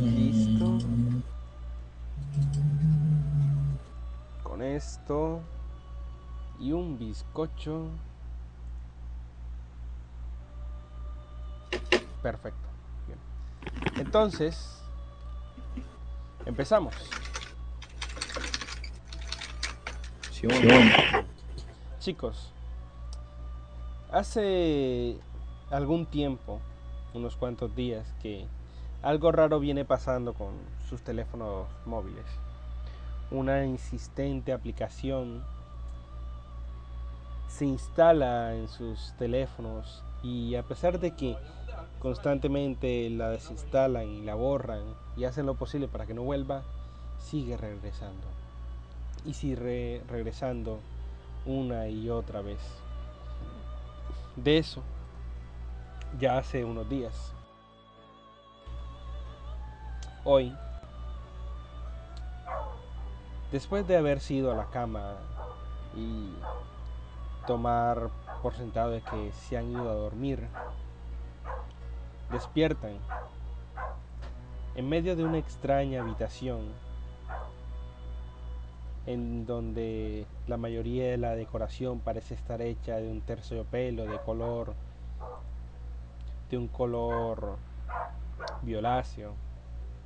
Listo. Con esto y un bizcocho. Perfecto. Bien. Entonces, empezamos. Chicos, hace algún tiempo, unos cuantos días, que algo raro viene pasando con sus teléfonos móviles. Una insistente aplicación se instala en sus teléfonos y a pesar de que constantemente la desinstalan y la borran y hacen lo posible para que no vuelva, sigue regresando. Y sigue regresando una y otra vez. De eso, ya hace unos días. Hoy, después de haber sido a la cama y tomar por sentado de que se han ido a dormir, despiertan en medio de una extraña habitación en donde la mayoría de la decoración parece estar hecha de un terciopelo de color de un color violáceo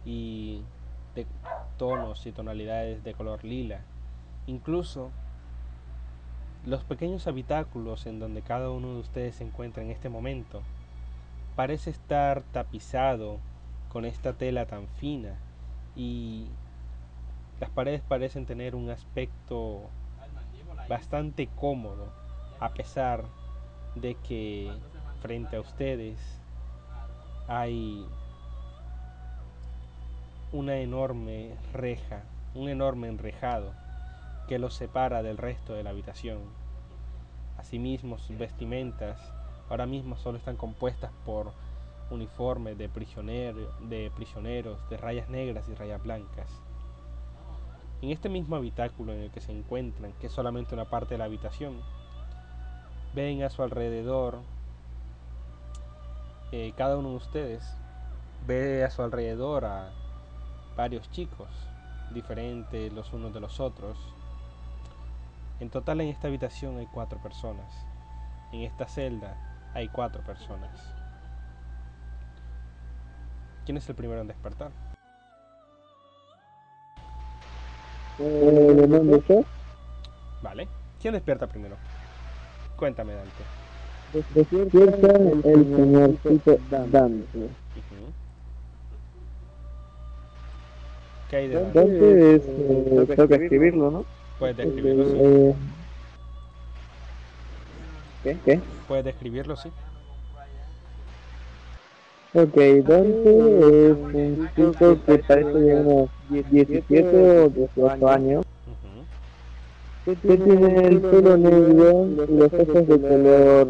y de tonos y tonalidades de color lila. Incluso los pequeños habitáculos en donde cada uno de ustedes se encuentra en este momento parece estar tapizado con esta tela tan fina y las paredes parecen tener un aspecto bastante cómodo a pesar de que frente a ustedes hay una enorme reja, un enorme enrejado que los separa del resto de la habitación. Asimismo, sus vestimentas ahora mismo solo están compuestas por uniformes de, de prisioneros de rayas negras y rayas blancas. En este mismo habitáculo en el que se encuentran, que es solamente una parte de la habitación, ven a su alrededor, eh, cada uno de ustedes ve a su alrededor a varios chicos, diferentes los unos de los otros, en total en esta habitación hay cuatro personas. En esta celda hay cuatro personas. ¿Quién es el primero en despertar? Eh, vale. ¿Quién despierta primero? Cuéntame, Dante. Despierta el señorcito Dante. ¿Qué hay de Dante? Dante es, eh, tengo que escribirlo, ¿no? Puedes describirlo, sí. Eh, ¿Qué? ¿Qué? Puedes describirlo, sí. Ok, Dante es un chico que parece de unos 17 o 18 años. Que tiene el pelo negro y los ojos de color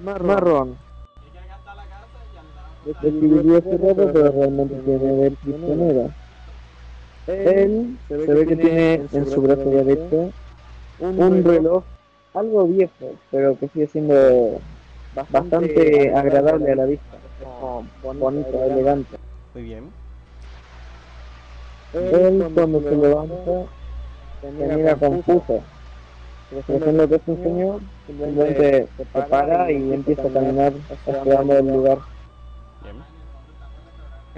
marrón. Describiría su ropa, pero realmente tiene de prisionera. Él se ve que tiene en su brazo derecho un reloj algo viejo, pero que sigue siendo bastante agradable a la vista. bonito, elegante. Muy bien. Él cuando se levanta se mira confuso. Creyendo que es un señor, simplemente se para y empieza a caminar hacia el lugar.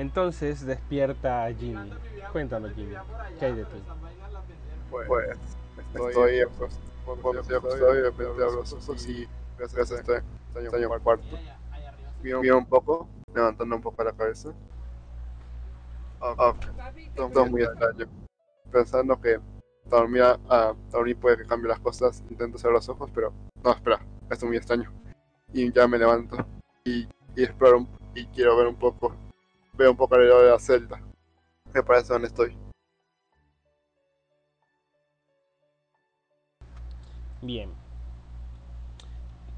Entonces despierta a Jimmy. Cuéntanos, Jimmy, ¿qué hay de ti? Pues, estoy, pues, cuando estoy acostado y de repente abro los ojos y gracias a este extraño al cuarto. Miro un poco, levantando un poco la cabeza. Ah, todo, muy extraño. Pensando que dormir, a, dormir puede que cambie las cosas, intento cerrar los ojos, pero no, espera, esto es muy extraño. Y ya me levanto y, y exploro y quiero ver un poco, veo un poco alrededor de la celda. Me parece donde estoy. Bien.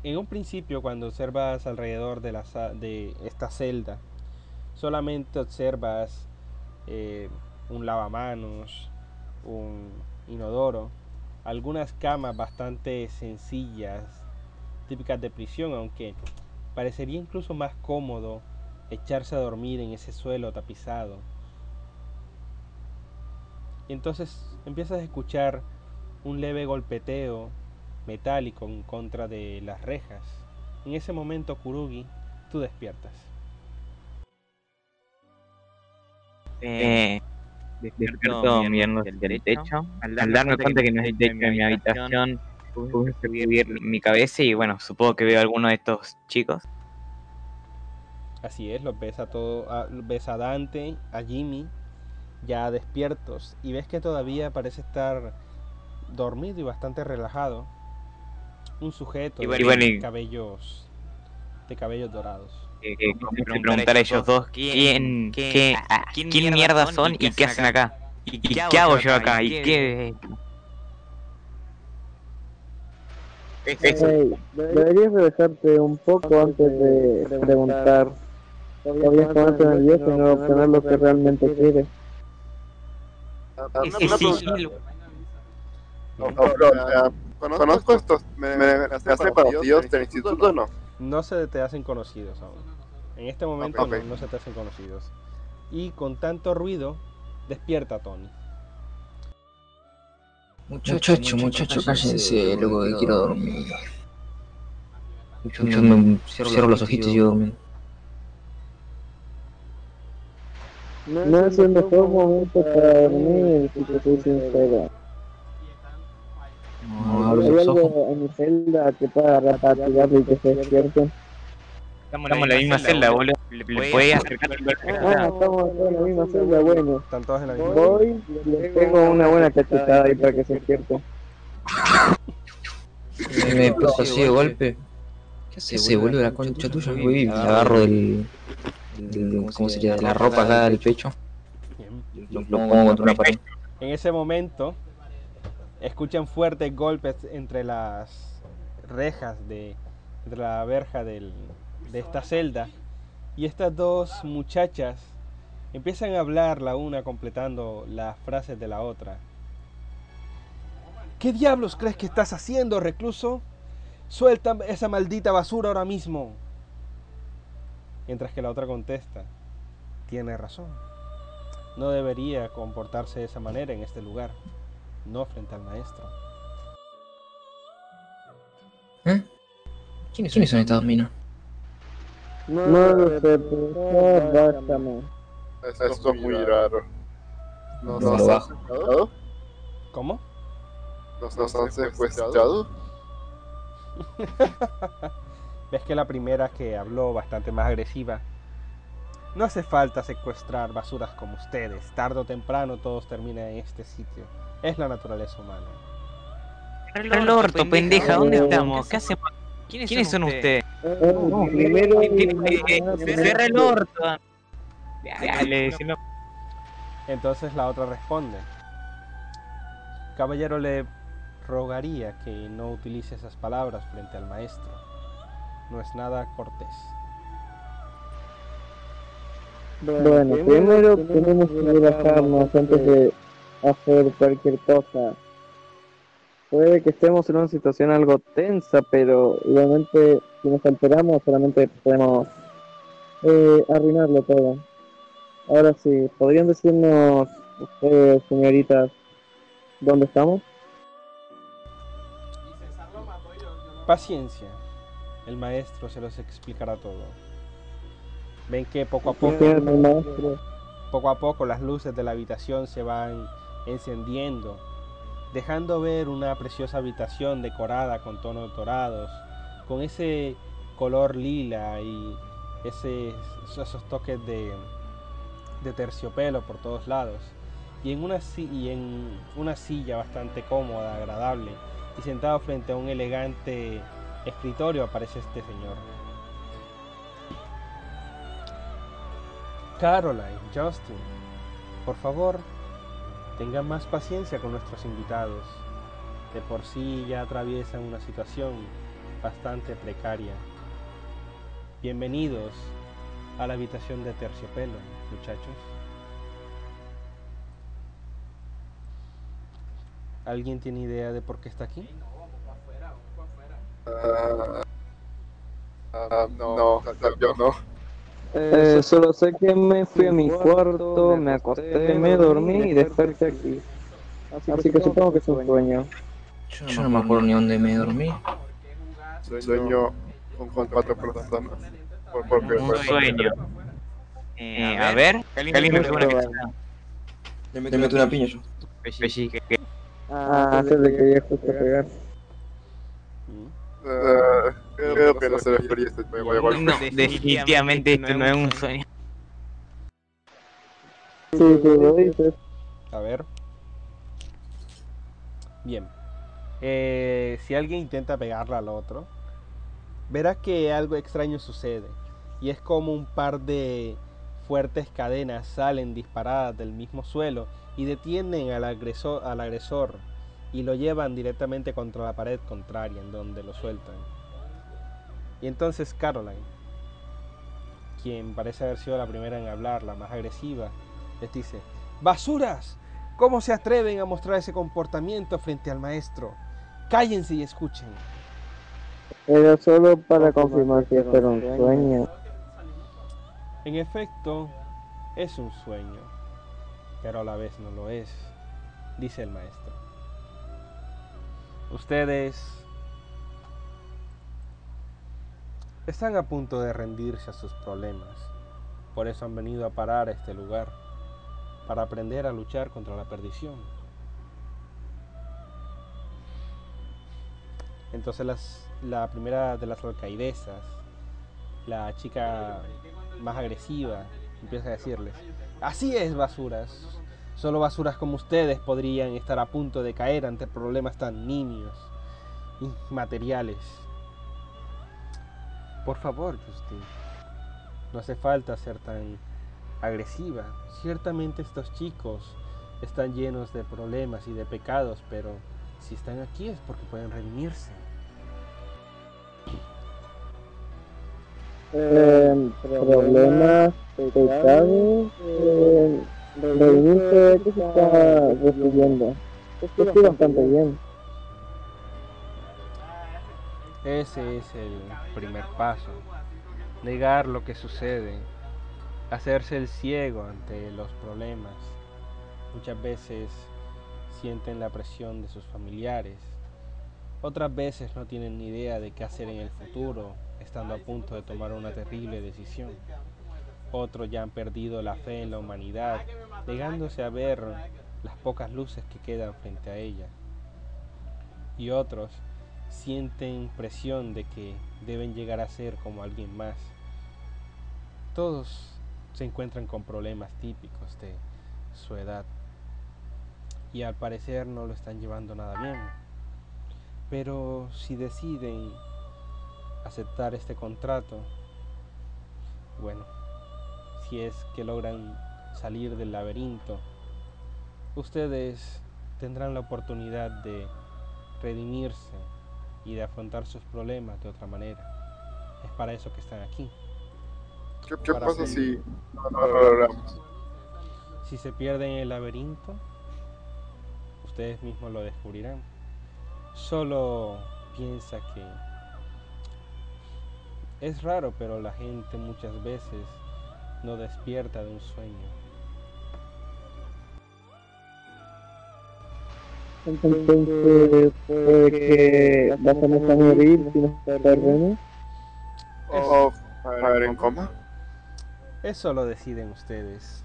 En un principio, cuando observas alrededor de, la, de esta celda, solamente observas eh, un lavamanos, un inodoro, algunas camas bastante sencillas, típicas de prisión, aunque parecería incluso más cómodo echarse a dormir en ese suelo tapizado. Y entonces empiezas a escuchar un leve golpeteo metálico en contra de las rejas. En ese momento, Kurugi, tú despiertas. Eh, despierto mirando hacia el techo. Al darme cuenta que no hay techo en mi habitación, puse subir mi cabeza y bueno, supongo que veo a alguno de estos chicos. Así es, los ves a todo, a- ves a Dante, a Jimmy, ya despiertos, y ves que todavía parece estar dormido y bastante relajado. Un sujeto Y de bueno, y bueno, y- cabellos de cabellos dorados. Que quise preguntar a ellos dos quién, qué, a- quién mierda son y qué hacen acá. ¿Y y qué hago yo acá? ¿Y qué...? Eso. Hey, deberías relajarte un poco antes de preguntar. Podrías ponerte nervioso y no obtener lo que realmente quieres. Ah, Es conozco estos, me, me, me hace partidos del instituto o no? No se te hacen conocidos aún. En este momento Ok, no-. No, se te hacen conocidos. Y con tanto ruido, despierta Tony. Muchacho, muchacho, cállense, loco, que quiero dormir. Yo, yo me cierro los ojitos y yo durmiendo. No es el mejor momento para dormir, si te soy sincero. No, ¿Hay algo en mi celda que pueda repatriarlo y que se despierte? Estamos en la misma celda, boludo. ¿Le puedes acercar el Ah, estamos en la misma celda, bueno. Están todos en la misma. Voy, les pego una buena cachetada ahí para que se despierte. Me, me puso así de golpe. ¿Qué hace, boludo? La concha tuya, voy y le agarro del, del- ¿Cómo sería? De la ropa acá del pecho. Bien. Lo, lo pongo contra una pared. En ese momento, escuchan fuertes golpes entre las rejas de entre la verja del- de esta celda y estas dos muchachas empiezan a hablar la una completando las frases de la otra. ¿Qué diablos crees que estás haciendo, recluso? Suelta esa maldita basura ahora mismo. Mientras que la otra contesta, tiene razón. No debería comportarse de esa manera en este lugar, no frente al maestro. ¿Eh? ¿Quiénes son estas dos minas? No lo sé, pero. Esto es muy raro. ¿Nos, No nos han secuestrado? ¿Cómo? ¿Nos, nos han secuestrado? Ves que la primera que habló bastante más agresiva. No hace falta secuestrar basuras como ustedes. Tarde o temprano todos terminan en este sitio. Es la naturaleza humana. El orto, pendeja, ¿dónde estamos? ¿Qué hacemos? ¿Quiénes son ustedes? Eh, primero, Cierra el orto. Dale, si no... Entonces la otra responde. Caballero, le rogaría que no utilice esas palabras frente al maestro. No es nada cortés. Bueno, primero tenemos que relajarnos antes de hacer cualquier cosa. Puede que estemos en una situación algo tensa, pero igualmente si nos alteramos solamente podemos eh, arruinarlo todo. Ahora sí, ¿podrían decirnos ustedes, señoritas, dónde estamos? Paciencia. El maestro se los explicará todo. Ven que poco a poco, poco a poco las luces de la habitación se van encendiendo, dejando ver una preciosa habitación decorada con tonos dorados, con ese color lila y ese, esos toques de, de terciopelo por todos lados. Y en, una, si- y en una silla bastante cómoda, agradable, y sentado frente a un elegante escritorio aparece este señor. Caroline, Justin, por favor, tengan más paciencia con nuestros invitados. De por sí ya atraviesan una situación bastante precaria. Bienvenidos a la habitación de terciopelo, muchachos. ¿Alguien tiene idea de por qué está aquí? Ah, ah, no, yo no. Eh, solo sé que me fui a mi cuarto, me acosté, me dormí y desperté aquí. Así que supongo que es un sueño. Yo no me acuerdo ni dónde me dormí. Sueño con, con cuatro personas. Por, porque, Un por- sueño. Eh, a ver, ¿qué alguien me pegó una? Le meto una piña yo. Pellizque. Ah, se le quería justo pegar. Eh, creo que no se refería a este juego. No, definitivamente esto no es un sueño. Sí, tú lo dices. A ver. Bien. Eh, si alguien intenta pegarle al otro, verás que algo extraño sucede. Y es como un par de fuertes cadenas salen disparadas del mismo suelo y detienen al agresor, al agresor y lo llevan directamente contra la pared contraria en donde lo sueltan. Y entonces Caroline, quien parece haber sido la primera en hablar, la más agresiva, les dice, ¡Basuras! ¿Cómo se atreven a mostrar ese comportamiento frente al maestro? Cállense y escuchen. Era solo para confirmar si esto era un sueño. En efecto, es un sueño, pero a la vez no lo es, dice el maestro. Ustedes están a punto de rendirse a sus problemas, por eso han venido a parar a este lugar, para aprender a luchar contra la perdición. Entonces las- la primera de las alcaidesas, la chica más agresiva, empieza a decirles, así es basuras, solo basuras como ustedes podrían estar a punto de caer ante problemas tan niños, materiales. Por favor, Justin, no hace falta ser tan agresiva. Ciertamente estos chicos están llenos de problemas y de pecados, pero si están aquí es porque pueden redimirse. Eh, problemas, pecados, eh, reunirse, ¿qué se está refiriendo? Estoy bastante bien. Ese es el primer paso. Negar lo que sucede. Hacerse el ciego ante los problemas. Muchas veces sienten la presión de sus familiares. Otras veces no tienen ni idea de qué hacer en el futuro, estando a punto de tomar una terrible decisión. Otros ya han perdido la fe en la humanidad, negándose a ver las pocas luces que quedan frente a ella. Y otros sienten presión de que deben llegar a ser como alguien más. Todos se encuentran con problemas típicos de su edad y al parecer no lo están llevando nada bien. Pero si deciden aceptar este contrato, bueno, si es que logran salir del laberinto, ustedes tendrán la oportunidad de redimirse y de afrontar sus problemas de otra manera. Es para eso que están aquí. ¿Qué, pasa si no lo logramos? Si se pierden en el laberinto, ustedes mismos lo descubrirán. Solo piensa que es raro, pero la gente muchas veces no despierta de un sueño. Entonces, puede que vayamos a morir si nos perdemos. ¿O caer en coma? Eso lo deciden ustedes.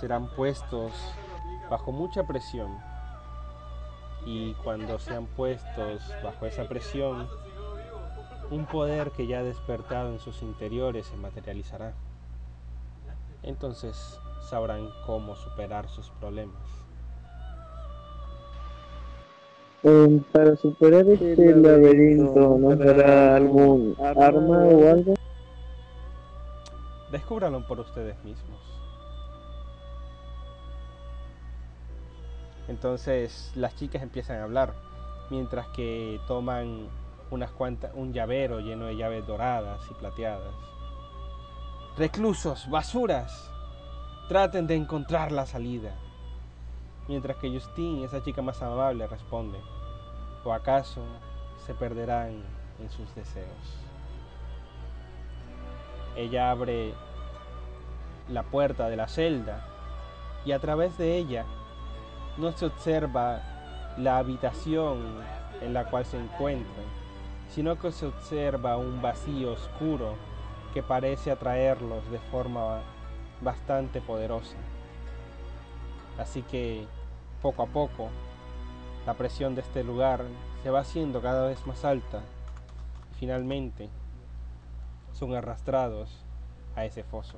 Serán puestos bajo mucha presión. Y cuando sean puestos bajo esa presión, un poder que ya ha despertado en sus interiores se materializará. Entonces sabrán cómo superar sus problemas. Eh, para superar este laberinto, ¿nos dará algún arma o algo? Descúbranlo por ustedes mismos. Entonces las chicas empiezan a hablar, mientras que toman unas cuantas, un llavero lleno de llaves doradas y plateadas. Reclusos, basuras, traten de encontrar la salida. Mientras que Justine, esa chica más amable, responde, ¿o acaso se perderán en sus deseos? ella abre la puerta de la celda y a través de ella no se observa la habitación en la cual se encuentran, sino que se observa un vacío oscuro que parece atraerlos de forma bastante poderosa. Así que poco a poco la presión de este lugar se va haciendo cada vez más alta y finalmente son arrastrados a ese foso.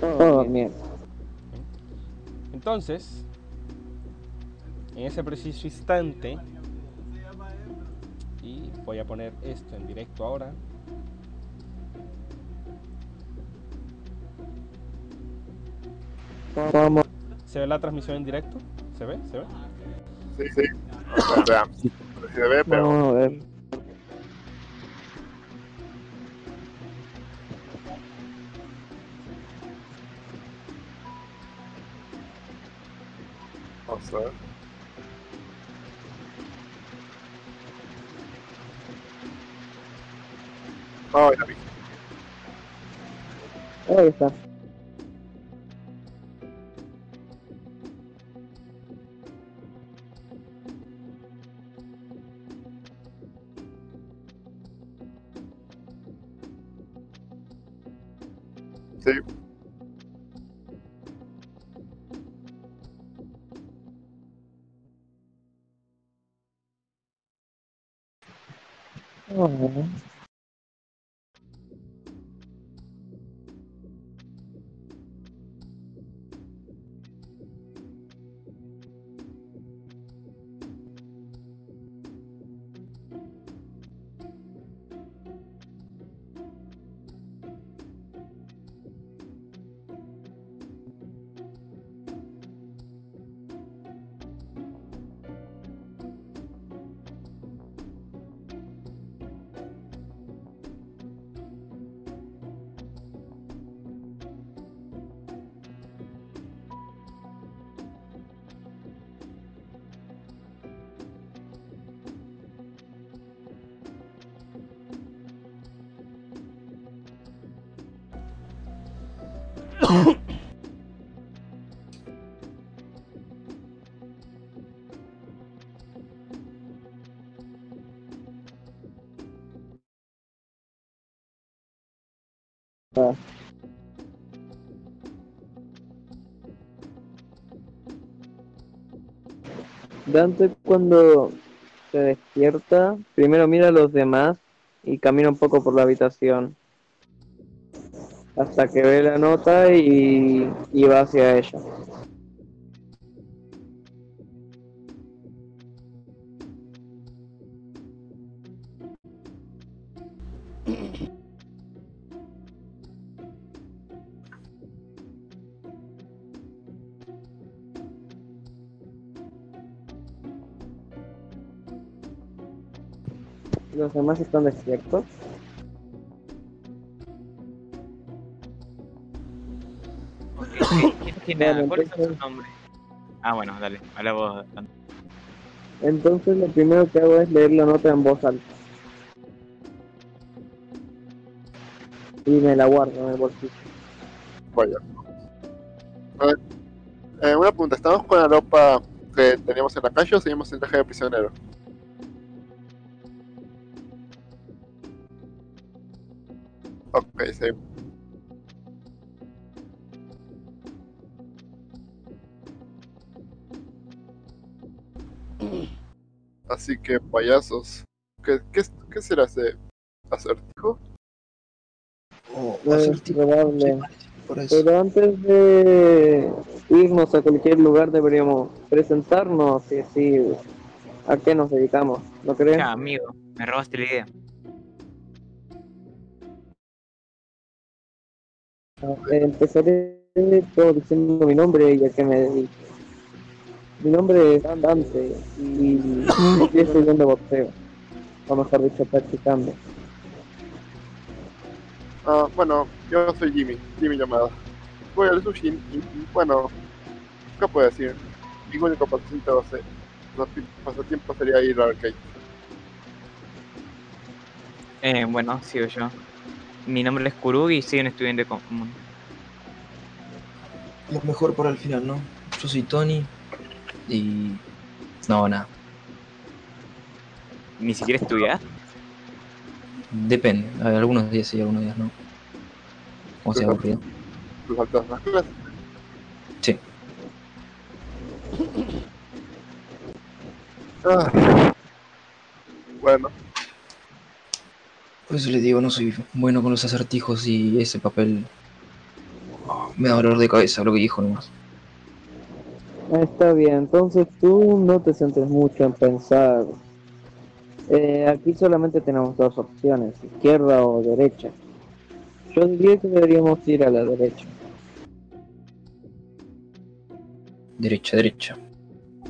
Oh, mierda. Entonces, en ese preciso instante, y voy a poner esto en directo ahora. Vamos. ¿Se ve la transmisión en directo? ¿Se ve? ¿Se ve? Sí, sí. O sea, sí se ve, pero a ver. Vamos a ver. Oh, ya vi. Ahí está. Dante cuando se despierta, primero mira a los demás y camina un poco por la habitación. Hasta que ve la nota y, y va hacia ella. Los demás están despiertos. Bueno, ¿Cuáles son sus entonces- nombres? Ah, bueno, dale, habla vos. Entonces lo primero que hago es leer la nota en voz alta. Y me la guardo en el bolsillo. vaya. A ver, eh, una pregunta, ¿estamos con la ropa que teníamos en la calle o seguimos en traje de prisionero? Así que payasos. ¿Qué, qué, qué será ese acertijo? O No es acertijo, probable. sí. Pero antes de irnos a cualquier lugar deberíamos presentarnos y decir a qué nos dedicamos, ¿no crees? Ya, amigo, me robaste la idea. Eh, Empezaré todo diciendo mi nombre y a qué me dedico. Mi nombre es Dante y estoy estudiando boxeo, o mejor dicho, practicando. Ah, bueno, yo soy Jimmy, Jimmy llamada. Voy al sushi y, y, bueno, ¿qué puedo decir? Mi único ser- pasatiempo sería ir al arcade. Eh, bueno, sigo yo. Mi nombre es Kurugi y soy un estudiante común. Lo mejor para el final, ¿no? Yo soy Tony y... No, nada. ¿Ni siquiera estudiar? Depende. A ver, algunos días sí, algunos días no. Como sea aburrido. ¿Tú faltas las clases? Sí. Ah. Bueno, Por eso les digo, no soy bueno con los acertijos y ese papel... Me da dolor de cabeza lo que dijo nomás. Está bien, entonces tú no te centres mucho en pensar. Eh, aquí solamente tenemos dos opciones, izquierda o derecha. Yo diría que deberíamos ir a la derecha. Derecha, derecha.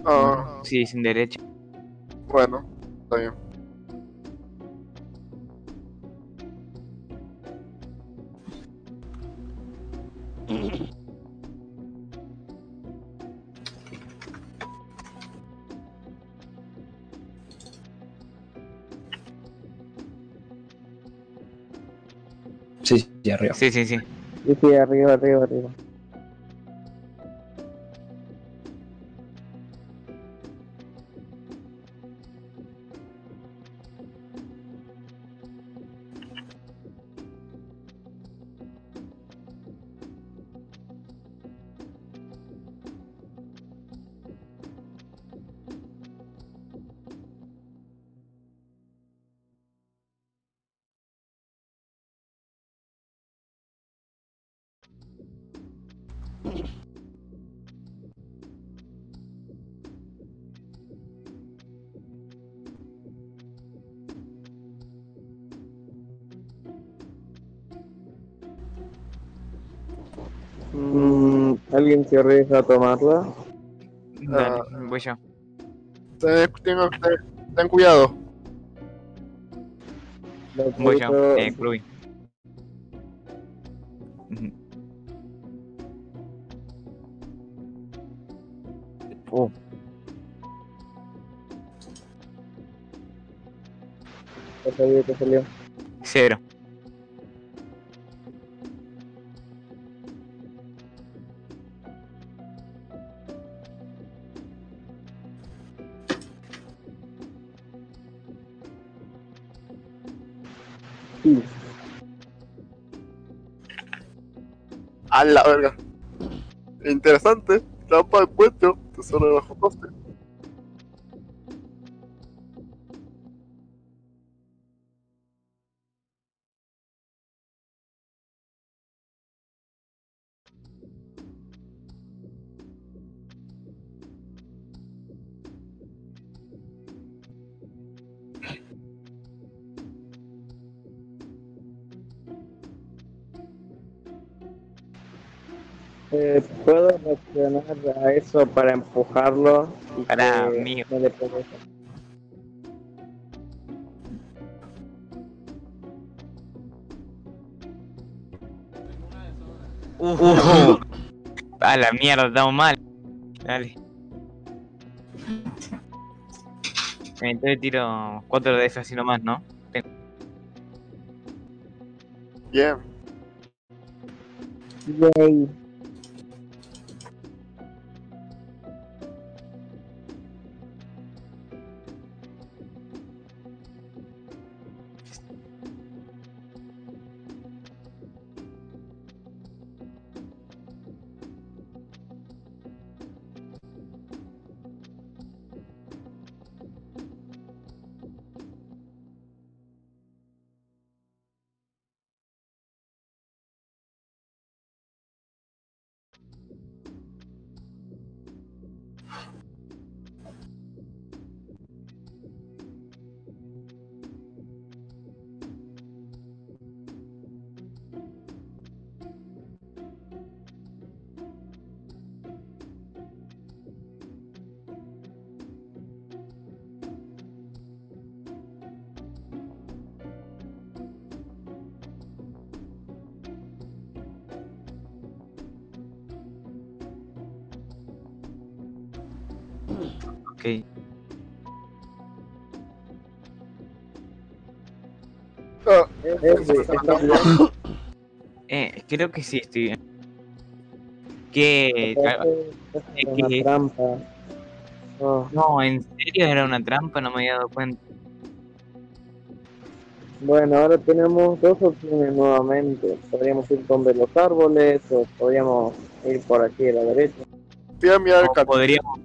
ah, Sí, sin derecho. bueno, está bien. Sí, sí, arriba. Sí, sí, sí. Sí, sí, arriba, arriba, arriba. ¿Alguien se arriesga a tomarla? Dale, Ah. voy yo. Ten, tengan, ten- ten cuidado. Voy yo. Eh. Ujú. Oh, Te salió, te salió. cero. La verga. Interesante. Trampa de encuentro. Tesoro de bajo coste. Eh, ¿Puedo reaccionar a eso para empujarlo? Y Para que mí. no le pegue? Uh, a la mierda, estamos mal. Dale. Entonces tiro 4 de F así nomás, ¿no? Bien. Yay. Eh, creo que sí, estoy bien. Es una ¿qué? trampa. Oh, No, ¿en serio era una trampa? No me había dado cuenta. Bueno, ahora tenemos dos opciones nuevamente. Podríamos ir donde los árboles o podríamos ir por aquí a la derecha. voy a mirar el podríamos...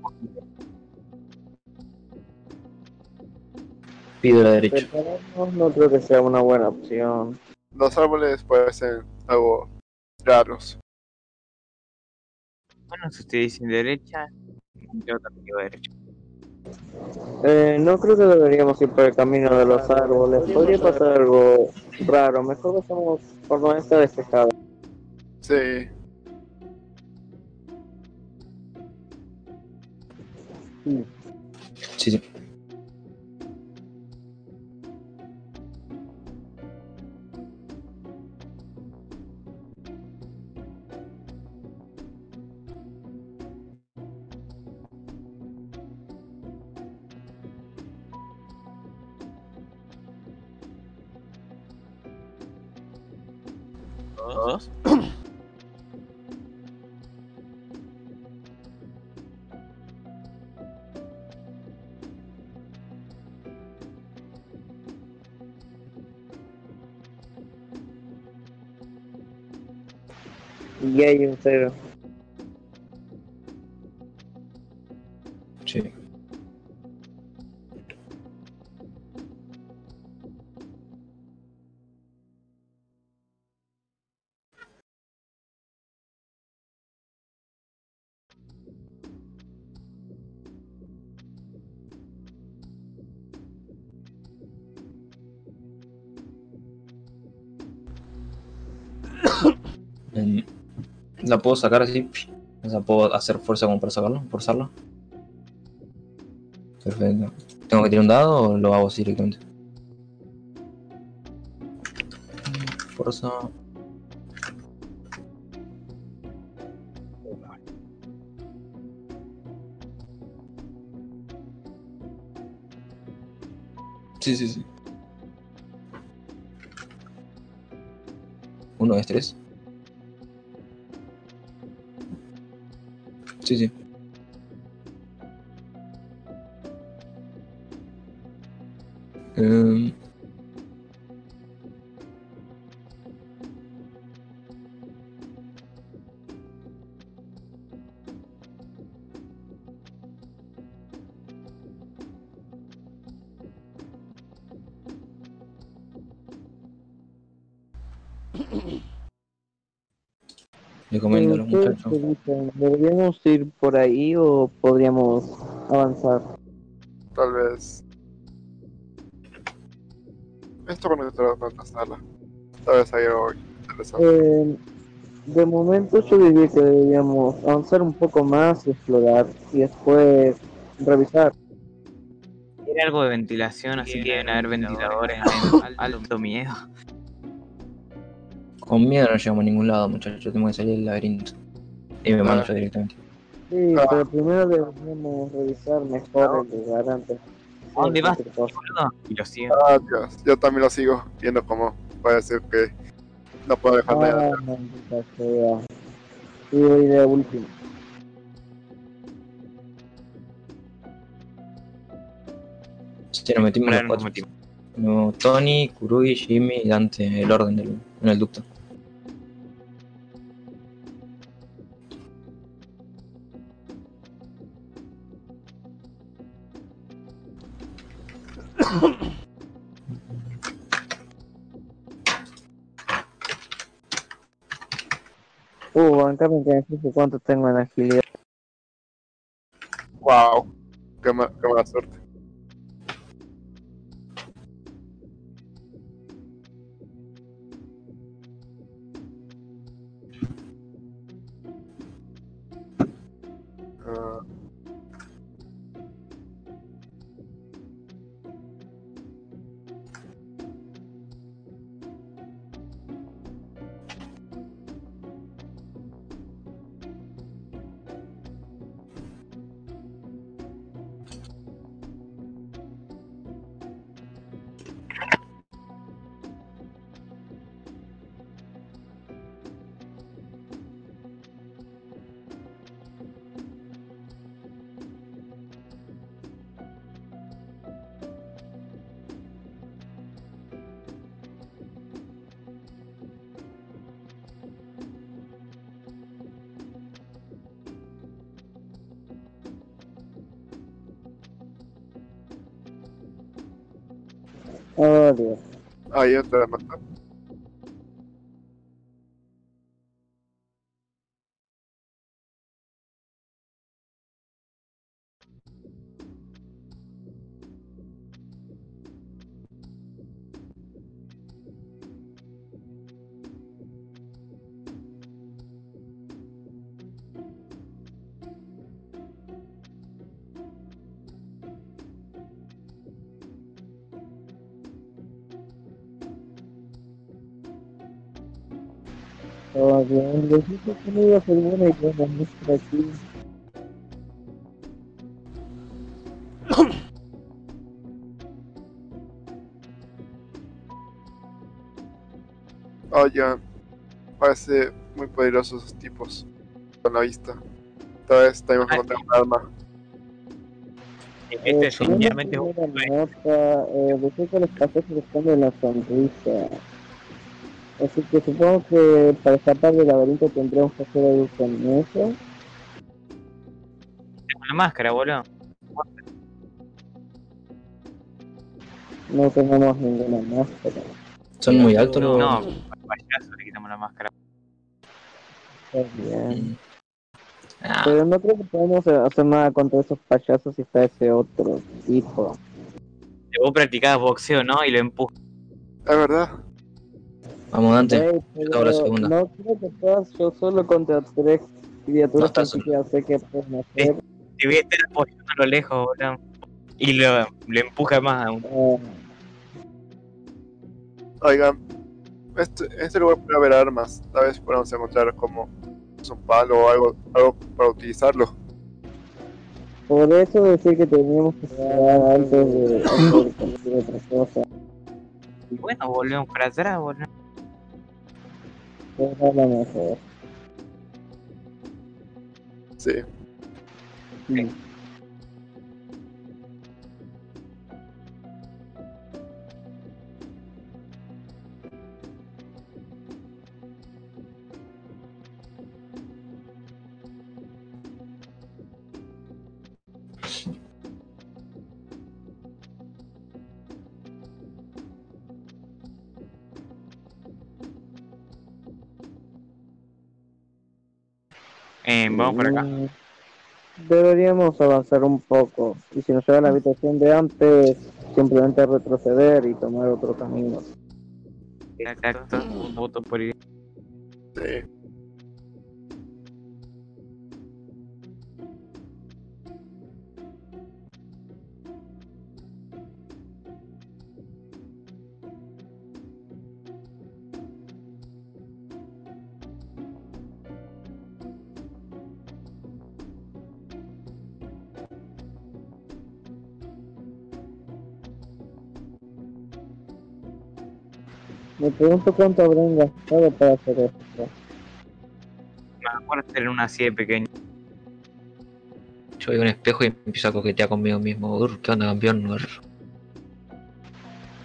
Pido la derecha. No creo que sea una buena opción. Los árboles pueden ser algo raros. Bueno, si ustedes dicen derecha, yo también digo derecha. Eh, no creo que deberíamos ir por el camino de los árboles. Podría pasar algo raro. Mejor pasamos por donde está despejado. Sí. Sí, sí. ¿La puedo sacar así? O sea, ¿puedo hacer fuerza como para sacarlo? ¿Forzarla? Perfecto. ¿Tengo que tirar un dado o lo hago así directamente? Fuerza. Sí, sí, sí. Uno es tres. Sí, sí. Em, Le comento a los ¿Ustedes muchachos. qué dicen? ¿Deberíamos ir por ahí o podríamos avanzar? Tal vez. Esto con nuestra otra sala. Tal vez hay algo interesante. Eh, de momento yo diría que deberíamos avanzar un poco más y explorar y después revisar. Era algo de ventilación, así que deben haber ventiladores. Al- Alto miedo. Con miedo no llegamos a ningún lado, muchachos. Tengo que salir del laberinto. Y me mando yo directamente. Sí, Ah. pero primero deberíamos revisar mejor el lugar antes. de ¿A dónde vas? Y lo sigo. Ah, Dios. Yo también lo sigo viendo como parece que no puedo dejar de Ah, maldita sea. Sí, voy de último. Sí, nos metimos los nos cuatro. metimos. No, Tony, Kurugi, Jimmy y Dante, el orden del, en el ducto. Uh, bancame que fije cuánto tengo en agilidad. Wow. Qué, ma- qué mala suerte. Les dije que no iba a ser buena idea la música aquí. Oigan, parece muy poderosos esos tipos con la vista. Esta vez tenemos que encontrar un arma. Este Eh, definitivamente es un nota, eh, que los pasos responden la sonrisa. Así que supongo que para escapar del laberinto tendremos que hacer algo con eso. con la máscara, boludo. No tenemos ninguna máscara. Son muy altos los. No, al payaso le quitamos la máscara. Está bien. Mm. Ah, Pero no creo que podamos hacer nada contra esos payasos si está ese otro tipo. Vos practicabas boxeo, ¿no? Y lo empujas. Es verdad. Vamos, Dante. La segunda. No creo que puedas yo solo contra tres No criaturas estás que ya sé que pueden hacer. Te voy a estar apoyando a lo lejos, boludo. Y lo, lo empuja más aún. Eh, Oigan, este, este lugar puede haber armas. Tal vez podamos encontrar como un palo o algo, algo para utilizarlo. por eso decir que teníamos que esperar antes de hacer cualquier otra cosa. Y bueno, volvemos para atrás, boludo. Era lo mejor. Sí. Sí. Vamos por acá. Mm, Deberíamos avanzar un poco. Y si nos lleva a la habitación de antes, simplemente retroceder y tomar otro camino. Exacto. Voto por ir. Sí. Pregunto cuánto habrán gastado para hacer esto. Mejor tener una así de pequeña. Yo veo un espejo y empiezo a coquetear conmigo mismo. Ur, ¿qué onda, campeón? Ur.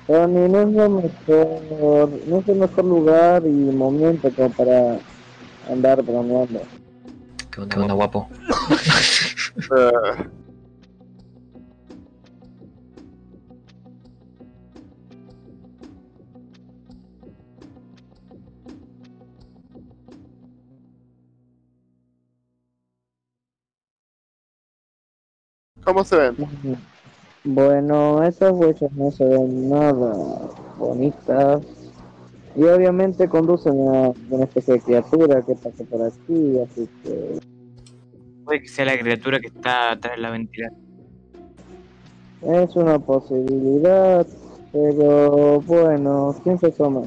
Pero ni no es lo mejor, no es el mejor lugar y momento como para andar bromeando. ¿Qué onda, ¿Qué onda guapo? ¿Cómo se ven? Bueno, esas huellas no se ven nada bonitas. Y obviamente conducen a una especie de criatura que pasa por aquí, así que Puede que sea la criatura que está atrás de la ventilación. es una posibilidad. Pero bueno, ¿quién se asoma?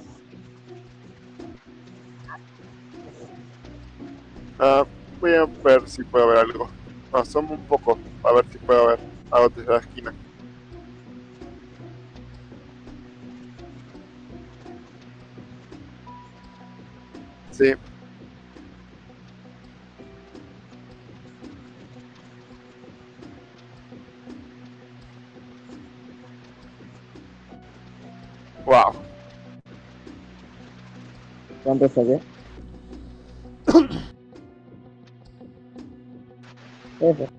Ah, voy a ver si puedo ver algo. Asomo un poco, a ver si puedo ver algo desde la esquina. Sí. Wow. ¿Cuánto salió? Eso.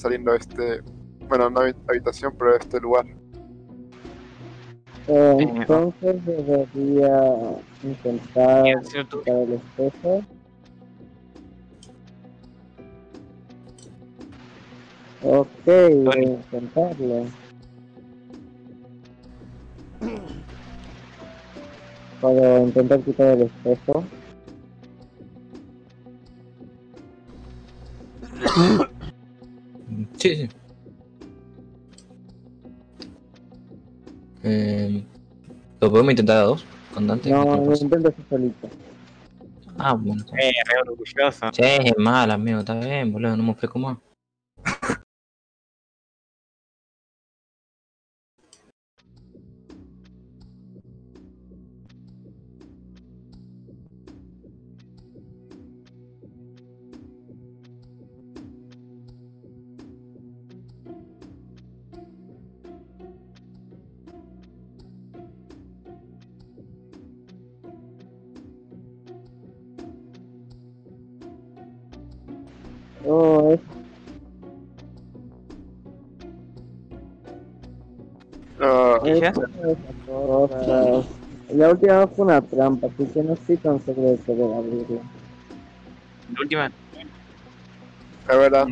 Saliendo de este, bueno, no habi- habitación, pero de este lugar. Eh, entonces debería intentar quitar el espejo. Ok, voy a intentarlo. Puedo intentar quitar el espejo. Podemos intentar a dos? ¿Con Dante? No, ¿Qué lo intento hacer solito. Ah, bueno. eh, re orgulloso. Sí, es mal, amigo, está bien, boludo, no me ofrezco más. Última fue una trampa, así que no estoy tan seguro de poder abrirla. La última. es verdad.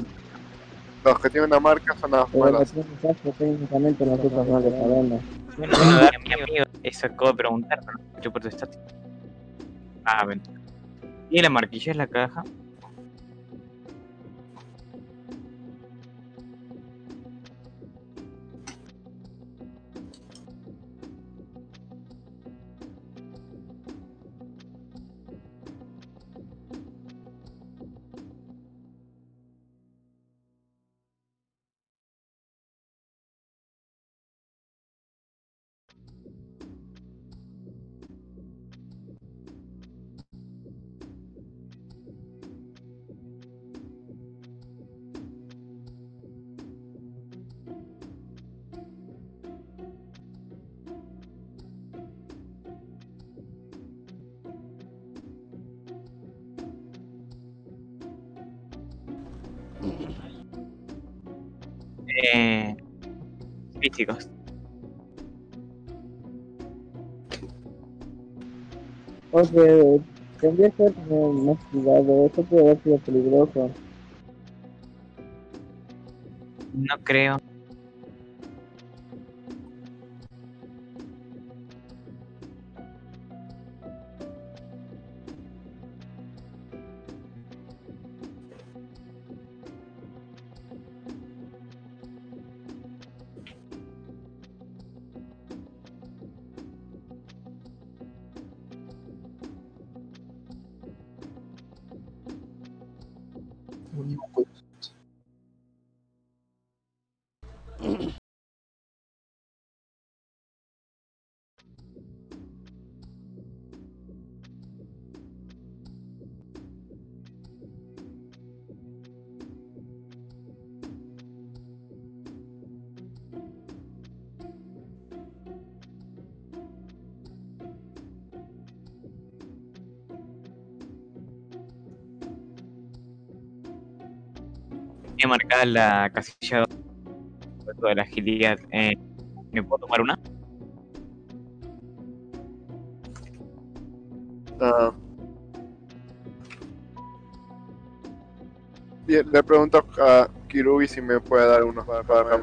Los que tienen una marca son las Pero es caso, técnicamente nosotros no lo sabemos. Bueno, mi amigo. Eso acabo de preguntar, pero no escucho por tu estático. Ah, ven. Y la marquilla es la caja. Oye, tendría que tener más cuidado, eso puede haber sido peligroso. No creo. La casilla de la agilidad. Eh, ¿Me puedo tomar una? Bien, le pregunto a Kirubi si me puede dar uno para, para.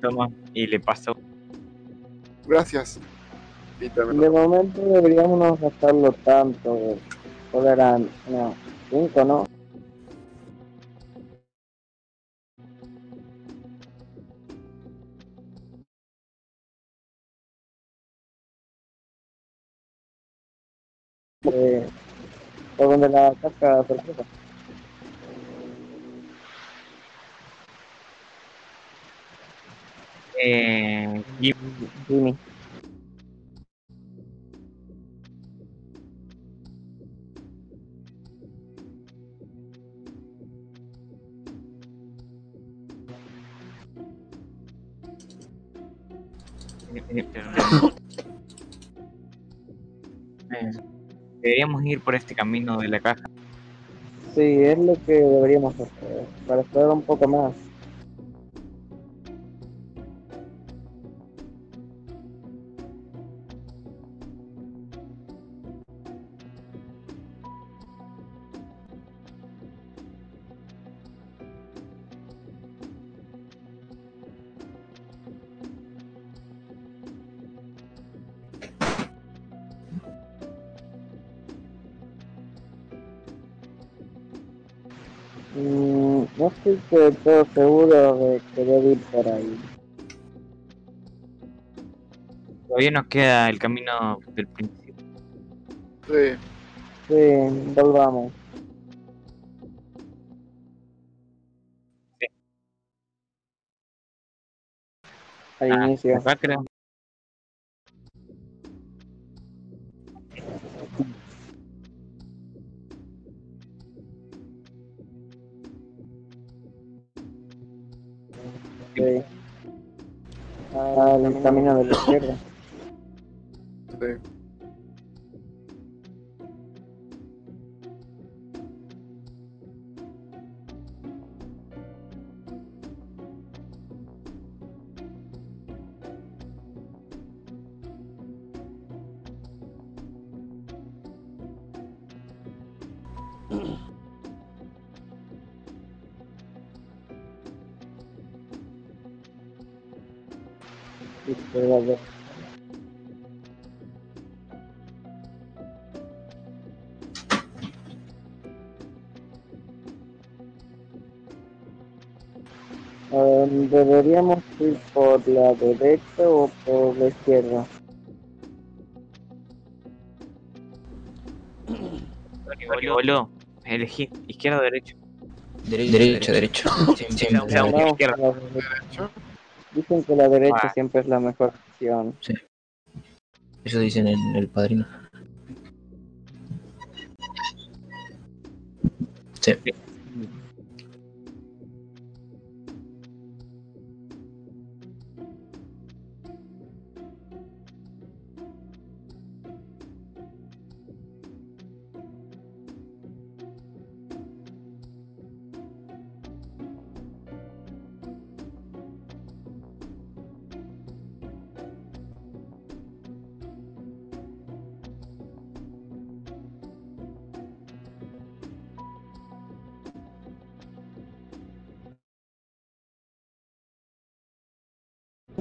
Toma y le paso. Gracias. De momento deberíamos no gastarlo tanto. Solo eran, no, cinco, ¿no? La casca sorpresa. Eh, Jimmy. Deberíamos ir por este camino de la caja. Sí, es lo que deberíamos hacer, para esperar un poco más. Estoy del todo seguro de querer ir por ahí. Todavía nos queda el camino del principio. Sí, Sí, volvamos. Al Ah, inicio. acá creo. Por la derecha o por la izquierda. Boludo, boludo, elegí izquierda o derecho, derecho. Siempre, siempre. sea, Vamos izquierda. Derecho. Dicen que la derecha Ah. siempre es la mejor opción. Eso dicen en el padrino. Sí.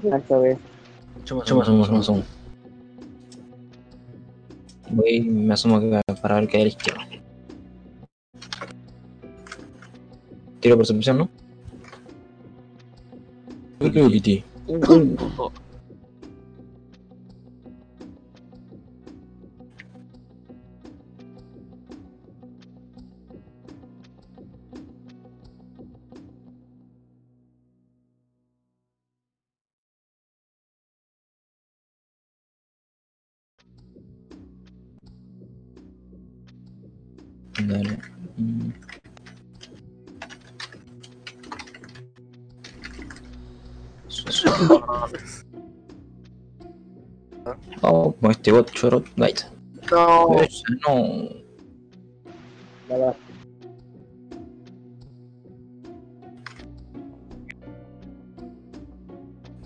Me asomo, me asomo, me asomo. Voy y me asomo acá para ver qué hay a la izquierda. Tiro percepción, ¿no? Qué Kitty. Con bot choro light. No, Esa no. La verdad.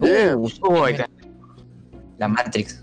Bien. Uh, Uy, la Matrix.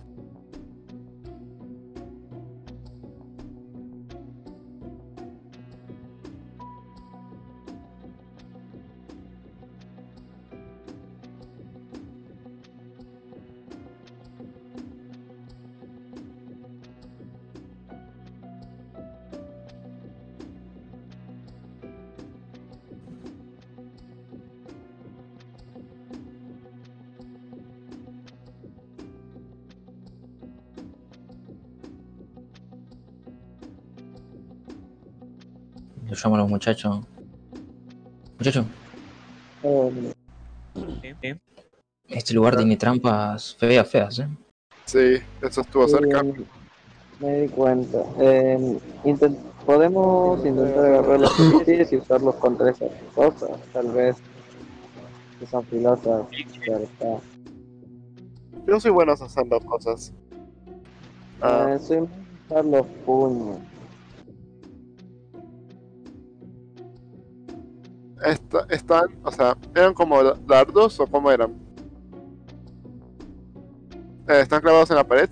Los muchachos. Muchachos, Eh, este lugar tiene trampas feas, feas, eh. sí, eso estuvo cerca. eh, me di cuenta. Eh, intent- Podemos intentar agarrar los y usarlos contra esas cosas. Tal vez son filosas. Pero está. Yo soy bueno haciendo cosas. Ah, Eh, soy usar los puños. Están, o sea, ¿eran como dardos o cómo eran? Eh, ¿Están clavados en la pared?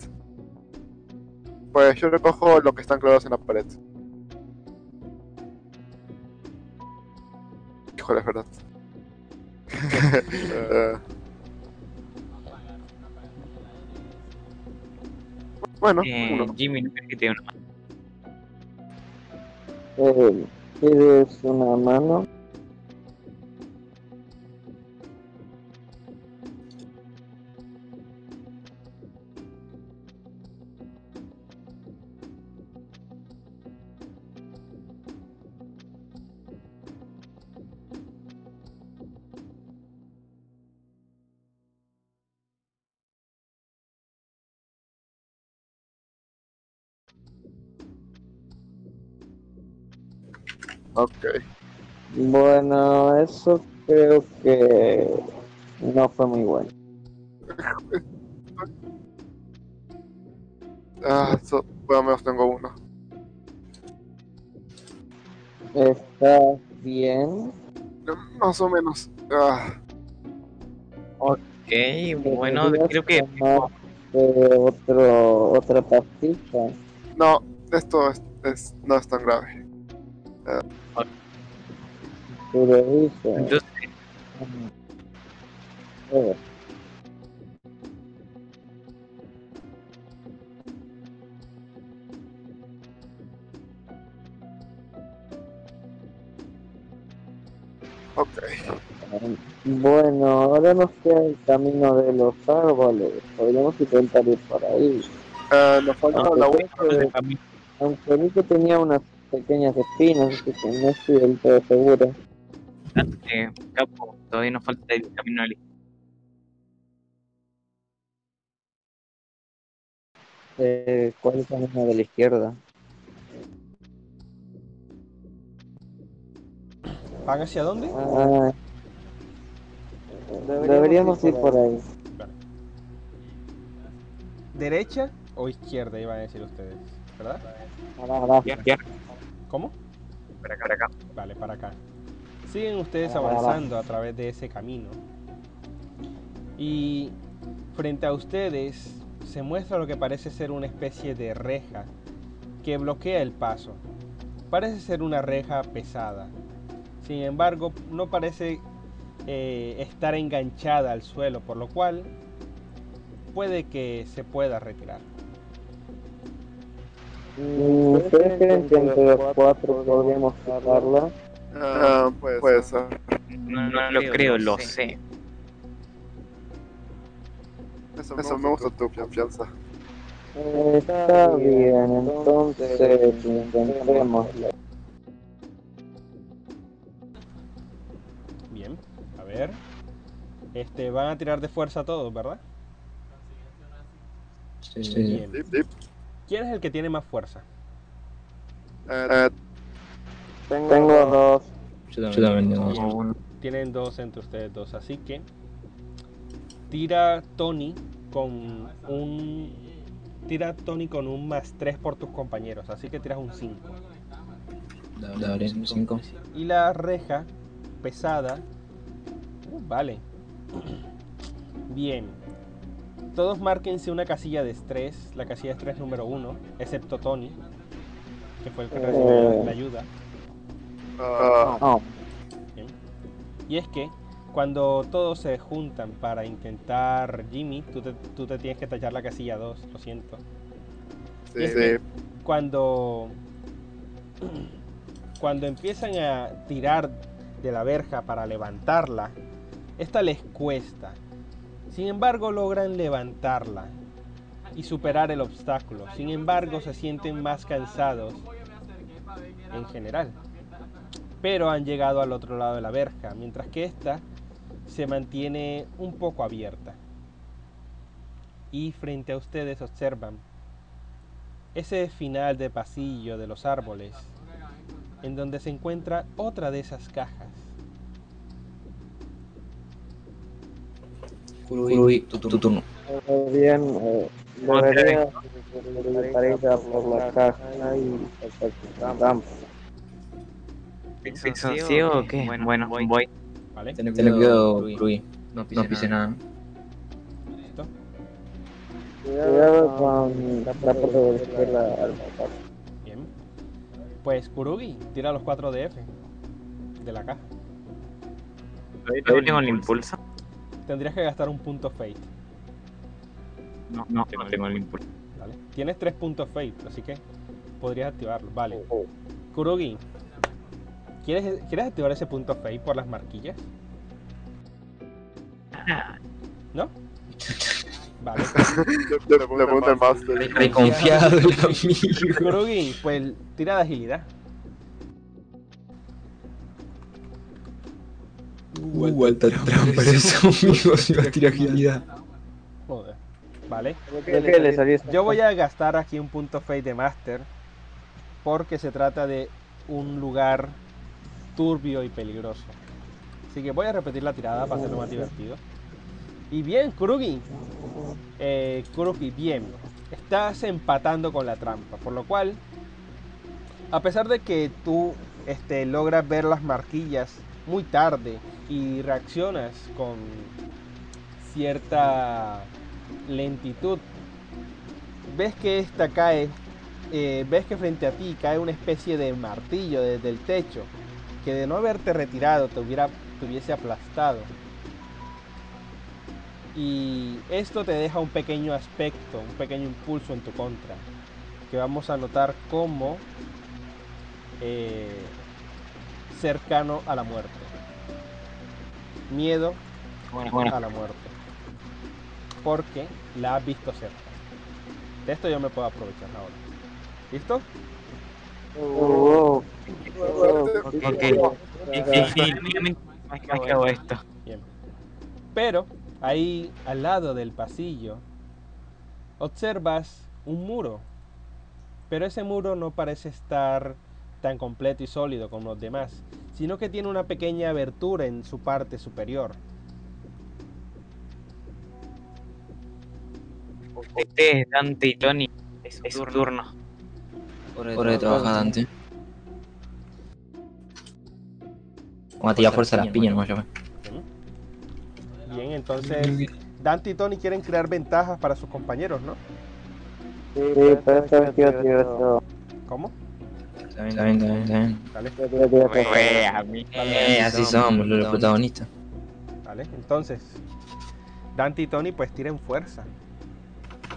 Pues yo recojo lo que están clavados en la pared. Híjole, es verdad. Bueno, Eh, uno. Jimmy, ¿no crees que dé una mano? Eh, ¿Quieres una mano? Ok. Bueno, eso creo que no fue muy bueno. Ah, so, lo menos tengo uno. ¿Estás bien? Más o menos. Ah, Ok, bueno, ¿Deberías creo que eh, otro, otra pastilla. no, esto es, es- no es tan grave. Entonces Ok. Bueno, ahora nos queda el camino de los árboles. Podríamos intentar ir por ahí. Ah, nos falta Aunque la aunque tenía unas pequeñas espinas, así que no estoy del todo seguro. eh, capo, todavía nos falta el camino del Eh, ¿Cuál es el camino de la izquierda? ¿Van hacia dónde? Ah, deberíamos ir por ahí. ¿Derecha o izquierda iban a decir ustedes? ¿Verdad? Ahora, izquierda, ¿Cómo? para acá, para acá. Vale, para acá. Siguen ustedes Ah, va. avanzando a través de ese camino. Y frente a ustedes se muestra lo que parece ser una especie de reja que bloquea el paso. Parece ser una reja pesada. Sin embargo, no parece eh, estar enganchada al suelo, por lo cual puede que se pueda retirar. Mm, ¿Ustedes creen que entre los cuatro podríamos sacarla? Ah, puede ser. No, no lo creo, lo sé. Eso, eso me gusta tu confianza. Está bien, entonces intentémoslo. Bien, a ver. Este, van a tirar de fuerza todos, ¿verdad? Sí, Bien. Sí, sí. ¿Quién es el que tiene más fuerza? Eh, Tengo dos. Yo también. Bien. Uno. Tienen dos entre ustedes dos, así que tira Tony con un tira Tony con un más 3 por tus compañeros, así que tiras un 5. Dale, un 5. Y la reja pesada uh, vale. Bien. Todos márquense una casilla de estrés, la casilla de estrés número 1, excepto Tony, que fue el que recibió la ayuda. ah, No, Bien. Y es que cuando todos se juntan para intentar Jimmy, tú te, tú te tienes que tachar la casilla 2, lo siento. sí, Y es sí. que cuando, cuando empiezan a tirar de la verja para levantarla, esta les cuesta. Sin embargo, logran levantarla y superar el obstáculo. Sin embargo, se sienten más cansados en general. Pero han llegado al otro lado de la verja, mientras que esta se mantiene un poco abierta. Y frente a ustedes observan ese final de pasillo de los árboles, en donde se encuentra otra de esas cajas. Uy, tu, tu turno. Bien, eh, debería ella por la caja y trampa. ¿Son ciego o qué? Bueno, voy. ¿Vale? Ten cuidado, Rui. No pise nada. Listo. Cuidado con la parte de la izquierda al pasar. Bien. Pues Kurugi, tira los 4 de F de la caja. ¿Todavía tengo el impulso? Tendrías que gastar un punto Fate. No, no, no tengo el impulso. ¿vale? Tienes 3 puntos Fate, así que podrías activarlo. Vale. Kurugi, ¿quieres, ¿quieres activar ese punto Fate por las marquillas? ¿No? Vale. Le, le pregunta el Master. Reconfiado el amigo. Kurugi, pues tira de agilidad. Uh, alta trampa eso, amigo. Si va a tirar agilidad. Joder. Vale. Le esta Yo voy a gastar aquí un punto Fate de Master porque se trata de un lugar turbio y peligroso. Así que voy a repetir la tirada para hacerlo más divertido. Y bien, Kurugi. Eh, Kurugi, bien. Estás empatando con la trampa, por lo cual, a pesar de que tú este, logras ver las marquillas muy tarde y reaccionas con cierta lentitud, ves que esta cae, eh, ves que frente a ti cae una especie de martillo desde el techo, que de no haberte retirado te, hubiera, te hubiese aplastado. Y esto te deja un pequeño aspecto, un pequeño impulso en tu contra, que vamos a notar como eh, cercano a la muerte. Miedo Bueno, bueno. a la muerte. Porque la has visto cerca. De esto yo me puedo aprovechar ahora. ¿Listo? Oh, oh, Suerte. oh. Ok. Definitivamente más que hago esto. Bien. Pero ahí al lado del pasillo observas un muro. Pero ese muro no parece estar tan completo y sólido como los demás, sino que tiene una pequeña abertura en su parte superior. Este es Dante y Tony. Es su turno. Hora de trabajar, Dante. Vamos a tirar fuerza a las piñas, fue. Bien, entonces Dante y Tony quieren crear ventajas para sus compañeros, ¿no? Sí, pero tirar esto. ¿Cómo? Está bien, está bien, está bien, está bien. A mí. Eh, así somos, los protagonistas. vale. Entonces, Dante y Tony pues tiren fuerza.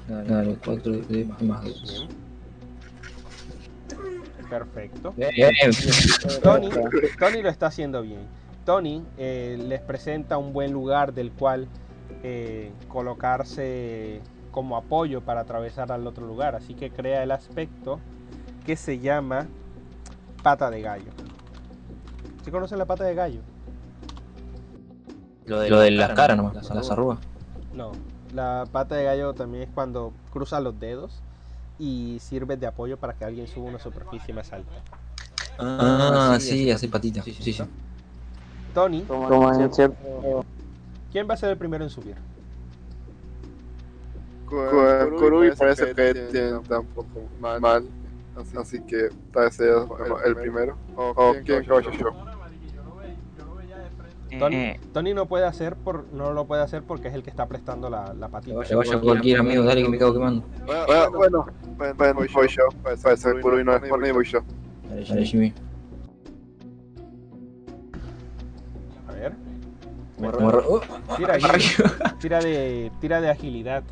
Dale, 4 de más 2. Bien. Perfecto. Bien. Tony, Tony lo está haciendo bien. Tony eh, les presenta un buen lugar del cual eh, colocarse como apoyo para atravesar al otro lugar. Así que crea el aspecto que se llama pata de gallo. ¿Sí conocen la pata de gallo? Lo de las caras nomás, las arrugas. No. La pata de gallo también es cuando cruzas los dedos y sirve de apoyo para que alguien suba a una superficie más alta. Ah, sí, así patita. Sí, sí, sí. Tony. ¿quién va a ser el primero en subir? Ku- Kurugi parece que tiene tampoco mal. Así que parece el primero. O quién que vaya yo. Tony, Eh, Tony no puede hacer por, no lo puede hacer porque es el que está prestando la, la patita. Vaya, vaya cualquier amigo, dale que me cago quemando. Bueno, bueno, bueno, voy yo. Parece que Kurugi no es por mí, voy yo. Dale, dale, Jimmy. A ver. Morro- Tira, tira de tira de agilidad.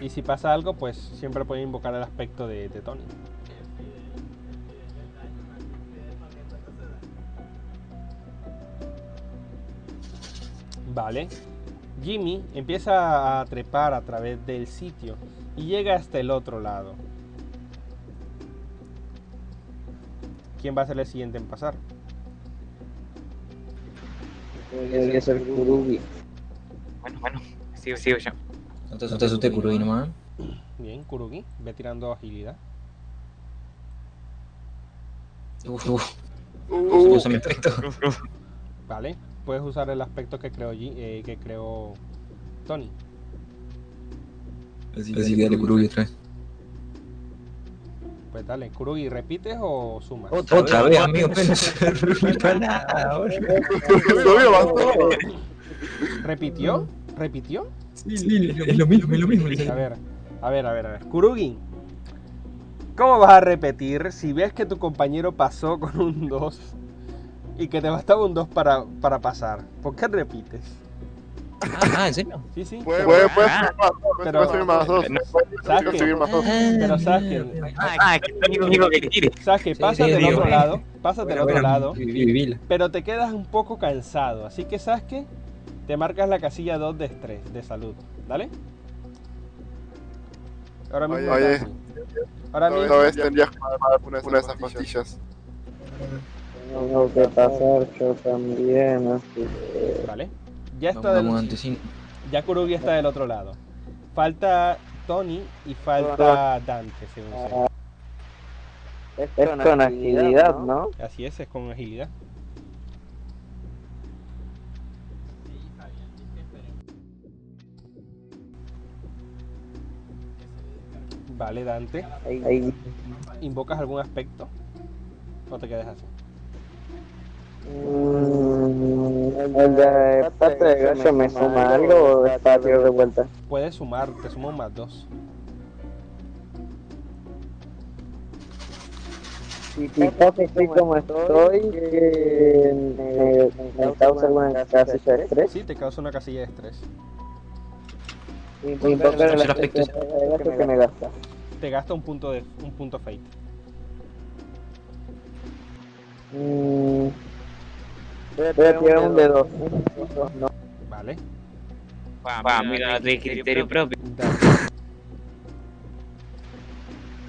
Y si pasa algo, pues siempre puede invocar el aspecto de, de Tony. Vale. Jimmy empieza a trepar a través del sitio y llega hasta el otro lado. ¿Quién va a ser el siguiente en pasar? Debería ser Kurugi. bueno, bueno. Sigo, sigo yo. No te asustes, usted, Kurugi, nomás. Bien, Kurugi, ve tirando agilidad. Uf, uf. Uh, Usa mi aspecto. Vale, puedes usar el aspecto que creó, eh, que creó Tony. Así que dale Kurugi otra vez. Pues dale, Kurugi, ¿repites o sumas? Otra vez, amigo, pero no nada. ¿Repitió? ¿Repitió? Sí, es lo mismo, es lo mismo. A ver, a ver, a ver, a ver. Kurugi, ¿cómo vas a repetir si ves que tu compañero pasó con un 2 y que te bastaba un 2 para, para pasar? ¿Por qué repites? Ah, ¿en serio? Sí, sí. Puede, puede, puede Ah, subir más, pero- puede subir más dos. ¿Sabes Puede qué? subir más dos. Pero sabes que, Ah, que Tony lo único que quiere. sabes que sí, del otro lado, pasas del otro lado, pero te quedas un poco cansado. Así que, ¿sabes qué? Te marcas la casilla 2 de estrés, de salud. ¿Dale? Ahora mismo. Oye. Ahora mismo. vez tendrías que tomar una de esas pastillas. Tengo que pasar yo también, así que... Vale. Ya está del, ya Kurugi está del otro lado. Falta Tony y falta Dante, según sé. Es con agilidad, ¿no? Así es, es con agilidad. Vale, Dante. Ahí. ¿Invocas algún aspecto? ¿O te quedas así? Mm, ¿El de parte de gallo me suma algo o es patio de vuelta? Puedes sumar, te sumo un más dos. Si así como estoy, que me, me causa alguna casilla de estrés. Sí, te causa una casilla de estrés. Y invocar el Tercer aspecto aspecto. de gasto que me gasta. Te gasta un punto de un punto fate. Mm, voy a tirar un de dos. No, Vale. Va, mira, no tenés criterio propio.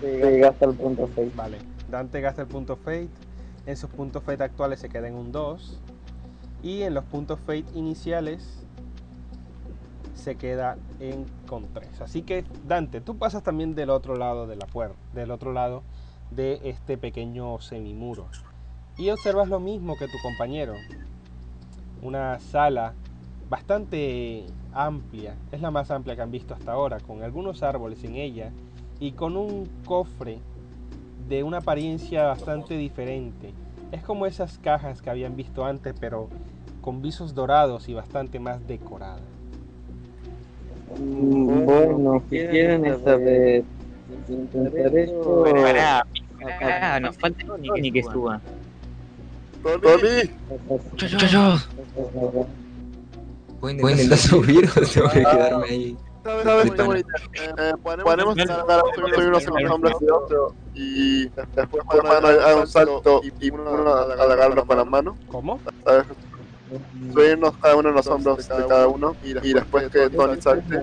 Dante, gasta el punto 6. vale. Dante gasta el punto fate. En sus puntos fate actuales se queda en un 2. Y en los puntos fate iniciales se queda en con 3. Así que Dante, tú pasas también del otro lado de la puerta, del otro lado de este pequeño semimuro. Y observas lo mismo que tu compañero. Una sala bastante amplia, es la más amplia que han visto hasta ahora, con algunos árboles en ella y con un cofre de una apariencia bastante diferente. Es como esas cajas que habían visto antes, pero con visos dorados y bastante más decorada. Mm, Bueno, si quieren esta vez intentar esto. Bueno, pará, pará, nos falta Tony que suba. Tony, Muchachos, ¿pueden intentar subir o tengo que quedarme ahí? ¿sabes qué bonita? Eh, Ponemos a a subir unos sombras de otro y después dar un salto y uno agarrarnos con las manos. ¿Cómo? Subirnos cada uno en los hombros de cada uno y después que Tony salte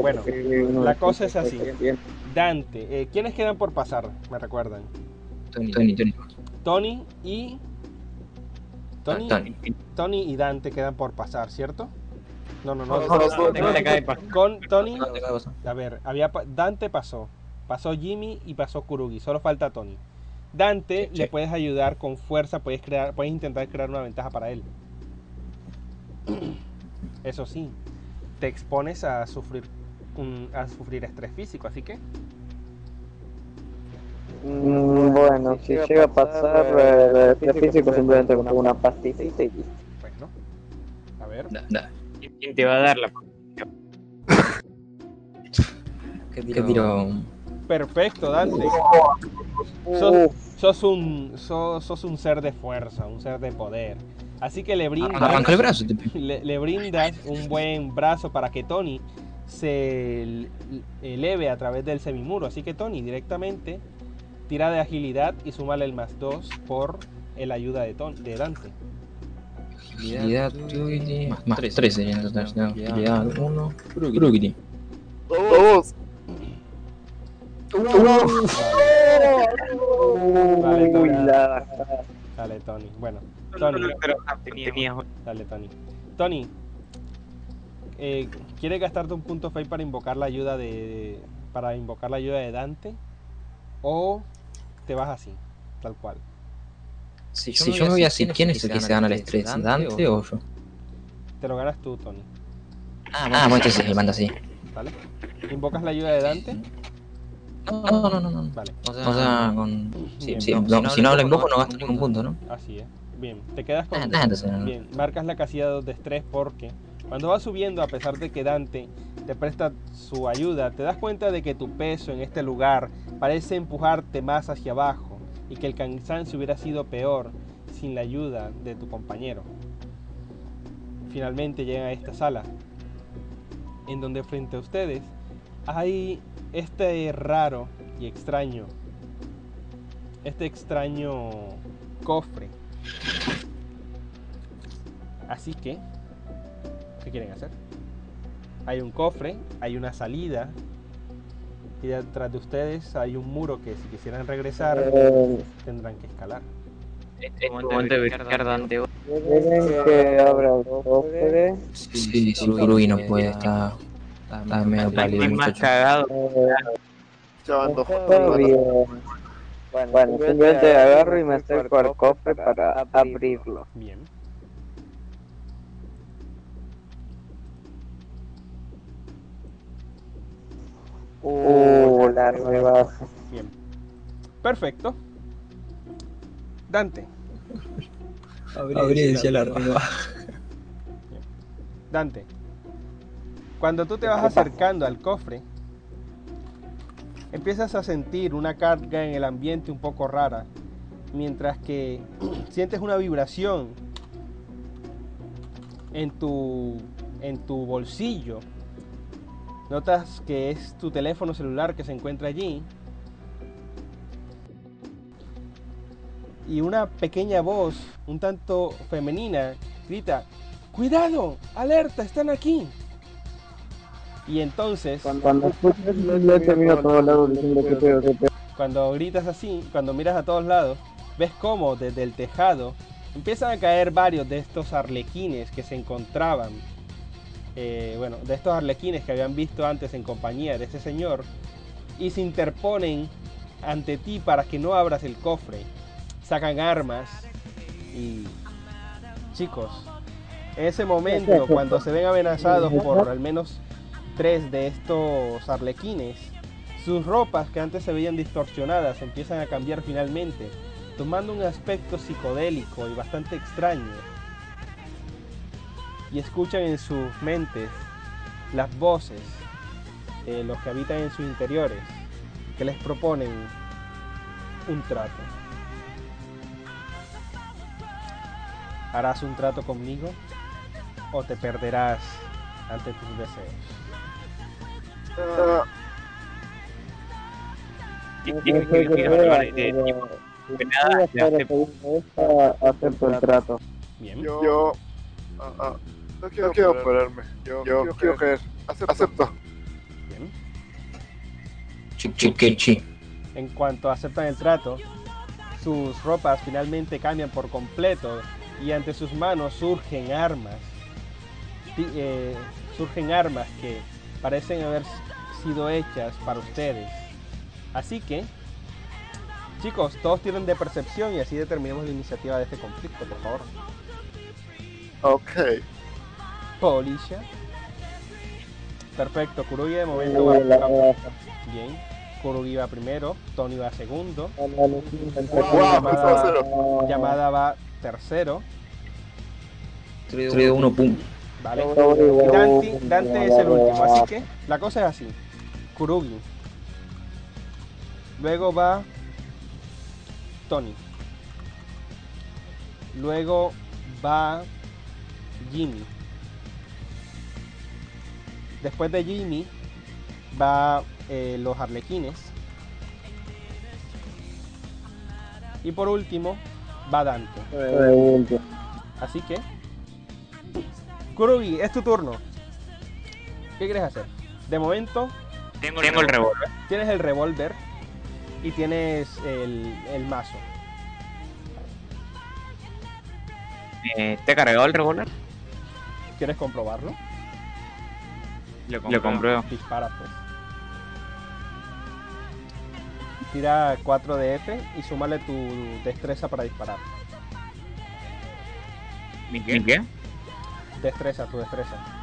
Bueno, la cosa es así. Dante, eh, ¿quiénes quedan por pasar? Me recuerdan. Tony, Tony, Tony. Tony y. Tony, Tony. Y Dante quedan por pasar, ¿cierto? No, no, no. Con Tony, a ver, había pa- Dante pasó, pasó Jimmy y pasó Kurugi, solo falta Tony. Dante Sí, le puedes ayudar con fuerza, puedes crear, puedes intentar crear una ventaja para él. Eso sí, te expones a sufrir un- a sufrir estrés físico, así que Mm, Bueno, si llega a pasar eh, el físico simplemente con una pastita y bueno. A ver. Da, da. ¿Quién te va a dar la ¿Qué tiro? Perfecto, Dante. Sos, un, sos, un ser de fuerza, un ser de poder. Así que le brindas, un buen brazo para que Tony se eleve a través del semimuro. Así que Tony directamente tira de agilidad y súmale el más 2 por la ayuda de, Tony, de Dante. Agilidad, más 3 sería en total. Agilidad 1, Dale, Tony. Dale, Tony. Bueno, Tony. Dale, Tony. Tony, eh, ¿quieres gastarte un punto fake para invocar la ayuda de para invocar la ayuda de Dante o te vas así, tal cual? Si yo, si me, yo voy me voy así, ¿quién es el que se gana el estrés? ¿Dante, ¿Dante o yo? Te lo ganas tú, Tony. Ah, bueno, ah, entonces me manda así. ¿Vale? Invocas la ayuda de Dante no, no, no, no. no. Vale. O sea, con. Sí, Bien, sí, no, no, si no hablo en grupo no gasto ningún punto, ¿no? Así es. Bien, te quedas con... No. Bien, marcas la casilla de estrés porque cuando vas subiendo, a pesar de que Dante te presta su ayuda, te das cuenta de que tu peso en este lugar parece empujarte más hacia abajo y que el cansancio hubiera sido peor sin la ayuda de tu compañero. Finalmente llegan a esta sala, en donde frente a ustedes hay este raro y extraño, este extraño cofre. Así que, ¿qué quieren hacer? Hay un cofre, hay una salida y detrás de ustedes hay un muro que si quisieran regresar tendrán que escalar. Este momento de verificar Dante. ¿Quieren que abra el cofre? Sí, sí, sí, Kurugi no puede, está. Está medio pálido muchacho. cagado. Bien. Bueno, simplemente agarro y me acerco al cofre para abrirlo. Bien. Uh, la rebaja. Bien. Perfecto. Dante, Abriencia la arriba. Dante. Cuando tú te vas acercando al cofre, empiezas a sentir una carga en el ambiente un poco rara, mientras que sientes una vibración en tu en tu bolsillo. Notas que es tu teléfono celular que se encuentra allí. Y una pequeña voz, un tanto femenina, grita, ¡Cuidado! ¡Alerta! ¡Están aquí! Y entonces, Cuando escuchas le termino a todos lados diciendo que pedo, que pedo. cuando gritas así, cuando miras a todos lados, ves cómo desde el tejado empiezan a caer varios de estos arlequines que se encontraban, eh, bueno, de estos arlequines que habían visto antes en compañía de ese señor, y se interponen ante ti para que no abras el cofre. Sacan armas y... Chicos, en ese momento, cuando se ven amenazados por al menos tres de estos arlequines, sus ropas que antes se veían distorsionadas empiezan a cambiar finalmente, tomando un aspecto psicodélico y bastante extraño. Y escuchan en sus mentes las voces de los que habitan en sus interiores, que les proponen un trato. ¿Harás un trato conmigo o te perderás ante tus deseos? Ah, que esta, acepto el trato. Bien. yo, yo ah, ah, no quiero, no quiero operarme. Yo, yo quiero creer. Acepto. Acepto. Bien. Chiquichi. En cuanto aceptan el trato, sus ropas finalmente cambian por completo y ante sus manos surgen armas. Eh, surgen armas que parecen haber sido hechas para ustedes. Así que, chicos, todos tienen de percepción y así determinamos la iniciativa de este conflicto, por favor. Ok. Policia. Perfecto, Kurugi de momento va, bien. Kurugi va primero, Tony va segundo, llamada-. Llamada va tercero, 3 de 1, pum. ¿vale? Dante, Dante es el último, así que la cosa es así. Kurugi. Luego va Tony. Luego va Jimmy. Después de Jimmy va eh, los arlequines. Y por último va Dante. Así que. Kurugi, es tu turno. ¿Qué quieres hacer? De momento, Tengo, tengo el revólver. tienes el revólver y tienes el, el mazo. Eh, ¿Te ha cargado el revólver? ¿Quieres comprobarlo? Lo compruebo. Dispara, pues. Tira 4 de F y súmale tu destreza para disparar. ¿Mi qué? Destreza, tu destreza.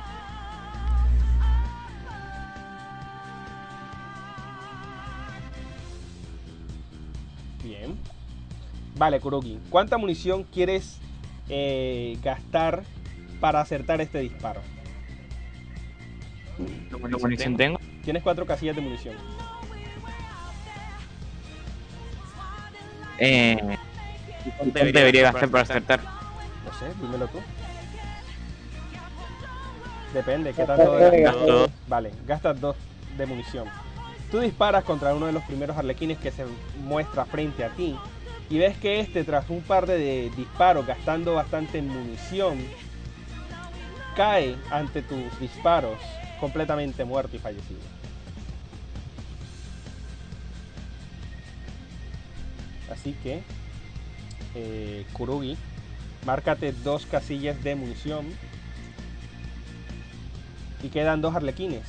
Bien. Vale, Kurugi. ¿Cuánta munición quieres eh, gastar para acertar este disparo? ¿Qué munición tengo? Tienes cuatro casillas de munición. Eh, ¿Cuánto debería gastar para acertar? No sé, dímelo tú. Depende, ¿qué tanto Gastar gastas? dos. Vale, gastas dos de munición. Tú disparas contra uno de los primeros arlequines que se muestra frente a ti y ves que este, tras un par de, disparos gastando bastante munición, cae ante tus disparos completamente muerto y fallecido. Así que, eh, Kurugi, márcate dos casillas de munición y quedan dos arlequines.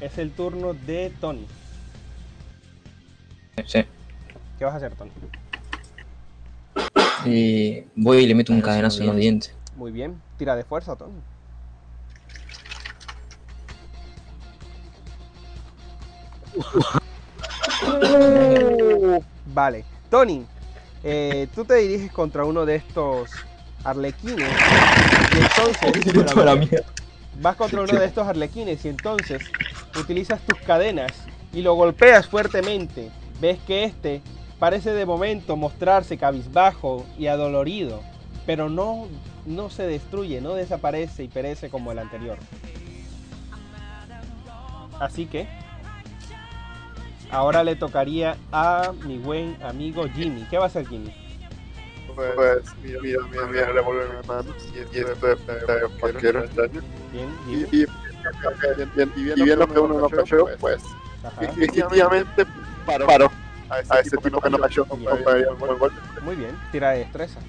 Es el turno de Tony. Sí. ¿Qué vas a hacer, Tony? Voy y le meto un cadenazo en los dientes. Muy bien, tira de fuerza, Tony. Vale, Tony, eh, tú te diriges contra uno de estos arlequines y entonces vas contra uno de estos arlequines y entonces utilizas tus cadenas y lo golpeas fuertemente. Ves que este parece de momento mostrarse cabizbajo y adolorido, pero no, no se destruye, no desaparece y perece como el anterior. Así que ahora le tocaría a mi buen amigo Jimmy. ¿Qué va a hacer Jimmy? Pues, mira, mira, mira, mira, revolver mis manos y, y esto es cualquier extraño. Bien, Y, y, y, y viendo que uno no cayó, pues. Instintivamente paró a ese tipo que no cayó con golpe. Muy bien, tira de destreza.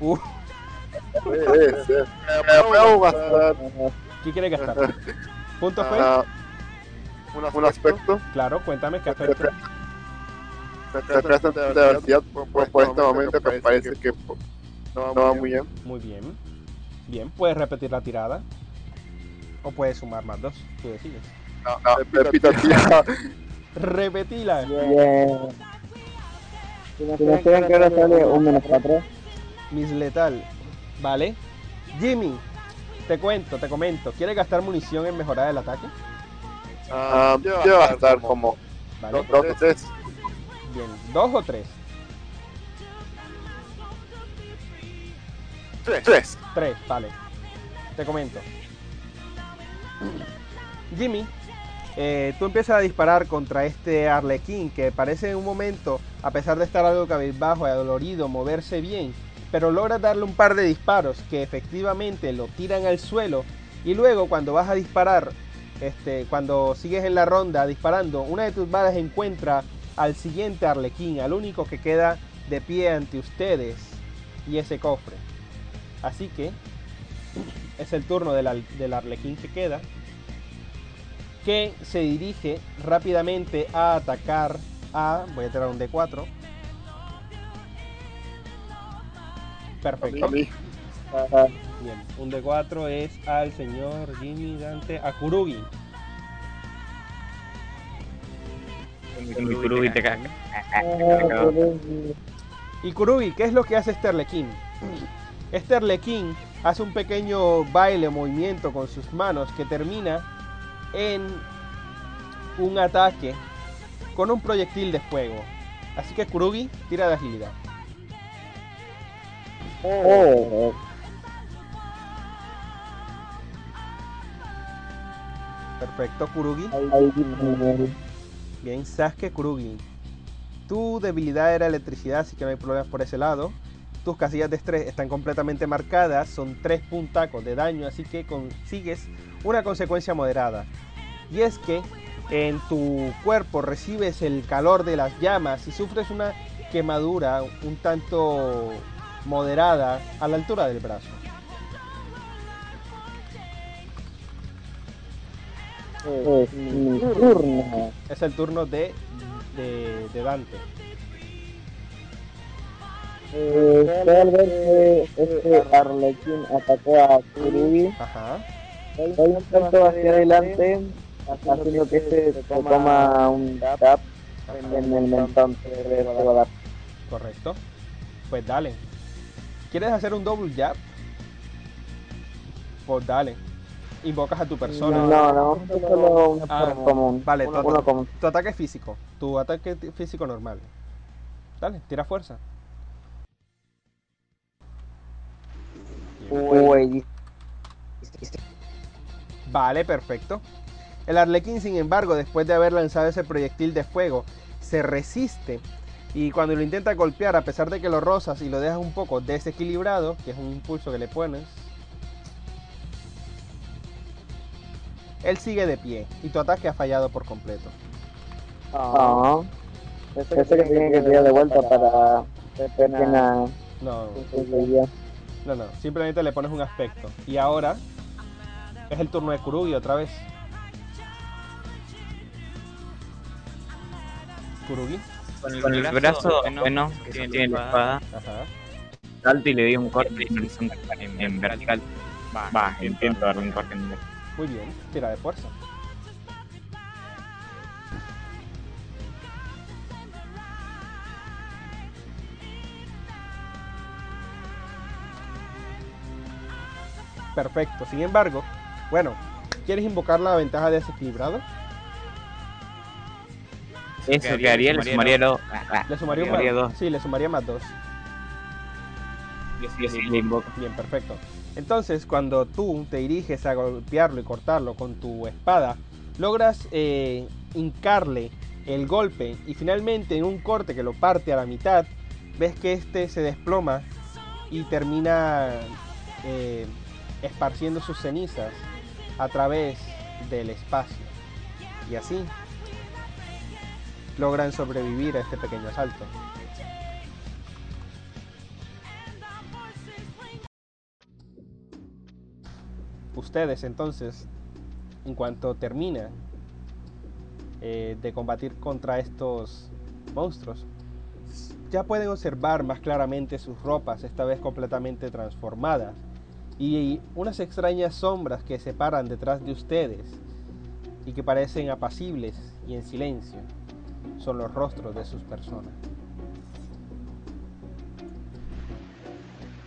Uh, Eh, sí. Me puedo gastar ¿qué quiere gastar? ¿Punto fue? ah, un, un aspecto Claro, cuéntame qué aspecto. de bastante diversidad pues, por este momento que parece que no va muy bien. Muy bien. Bien, puedes repetir la tirada. O puedes sumar más dos, tú decides. No, no, repito, tía. Repetila. Bien. Si que ahora sale un menos 4. Miss Letal. Vale. Jimmy, te cuento, te comento. ¿Quieres gastar munición en mejorar el ataque? Ah, yo voy a gastar como Vale. dos, dos o tres. Bien. ¿Dos o tres? Tres. Tres. Tres, vale. Te comento. Jimmy, eh, tú empiezas a disparar contra este arlequín que parece en un momento, a pesar de estar algo cabizbajo y adolorido, moverse bien, pero logras darle un par de disparos que efectivamente lo tiran al suelo y luego cuando vas a disparar, este, cuando sigues en la ronda disparando, una de tus balas encuentra al siguiente arlequín, al único que queda de pie ante ustedes y ese cofre. Así que es el turno del, arlequín que queda, que se dirige rápidamente a atacar a... Voy a tirar un D4. Perfecto. Bien, un D4 es al señor Jimmy Dante Akurugi. Kurugi te caga. Y Kurugi, ¿qué es lo que hace este arlequín? Este arlequín hace un pequeño baile, movimiento con sus manos que termina en un ataque con un proyectil de fuego. Así que Kurugi, tira de agilidad. Oh, Perfecto, Kurugi. Bien, Sasuke Kurugi. Tu debilidad era electricidad, así que no hay problemas por ese lado. Tus casillas de estrés están completamente marcadas, son tres puntacos de daño, así que consigues una consecuencia moderada. Y es que en tu cuerpo recibes el calor de las llamas y sufres una quemadura un tanto moderada a la altura del brazo. Es mi turno. Es el turno de, de, de Dante. Eh, al ver que este Arlequín atacó a Ajá. da un salto hacia adelante, haciendo que este se toma un tap en el mentón que va a dar. Correcto. Pues dale. ¿Quieres hacer un double jab? Pues dale. Invocas a tu persona. No, no, solo un Ah, común. vale, tu, común. tu ataque físico. Tu ataque físico normal. Dale, tira fuerza. Uy, Vale, perfecto. El Arlequín, sin embargo, después de haber lanzado ese proyectil de fuego, se resiste. Y cuando lo intenta golpear, a pesar de que lo rozas y lo dejas un poco desequilibrado, que es un impulso que le pones, él sigue de pie y tu ataque ha fallado por completo. Ah, ese que tiene que tirar de vuelta para pena No. No, no. Simplemente le pones un aspecto. Y ahora es el turno de Kurugi otra vez. Kurugi. Con el brazo bueno que tiene la espada, Ajá. salto y le doy un corte en horizontal, en, en vertical. Va, intento darle un corte en vertical. Muy bien. Tira de fuerza. Perfecto. Sin embargo, bueno, ¿quieres invocar la ventaja de desequilibrado? Eso que haría, le sumaría dos. Ah, Le sumaría, más- dos. Sí, le sumaría más dos. Yo sí, yo sí le invoco. Bien, perfecto. Entonces, cuando tú te diriges a golpearlo y cortarlo con tu espada, logras eh, hincarle el golpe y finalmente en un corte que lo parte a la mitad, ves que este se desploma y termina eh, esparciendo sus cenizas a través del espacio. Y así logran sobrevivir a este pequeño asalto. Ustedes entonces, en cuanto termina eh, de combatir contra estos monstruos, ya pueden observar más claramente sus ropas, esta vez completamente transformadas, y unas extrañas sombras que se paran detrás de ustedes y que parecen apacibles y en silencio. Son los rostros de sus personas.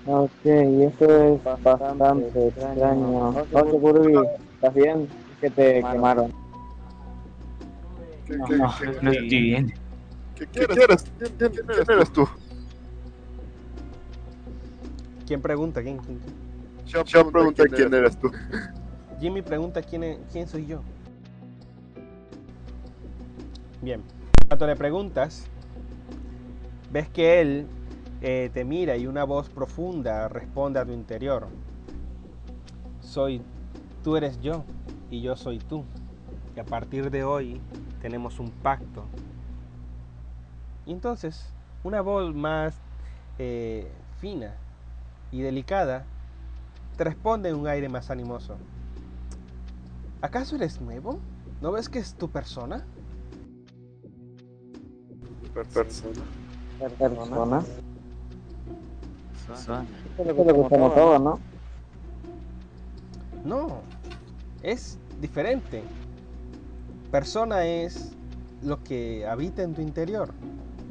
Ok, eso es bastante extraño. José Kurugi, ¿estás bien? Que te quemaron. ¿Qué, No, qué- no, qué- no estoy bien. qué- qué eres? ¿Quién, quién- quién eres tú? ¿Quién pregunta? ¿Quién, quién- quién? Yo, yo pregunté quién eres tú. Jimmy pregunta quién, es- quién soy yo. Bien, cuando le preguntas, ves que él eh, te mira y una voz profunda responde a tu interior. Soy, tú eres yo y yo soy tú. Y a partir de hoy tenemos un pacto. Y entonces, una voz más eh, fina y delicada te responde en un aire más animoso. ¿Acaso eres nuevo? ¿No ves que es tu persona? Persona. Persona. Son- Eso es lo. No, es diferente. Persona es lo que habita en tu interior.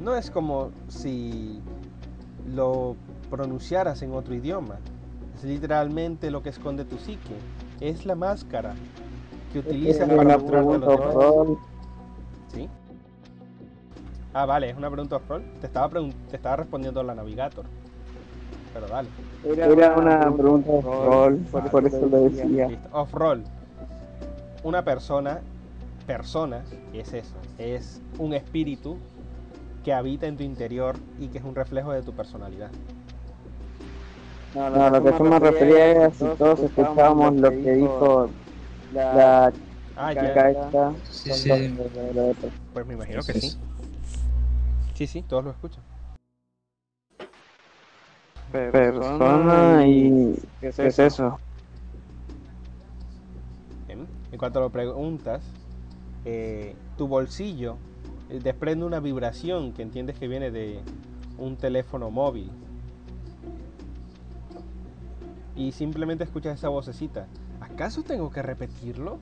No es como si lo pronunciaras en otro idioma. Es literalmente lo que esconde tu psique. Es la máscara que utilizas para una mostrarte a los demás. rol. ¿Sí? Ah, vale, es una pregunta off-roll. Te estaba, pregun- te estaba respondiendo la Navigator. Pero dale. Era una pregunta rol, por, por eso lo decía. Listo. Off-roll. Una persona, personas, es eso. Es un espíritu que habita en tu interior y que es un reflejo de tu personalidad. No, lo que yo me refería era si todos escuchábamos lo que dijo la Ah, chica esta. Sí, sí. Pues me imagino que Sí, sí. sí. Todos lo escuchan. Persona y... ¿Qué es eso? Bien. En cuanto lo preguntas, eh, tu bolsillo eh, desprende una vibración que entiendes que viene de un teléfono móvil y simplemente escuchas esa vocecita. ¿Acaso tengo que repetirlo?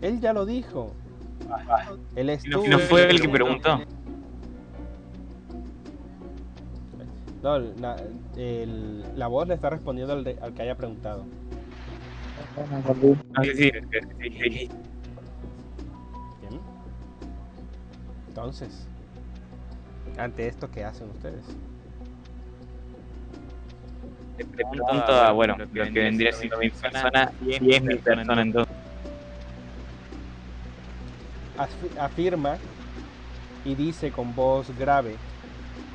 Él ya lo dijo. Él es No, fue el que preguntó. No, la, el- la voz le está respondiendo al, de- al que haya preguntado. Ah, sí, sí. Bien. Entonces, ante esto, ¿qué hacen ustedes? Le pregunto a, bueno, lo que vendría siendo mi persona, si es mi persona entonces. Afi- afirma y dice con voz grave,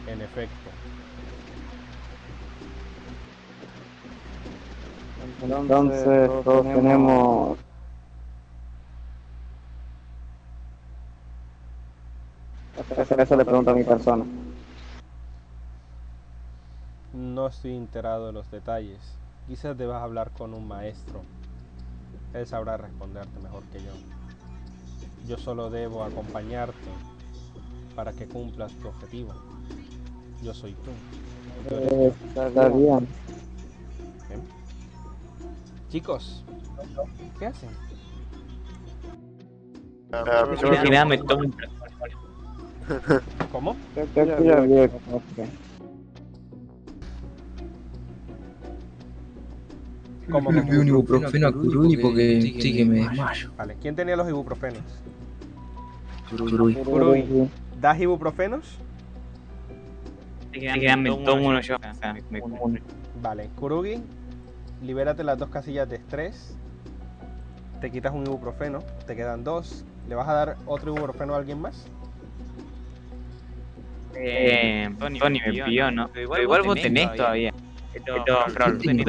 en efecto. Entonces todos tenemos Eso, eso le pregunto a mi persona. No estoy enterado de los detalles. Quizás debas hablar con un maestro. Él sabrá responderte mejor que yo. Yo solo debo acompañarte para que cumplas tu objetivo. Yo soy tú. Yo. Eh, Está bien. Bien. Chicos, ¿qué hacen? ¿Cómo? ¿Cómo, Le pido un ibuprofeno a Kurui porque sí que me desmayo. Vale, ¿quién tenía los ibuprofenos? Kurui. Kurui. ¿Das ibuprofenos? Así que me tomo uno yo. o sea, me- Vale, Kurugi, libérate las dos casillas de estrés. Te quitas un ibuprofeno, te quedan dos. ¿Le vas a dar otro ibuprofeno a alguien más? Eh, Tony me pidió, ¿no? Pero igual vos tenés todavía. Esto, Fran, tú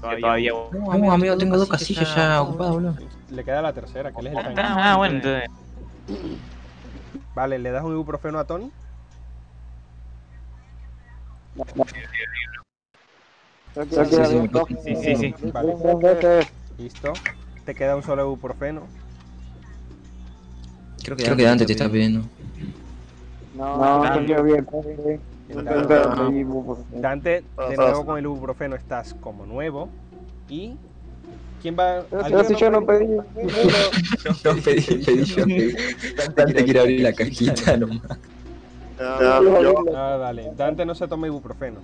todavía. No, amigo, tengo dos casillas ya ocupadas, boludo. Le queda la tercera, que él es el tanque. Ah, bueno, entonces. Vale, ¿le das un ibuprofeno a Tony? Creo que Sí, sí, Sí. Vale, listo. Te queda un solo ibuprofeno. Creo que Dante te está pidiendo. No, no, yo vi el Dante, Dante, Ah, de ah, nuevo con el ibuprofeno estás como nuevo. ¿Y quién va? ¿Alguien si yo a no pedí. No, pedí, pedí yo. Dante quiere abrir la cajita nomás. Ah, yo, Ah, vale. Dante no se toma ibuprofeno.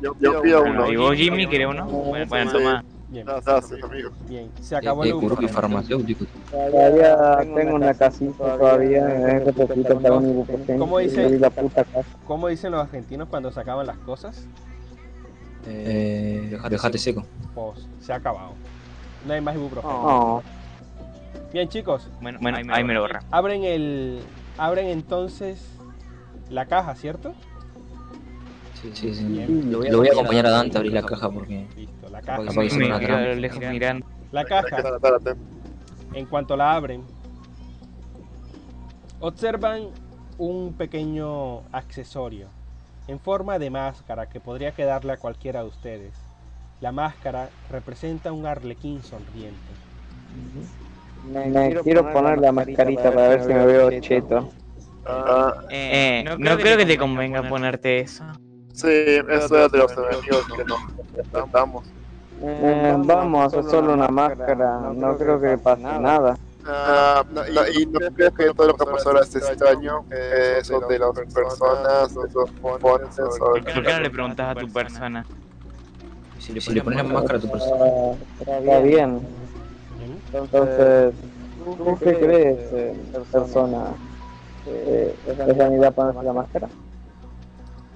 yo, pido uno. ¿y vos, Jimmy, querés uno? Bueno, bueno, toma. Bien, amigo. bien. Se acabó el Eh, Kurui ibuprofeno. farmacéutico. Todavía tengo una casita todavía, es poquito para un ibuprofeno. ¿Cómo dice? Y la puta casa. ¿Cómo dicen los argentinos cuando se acaban las cosas? Eh, dejate seco. Pues se ha acabado. No hay más ibuprofeno. No, Bien, chicos, Bueno, bueno, ahí me lo borra. abren el. Abren entonces la caja, ¿cierto? Sí, sí, sí. Bien. Lo voy a acompañar a Dante a abrir la caja porque. Listo, la caja. que Me una lejos mirando. La que caja, en cuanto la abren, observan un pequeño accesorio en forma de máscara que podría quedarle a cualquiera de ustedes. La máscara representa un arlequín sonriente. me quiero poner la mascarita para ver si me veo cheto. Ah, Eh, no creo que te convenga ponerte eso. sí, eso es de los enemigos que nos enfrentamos. Eh, vamos a hacer solo una máscara, no creo que pase nada. Ah, no, y no creo que todo lo que pasó ahora es extraño. Eh, eso de las personas, de los pones, o ¿Por qué no le preguntas a tu persona? Si le, si le pones la máscara a tu persona. Está bien. Entonces, ¿tú qué crees, eh, persona? Eh, ¿Es la idea ponerse la máscara?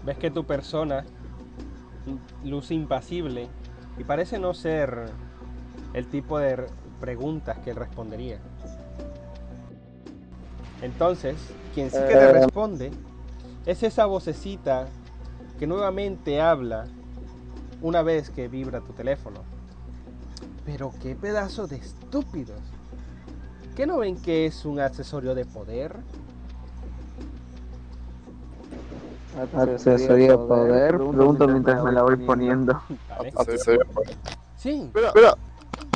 Ves que tu persona luce impasible y parece no ser el tipo de re- preguntas que él respondería. Entonces, quien sí que te Eh. responde es esa vocecita que nuevamente habla una vez que vibra tu teléfono. Pero qué pedazo de estúpidos. ¿Qué no ven que es un accesorio de poder? Accesorio de poder, pregunto mientras me la voy poniendo. Accesorio. Sí, Espera, espera.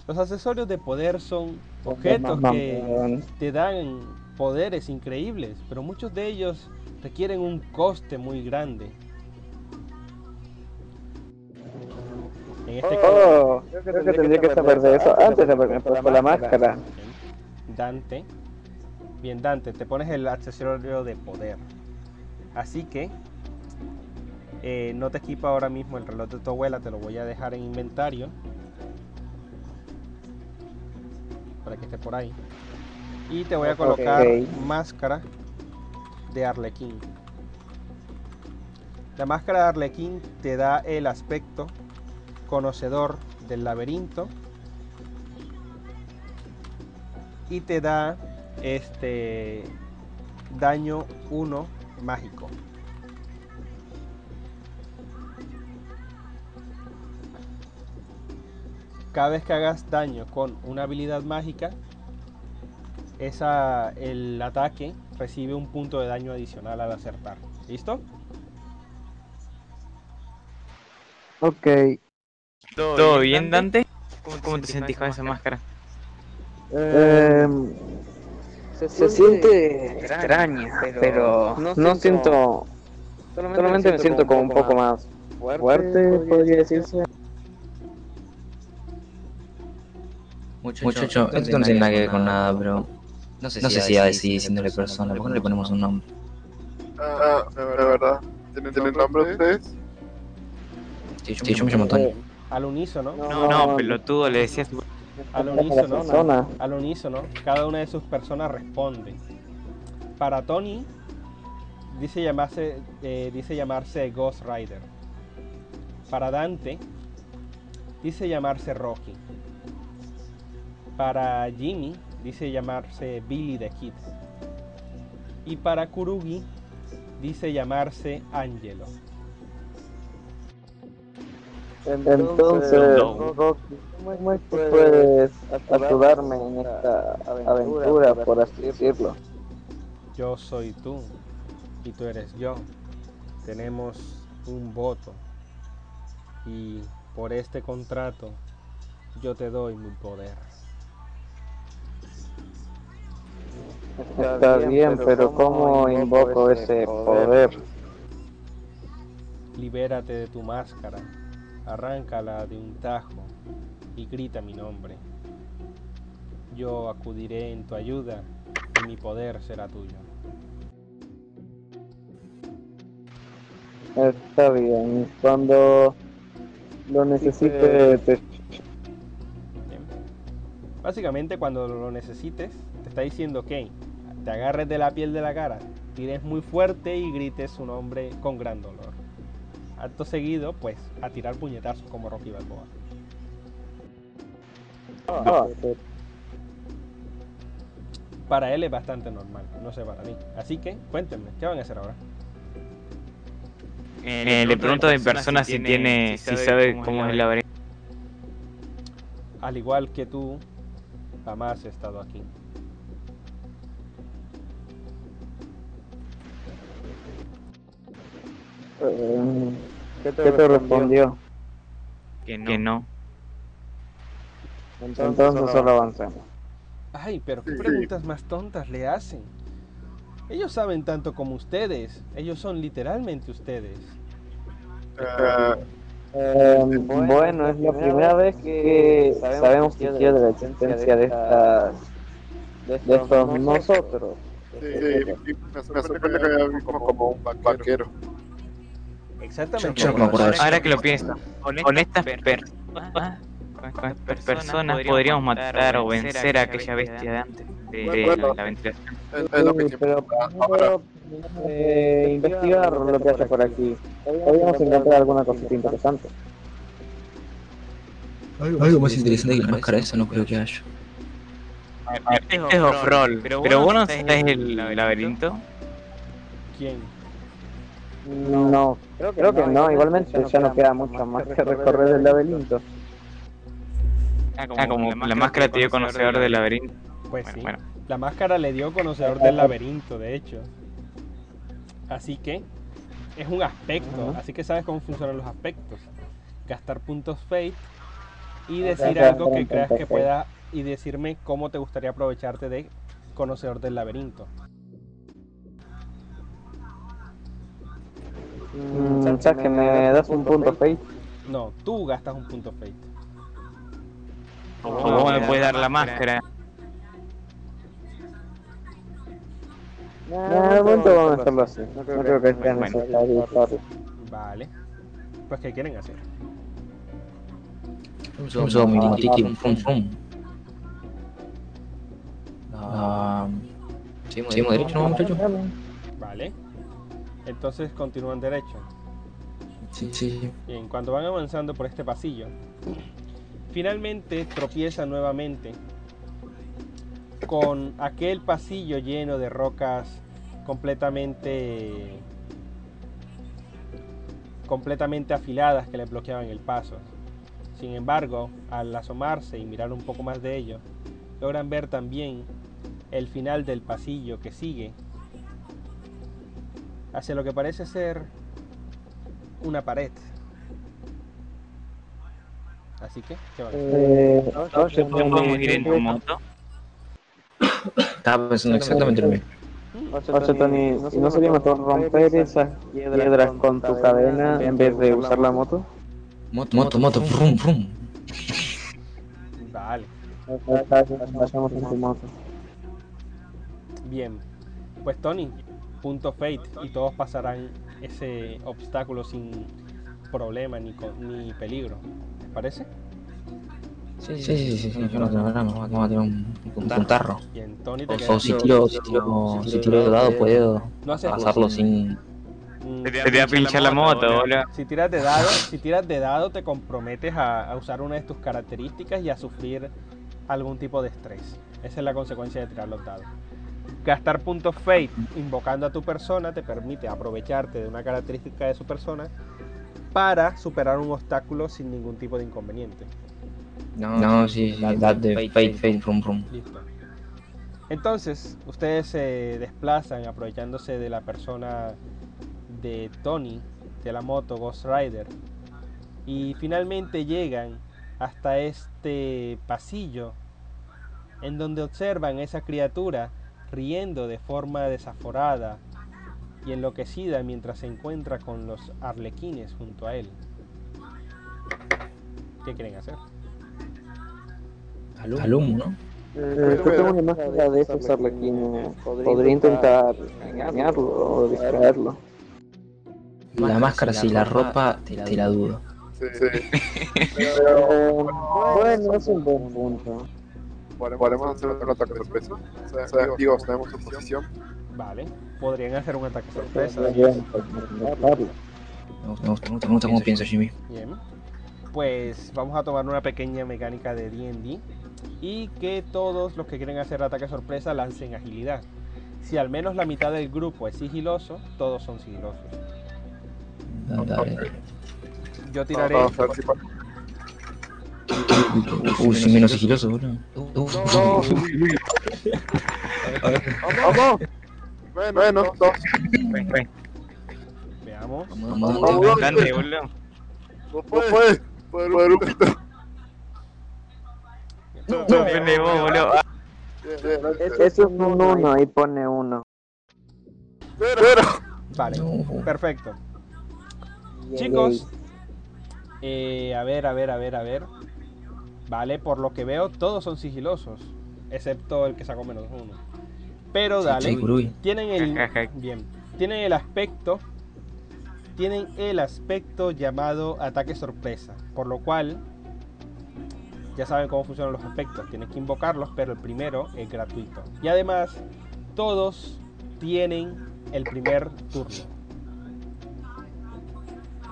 Los accesorios de poder son objetos que te dan poderes increíbles, pero muchos de ellos requieren un coste muy grande. En este caso, Oh, creo que tendría que saber de eso antes de haberme puesto la máscara. Dante. Bien, Dante, te pones el accesorio de poder. Así que eh, no te equipa ahora mismo el reloj de tu abuela, te lo voy a dejar en inventario. Para que esté por ahí. Y te voy a colocar máscara de Arlequín. La máscara de Arlequín te da el aspecto conocedor del laberinto y te da este daño 1 mágico. Cada vez que hagas daño con una habilidad mágica, esa, el ataque recibe un punto de daño adicional al acertar. ¿Listo? Ok. ¿Todo bien, Dante? ¿Cómo, cómo te sentís con esa máscara? Em, se siente extraña, pero no siento. Solamente me siento como un poco más fuerte, podría decirse. Muchacho, esto no tiene nada que ver con nada, pero. No sé si ya decidí diciéndole persona, ¿por qué no le ponemos un nombre? Ah, de verdad. ¿Tienen, ¿tienen nombre ustedes? Sí, yo me llamo Tony. Al unísono, No, no, pelotudo, le decías. Al unísono, al unísono, cada una de sus personas responde. Para Tony dice llamarse, eh, dice llamarse Ghost Rider. Para Dante dice llamarse Rocky. Para Jimmy dice llamarse Billy the Kid. Y para Kurugi dice llamarse Angelo. Entonces, Rocky, ¿cómo es que puedes ayudarme en esta aventura, por así decirlo? Yo soy tú y tú eres yo. Tenemos un voto y por este contrato yo te doy mi poder. Está bien, pero ¿cómo invoco ese poder? Libérate de tu máscara, arráncala de un tajo y grita mi nombre. Yo acudiré en tu ayuda y mi poder será tuyo. Está bien, cuando lo necesite, te... Básicamente cuando lo necesites, te está diciendo que te agarres de la piel de la cara, tires muy fuerte y grites su nombre con gran dolor. Acto seguido, pues, a tirar puñetazos como Rocky Balboa. Ah, Para él es bastante normal, no sé para mí. Así que, cuéntenme, ¿qué van a hacer ahora? Eh, le pregunto a mi persona si tiene, si sabe cómo es el laberinto. Al igual que tú, jamás he estado aquí. Eh, ¿Qué te respondió? Que no. Entonces solo avancemos. Ay, pero qué preguntas más tontas le hacen. Ellos saben tanto como ustedes. Ellos son literalmente ustedes. Ah, Eh, bueno, es la primera vez que sabemos siquiera de la existencia de estas de estos nosotros. sí, sí, me sorprende que haya visto como un vaquero. Exactamente. Yo no eso. Ahora que lo pienso, con estas estas personas podríamos matar o vencer a aquella bestia de antes de, de la ventilación. Siempre pero eh, investigar lo que haya por aquí. Podríamos encontrar alguna cosita interesante. Algo más interesante que la máscara esa no creo que haya. Es off-roll, pero vos no sabés el laberinto. ¿Quién? No, creo que no. Igualmente ya no queda mucho más que recorrer el laberinto. Ah, como la máscara te dio conocedor del laberinto. Pues Bueno, sí. bueno. La máscara le dio conocedor del laberinto, de hecho. Así que es un aspecto. Así que sabes cómo funcionan los aspectos. Gastar puntos fate y decir algo que creas que pueda y decirme cómo te gustaría aprovecharte de conocedor del laberinto. Mm, ¿Sabes que me das un punto fate? No, tú gastas un punto fate. O vos me puedes dar la máscara. Nah, de momento vamos a hacerlo así. No creo que sea Bueno. necesario usarlo. Vale. Pues, ¿qué quieren hacer? Uso mi tiki fum fum. Ah, Seguimos derecho, ¿no, muchachos? Vale. Entonces continúan derecho. Sí, sí. Bien, cuando van avanzando por este pasillo, finalmente tropiezan nuevamente con aquel pasillo lleno de rocas completamente completamente afiladas que le bloqueaban el paso. Sin embargo, al asomarse y mirar un poco más de ello, logran ver también el final del pasillo que sigue hacia lo que parece ser una pared. Así que, ¿qué van a hacer? Eh, ¿No podemos ir en tu moto? Estaba pensando exactamente lo mismo. Oye, Tony, ¿y no sería mejor romper esas piedras con tu cadena en vez de usar la moto? Moto, moto, moto, frum, frum. Vale, Vayamos en tu moto. bien. Pues Tony, punto fate y todos pasarán ese obstáculo sin problema ni, co- ni peligro. ¿Les parece? Sí, sí, sí, sí, sí, yo no tengo drama, vamos a tirar un, un puntarro. Bien, Tony te O, si tiro, si tiro, si tiro dado puedo pasarlo sin... Te voy a pinchar la moto, boludo. Si tiras de dado, si tiras de dado te comprometes a, a usar una de tus características y a sufrir algún tipo de estrés. Esa es la consecuencia de tirar los dados. Gastar puntos fate invocando a tu persona te permite aprovecharte de una característica de su persona para superar un obstáculo sin ningún tipo de inconveniente. No, sí, sí, that de fate, fate, frum. Listo. Entonces, ustedes se desplazan aprovechándose de la persona de Tony, de la moto Ghost Rider, y finalmente llegan hasta este pasillo en donde observan esa criatura riendo de forma desaforada y enloquecida mientras se encuentra con los arlequines junto a él. ¿Qué quieren hacer? Alum, ¿no? Eh, yo tengo una máscara de esos arlequines. Podría intentar engañarlo o distraerlo. La máscara sí, la ropa te, te la dudo. Sí, sí. Pero, bueno, es un buen punto. Podemos hacer otro ataque de sorpresa. O sea, o sea, digo, tenemos su posición. Vale, podrían hacer un ataque sorpresa. Me gusta, me gusta, me gusta, me gusta cómo piensa Jimmy. Bien. Pues vamos a tomar una pequeña mecánica de D&D y que todos los que quieren hacer ataque sorpresa lancen agilidad. Si al menos la mitad del grupo es sigiloso, todos son sigilosos. Dale. Yo tiraré si pa- Uy, soy menos sigiloso, boludo. ¡Vamos! Bueno, dos. Ven, ven. veamos. Vamos, vamos, Vamos, vamos. Bastante, boludo. No puedes. Poder, vos, boludo. Eso es un uno, ahí pone uno. Pero, Vale, perfecto. Chicos, eh, a ver, a ver, a ver, a ver. Vale, por lo que veo, todos son sigilosos, excepto el que sacó menos uno. Pero dale. Tienen el bien. Tienen el aspecto. Tienen el aspecto llamado ataque sorpresa. Por lo cual. Ya saben cómo funcionan los aspectos. Tienen que invocarlos, pero el primero es gratuito. Y además, todos tienen el primer turno.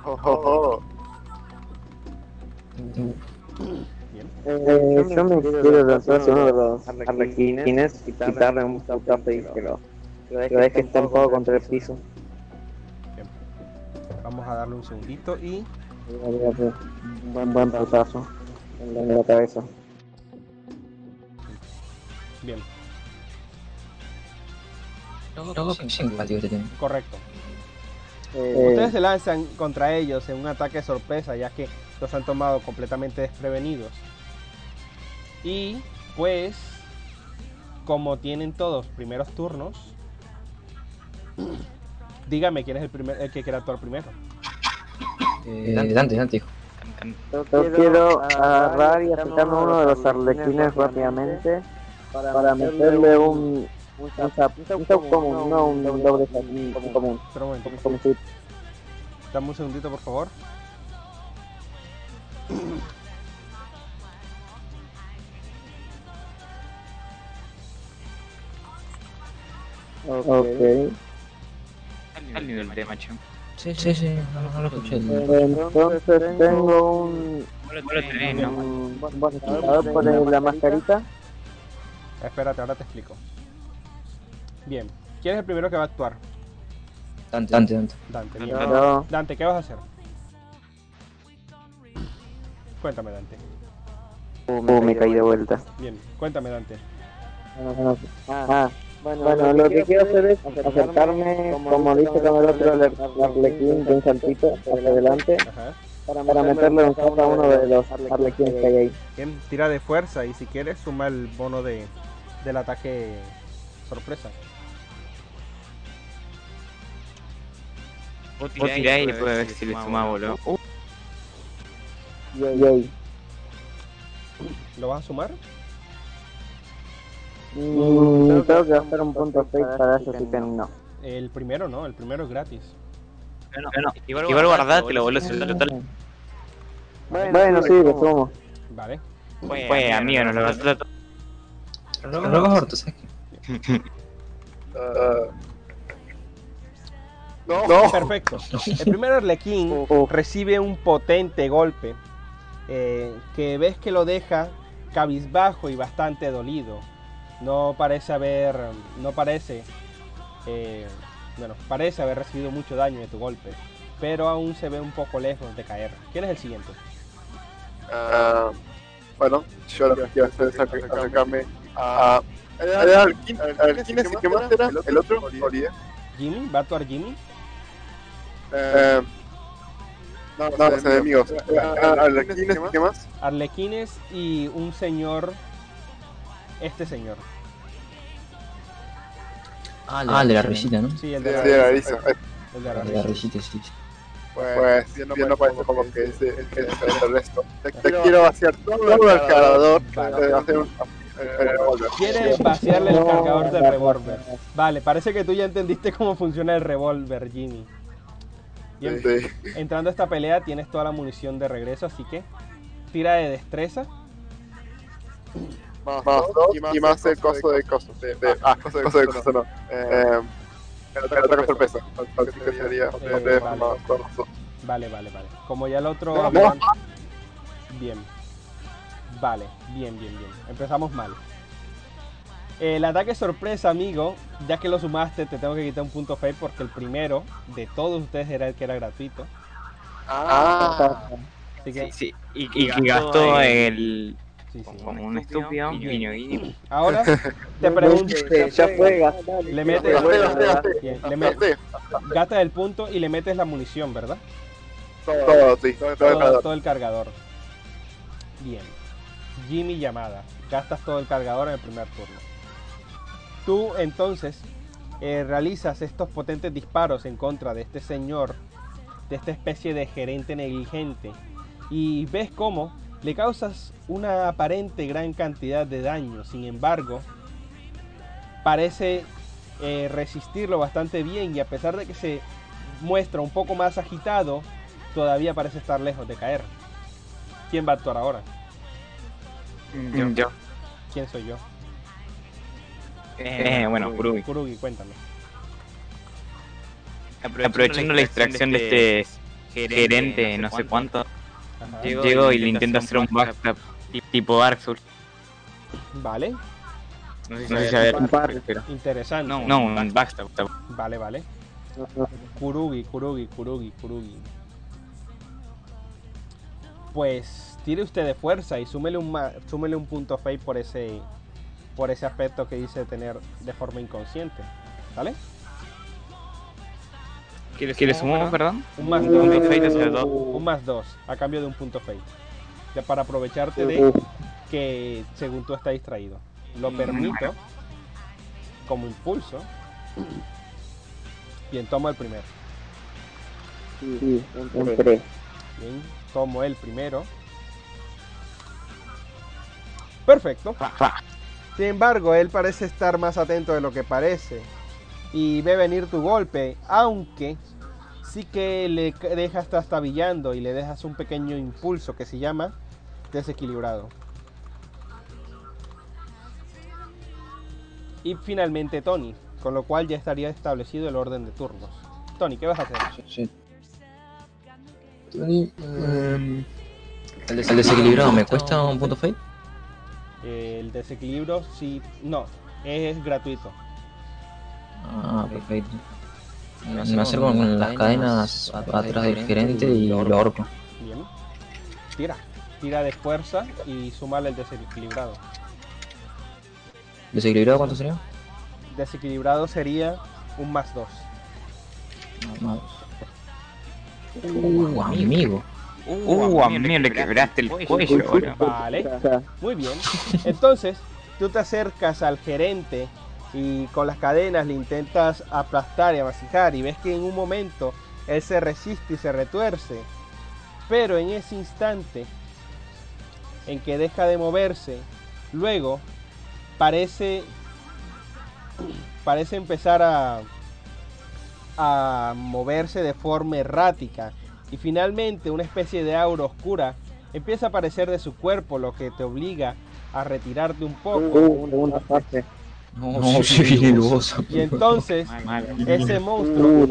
oh, oh, oh. Bien. Eh, yo me quiero lanzar hacia uno de los arlequines, quitarle un putazo y que lo que ves que está un poco contra el piso. Vamos a darle un segundito y. Un buen, buen putazo en la, cabeza. Bien, tema. correcto. Eh, Ustedes se lanzan contra ellos en un ataque de sorpresa, ya que los han tomado completamente desprevenidos. Y pues, como tienen todos primeros turnos, dígame quién es el, primer, el que quiere actuar primero. Eh, Dante, Dante, hijo. Yo quiero agarrar y acercarme a uno de los arlequines rápidamente para meterle un un un común, no un doble común. Espera un momento. Como si Dame un segundito, por favor. Ok. Al nivel de macho. Sí, sí, sí, no, no lo escuché. Entonces tengo un, un bonusizador por la mascarita. Espérate, ahora te explico. Bien. ¿Quién es el primero que va a actuar? Dante, Dante, Dante. Dante. Yo, Dante, ¿qué vas a hacer? Cuéntame, Dante. uh, me caí de vuelta. Bien, cuéntame, Dante. Ah, bueno, lo que quiero hacer es acercarme, como dice con el otro arlequín, de un saltito hacia adelante, Ajá. para meterle un zap a uno de los arlequines que hay ahí. Bien, tira de fuerza y si quieres suma el bono de, del ataque sorpresa. Vos tirá y después ver si le. Uh, Y ahí. ¿Lo vas a sumar? Mm, tengo que gastar un punto 6 para eso, así que no. El primero no, el primero es gratis. no, no, igual, igual guardátelo, boludo. Total. Bueno, sí, lo sumo. Vale. Pues, amigo, nos lo gastó todo. Los locos hortos, ¿sabes qué? Ah, no, Perfecto. El primer Arlequín recibe un potente golpe eh, que ves que lo deja cabizbajo y bastante dolido. No parece haber, no parece, eh, bueno, parece haber recibido mucho daño de tu golpe, pero aún se ve un poco lejos de caer. ¿Quién es el siguiente? Ah, bueno, yo lo que quiero hacer es acer- acercarme a. Era el quién es el que más era? ¿El otro? Jimmy, ¿va a actuar Jimmy? Eh, no, no, los enemigos. Ah, ¿El quién es el que más? Arlequines y un señor, este señor. Ah, el de la risita, ¿no? Sí, el de sí, Arisa. Eh, el de la El de la risa. risita, sí. sí. Pues, bien no parece como que es es el resto. Te, te quiero vaciar todo el cargador. Quiere vaciarle el cargador del revólver. Vale, parece que tú ya entendiste cómo funciona el revólver, Jimmy. Sí. entrando a esta pelea tienes toda la munición de regreso, así que tira de destreza. Más dos y más el costo de costo. de- de- Ah, costo de costo no. Eh, el ataque sorpresa. Así que sería. Eh, más vale. Vale, vale, vale. Como ya el otro... No, Bien. Vale, bien, bien, bien. Empezamos mal. El ataque sorpresa, amigo, ya que lo sumaste, te tengo que quitar un punto fe porque el primero de todos ustedes era el que era gratuito. Ah, Así que, Sí, sí. Y, y, y gastó el. Sí, sí. Como un estúpido. Guiño, guiño. Ahora te pregunto, Ya fue gastar. le metes, le gastas el punto y le metes la munición, ¿verdad? todo, sí. Todo el Todo, cargador. todo el cargador. Bien. Jimmy llamada. Gastas todo el cargador en el primer turno. Tú entonces eh, realizas estos potentes disparos en contra de este señor, de esta especie de gerente negligente, y ves cómo le causas una aparente gran cantidad de daño. Sin embargo, parece eh, resistirlo bastante bien y a pesar de que se muestra un poco más agitado, todavía parece estar lejos de caer. ¿Quién va a actuar ahora? Yo. Yo. ¿Quién soy yo? Eh, bueno, Kurugi. Kurugi, cuéntame. Aprovechando la distracción de este gerente, no sé cuánto, Ajá. llego y le intento hacer un backstab tipo Dark Souls. Vale, No sé si se ve, pero. interesante. No, no, un backstab. Vale, vale. Kurugi, Kurugi, Kurugi, Kurugi. Pues tire usted de fuerza y súmele un, súmele un punto fate por ese, por ese aspecto que dice tener de forma inconsciente. ¿Vale? ¿Qué le sumamos, perdón? Un más Un dos. Un más dos, a cambio de un punto fate. Ya para aprovecharte de que según tú estás distraído. Lo permito como impulso. Bien, tomo el primero. Sí, un 3. Bien. tomo el primero. Perfecto. Sin embargo, él parece estar más atento de lo que parece. Y ve venir tu golpe, aunque sí que le dejas trastabillando y le dejas un pequeño impulso que se llama desequilibrado. Y finalmente Tony, con lo cual ya estaría establecido el orden de turnos. Tony, ¿qué vas a hacer? Sí. Tony, em, el desequilibrado me cuesta un punto fate. El desequilibrio, sí, no, es gratuito. Ah, perfecto. Me acerco con las cadenas atrás del gerente y lo ahorco. Bien. Tira. Tira de fuerza y sumale el desequilibrado. ¿Desequilibrado cuánto sería? Desequilibrado sería un más 2. Más Uh, amigo. Uh, a mí le quebraste el cuello ahora. Vale. Muy bien. Entonces, tú te acercas al gerente y con las cadenas le intentas aplastar y amasijar y ves que en un momento él se resiste y se retuerce. Pero en ese instante en que deja de moverse, luego parece parece empezar a moverse de forma errática y finalmente una especie de aura oscura empieza a aparecer de su cuerpo, lo que te obliga a retirarte un poco. una fase. No, no Y entonces ese monstruo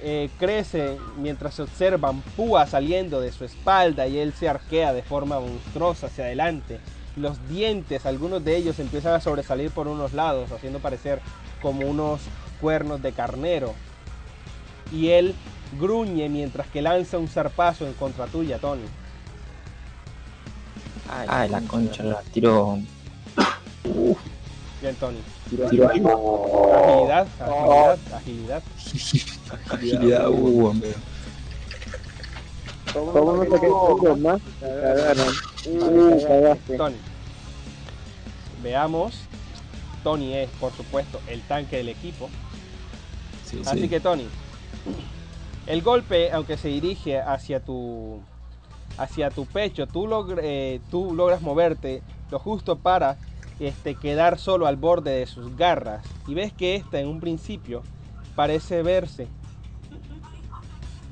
eh, crece mientras se observan púas saliendo de su espalda y él se arquea de forma monstruosa hacia adelante. Los dientes, algunos de ellos empiezan a sobresalir por unos lados, haciendo parecer como unos cuernos de carnero. Y él gruñe mientras que lanza un zarpazo en contra tuya, Tony. Ay, la concha, la tiro. Bien, Tony. Tiro, tiro Agilidad, agilidad, agilidad. Agilidad, uh, hombre. ¿Cómo no saqué puntos más? Uh, cagaste. Tony. Veamos. Tony es, por supuesto, el tanque del equipo. Sí, Así sí. que, Tony, el golpe, aunque se dirige hacia tu hacia tu pecho, tú, logr- eh, tú logras moverte lo justo para este, quedar solo al borde de sus garras. Y ves que esta en un principio parece verse.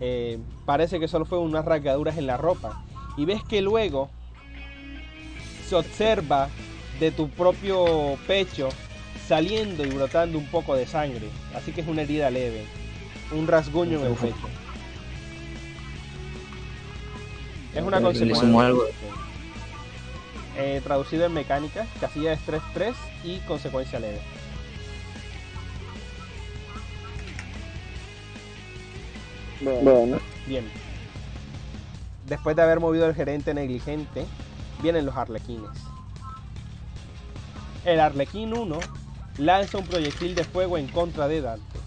eh, parece que solo fue unas rasgaduras en la ropa. Y ves que luego se observa de tu propio pecho saliendo y brotando un poco de sangre. Así que es una herida leve. Un rasguño en el pecho. Es una consecuencia. Eh, traducido en mecánica, casilla de estrés 3 y consecuencia leve. Bueno, Bien. Después de haber movido el gerente negligente, vienen los arlequines. El arlequín 1 lanza un proyectil de fuego en contra de Dante.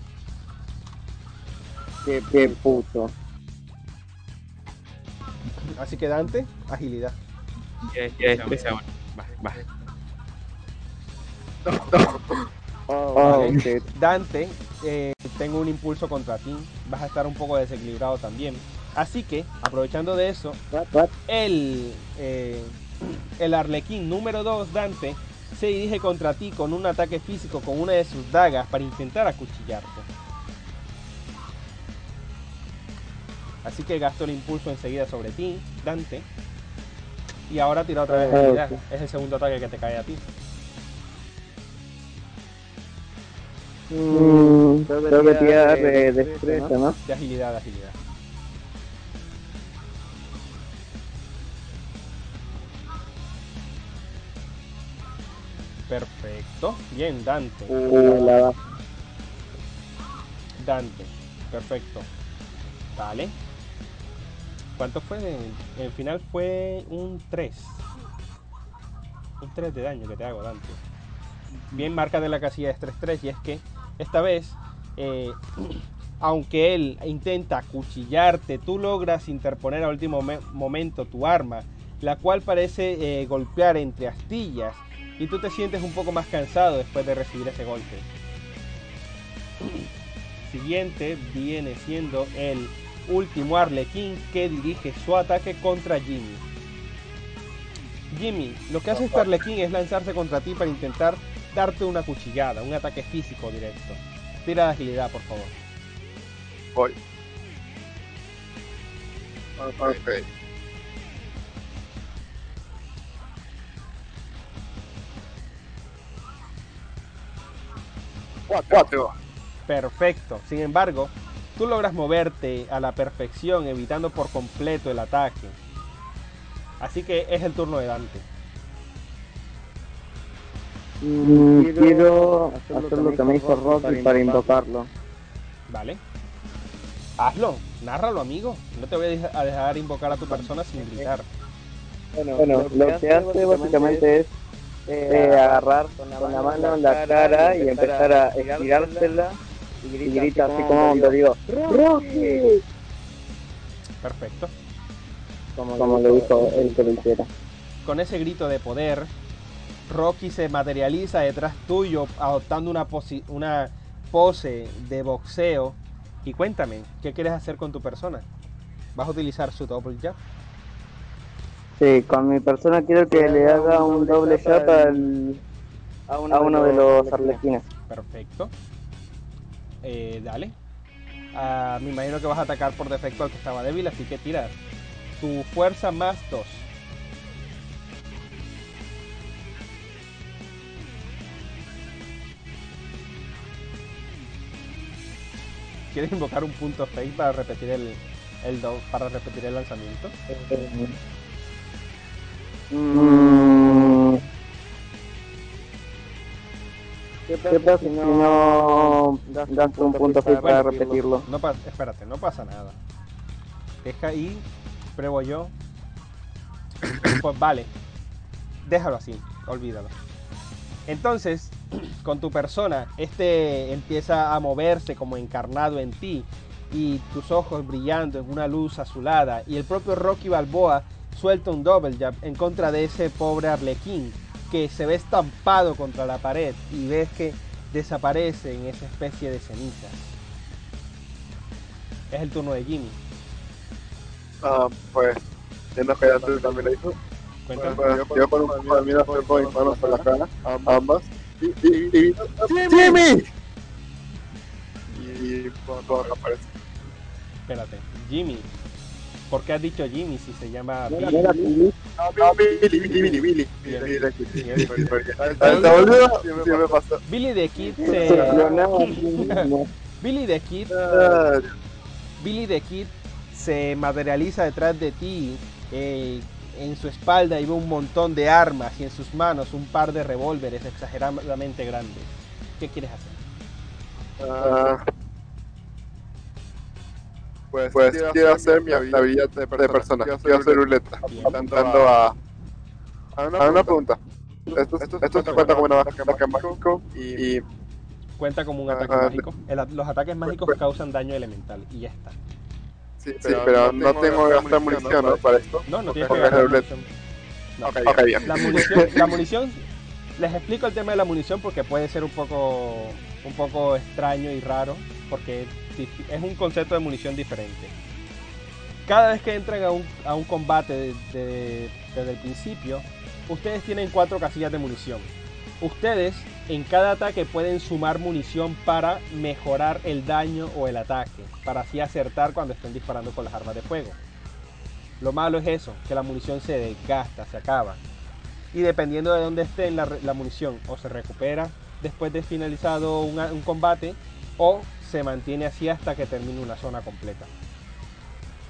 qué, qué puto. Así que Dante, agilidad. Ya, ya. Va, va. Oh. Dante, eh, tengo un impulso contra ti. Vas a estar un poco desequilibrado también. Así que, aprovechando de eso, What, what? el, eh, el arlequín número 2, Dante, se dirige contra ti con un ataque físico con una de sus dagas para intentar acuchillarte. Así que gasto el impulso enseguida sobre ti, Dante. Y ahora tira otra vez Ah, agilidad. ok. Es el segundo ataque que te cae a ti. Mm, tengo que de destreza, ¿no? De agilidad, de agilidad. Perfecto. Bien, Dante. Uh. Dante. Perfecto. Vale. ¿Cuánto fue? El final fue un 3. Un 3 de daño que te hago, Dante. Bien marca de la casilla de estrés 3 y es que esta vez, eh, aunque él intenta acuchillarte, tú logras interponer a último me- momento tu arma, la cual parece eh, golpear entre astillas y tú te sientes un poco más cansado después de recibir ese golpe. Siguiente viene siendo el último Arlequín que dirige su ataque contra Jimmy. Jimmy, lo que hace este Arlequín es lanzarse contra ti para intentar darte una cuchillada, un ataque físico directo. Tira de agilidad, por favor. Voy. Ok. Cuatro. Perfecto. Sin embargo, tú logras moverte a la perfección, evitando por completo el ataque. Así que es el turno de Dante. Mm, quiero hacer lo que me hizo Rocky para invocarlo. Vale. Hazlo, nárralo, amigo. No te voy a deja- a dejar invocar a tu persona sin gritar. Bueno, lo que hace básicamente es eh, agarrar con la mano en la cara y empezar a estirársela y grita así como cuando digo ¡Rocky! Perfecto. Como lo dijo él que lo hiciera. Con ese grito de poder, Rocky se materializa detrás tuyo, adoptando una, posi- una pose de boxeo. Y cuéntame, ¿qué quieres hacer con tu persona? ¿Vas a utilizar su double jab? Sí, con mi persona quiero que le haga un doble jab al, a uno de los arlequines. Perfecto. Eh, dale. Ah, me imagino que vas a atacar por defecto al que estaba débil, así que tira. Tu fuerza más 2. ¿Quieres invocar un punto fake para repetir el, el do- para repetir el lanzamiento? Mm. ¿Qué pasa si no das un punto para repetirlo? No pa- espérate, no pasa nada. Deja ahí, pruebo yo. Pues vale, déjalo así, olvídalo. Entonces, con tu persona, este empieza a moverse como encarnado en ti y tus ojos brillando en una luz azulada y el propio Rocky Balboa suelta un double jab en contra de ese pobre arlequín que se ve estampado contra la pared y ves que desaparece en esa especie de cenizas. Es el turno de Jimmy. Ah, pues, viendo que antes también lo hizo. Cuéntame. Yo con un poco de mira con mis manos por la cara, ambas. Y, y, y, ¡Jimmy! Y todo aparece. Espérate. Jimmy. ¿Por qué has dicho Jimmy si se llama Billy? Billy. Ah, Billy, Billy, Billy, Billy. Billy, the Kid Se. Billy the Kid Ah, Billy the Kid se materializa detrás de ti. eh, en su espalda y ve un montón de armas y en sus manos un par de revólveres exageradamente grandes. ¿Qué quieres hacer? Ah, pues, pues quiero hacer mi habilidad de persona. Quiero hacer ruleta. Apuntando a, a una pregunta. Esto, esto, esto se cuenta como una ataque mágico y, y Cuenta como un ataque mágico. El- los ataques mágicos causan daño elemental y ya está. sí, pero no tengo que gastar munición ¿no? para esto. No, no tienes que gastar munición. No. Bien. La munición, la munición, les explico el tema de la munición porque puede ser un poco, un poco extraño y raro, porque es un concepto de munición diferente. Cada vez que entran a un, combate de- de- desde el principio, ustedes tienen cuatro casillas de munición. Ustedes en cada ataque pueden sumar munición para mejorar el daño o el ataque, para así acertar cuando estén disparando con las armas de fuego. Lo malo es eso, que la munición se desgasta, se acaba. Y dependiendo de dónde esté la, munición, o se recupera después de finalizado un combate, o se mantiene así hasta que termine una zona completa.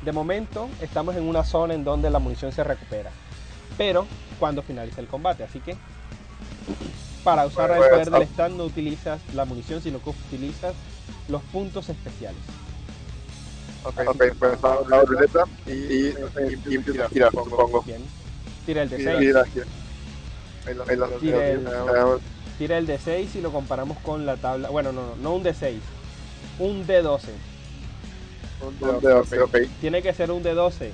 De momento, estamos en una zona en donde la munición se recupera, pero cuando finaliza el combate, así que para usar el poder del ah. stand no utilizas la munición, sino que utilizas los puntos especiales. Ok, pues la ruleta y, y, y, y empiezo a girar, supongo. Bien. Tira el de Gira, 6. Gira, gira. Ahí lo- ahí lo- Tira el- Tira el D6 y lo comparamos con la tabla. Bueno, no, no, no un D6. Un D12. un dedo, ok, ok. Tiene que ser un D12.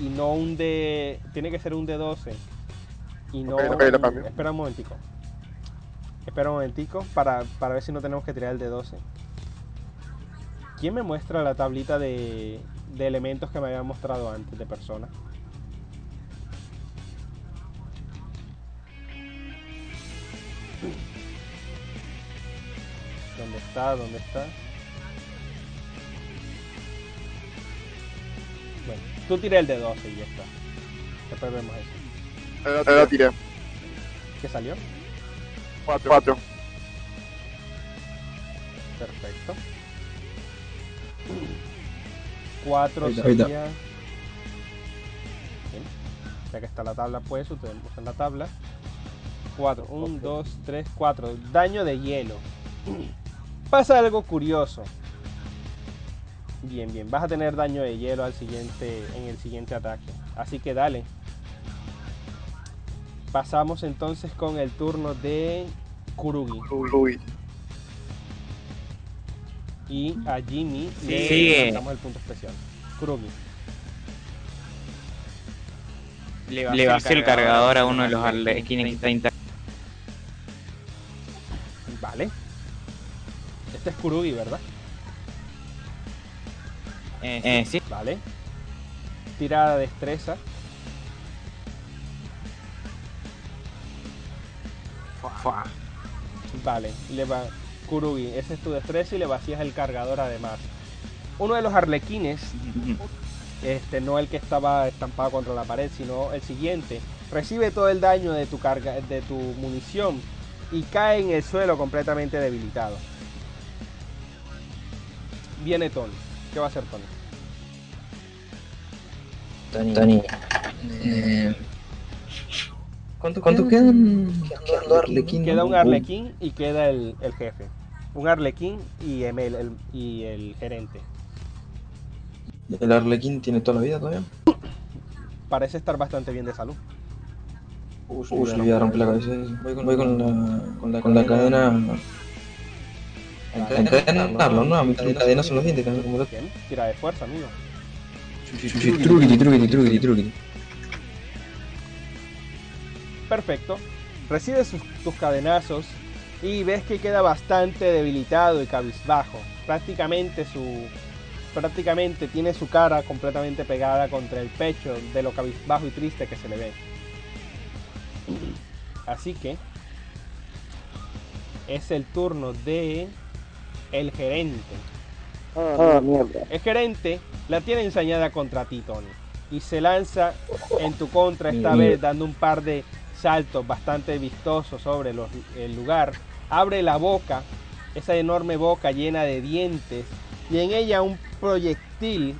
Y no un D. Tiene que ser un D12. Y no. Ok, ok, lo cambio. Espera un momentico. Espera un momentico para, para ver si no tenemos que tirar el D12. ¿Quién me muestra la tablita de, de elementos que me había mostrado antes de persona? ¿Dónde está? ¿Dónde está? Bueno, tú tiré el de 12 y ya está. Después vemos eso. Ahí la tiré. ¿Qué salió? Cuatro. Cuatro. Perfecto. 4 Ahí está, ahí está. sería. Bien. Ya que está la tabla, pues ustedes usan la tabla. 4. 1, 2, 3, 4. Daño de hielo. Pasa algo curioso. Bien, bien. Vas a tener daño de hielo al siguiente, en el siguiente ataque. Así que dale. Pasamos entonces con el turno de Kurugi. Uy. Y a Jimmy le Sigue. damos el punto especial. Kurugi. Le vació el cargador a uno de los arlequines que está inter- Vale. Este es Kurugi, ¿verdad? Eh, sí. Vale. Tirada de destreza. Vale. Le va. Kurugi, ese es tu destreza y le vacías el cargador además. Uno de los arlequines, este, no el que estaba estampado contra la pared, sino el siguiente, recibe todo el daño de tu carga, de tu munición y cae en el suelo completamente debilitado. Viene Tony. ¿Qué va a hacer Tony? Tony. Tony. Eh, ¿Cuánto, cuánto quedan? Quedan dos arlequín. Queda un arlequín y queda el, el jefe. Un arlequín y Emel el, y el gerente. ¿El arlequín tiene toda la vida todavía? Parece estar bastante bien de salud. Uy, le voy a romper la cabeza. Voy con, voy con la, con la, con la cadena. Encadenarlo, ¿no? A son los dientes. que no como los- Bien, tira de fuerza, amigo. Truquiti, truquiti, truquiti, truquiti. Perfecto. Recibes sus- tus cadenazos y ves que queda bastante debilitado y cabizbajo. Prácticamente su prácticamente tiene su cara completamente pegada contra el pecho de lo cabizbajo y triste que se le ve. Así que es el turno de el gerente. Ah, mierda. El gerente la tiene ensañada contra ti, Tony. Y se lanza en tu contra esta Mierda. vez, dando un par de saltos bastante vistosos sobre los- el lugar. Abre la boca, esa enorme boca llena de dientes, y en ella un proyectil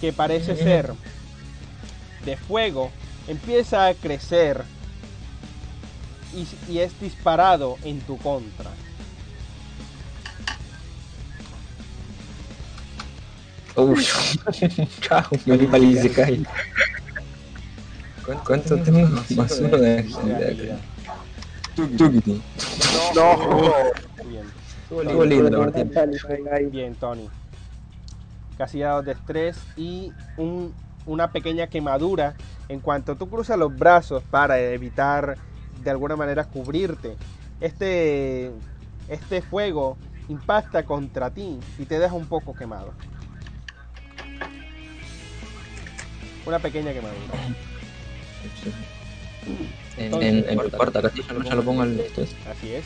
que parece ser de fuego empieza a crecer y, y es disparado en tu contra. chao, me di y se cae. ¿Cuánto- ¿Cuánto tengo? Más uno de agilidad. No. Bien. Estuvo lindo partida. Bien, Tony. Casi dados de estrés y un- una pequeña quemadura en cuanto tú cruzas los brazos para evitar de alguna manera cubrirte. Este, este fuego impacta contra ti y te deja un poco quemado. Una pequeña quemadura. En, en, en cuarta casilla, no ya lo pongo al esto es. Así es.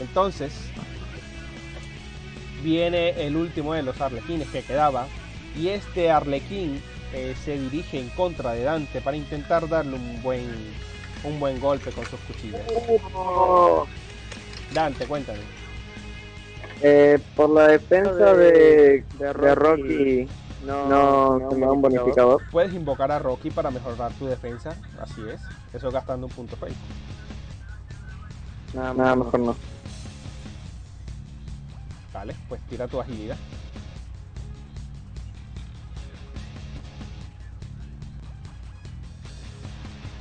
Entonces, viene el último de los arlequines que quedaba. Y este arlequín eh, se dirige en contra de Dante para intentar darle un buen, un buen golpe con sus cuchillas. Dante, cuéntame. Eh, por la defensa de, de Rocky, no, se me da un bonificador. Puedes invocar a Rocky para mejorar tu defensa. Así es. Eso gastando un punto fake. Nada, nada mejor no. Vale, pues tira tu agilidad.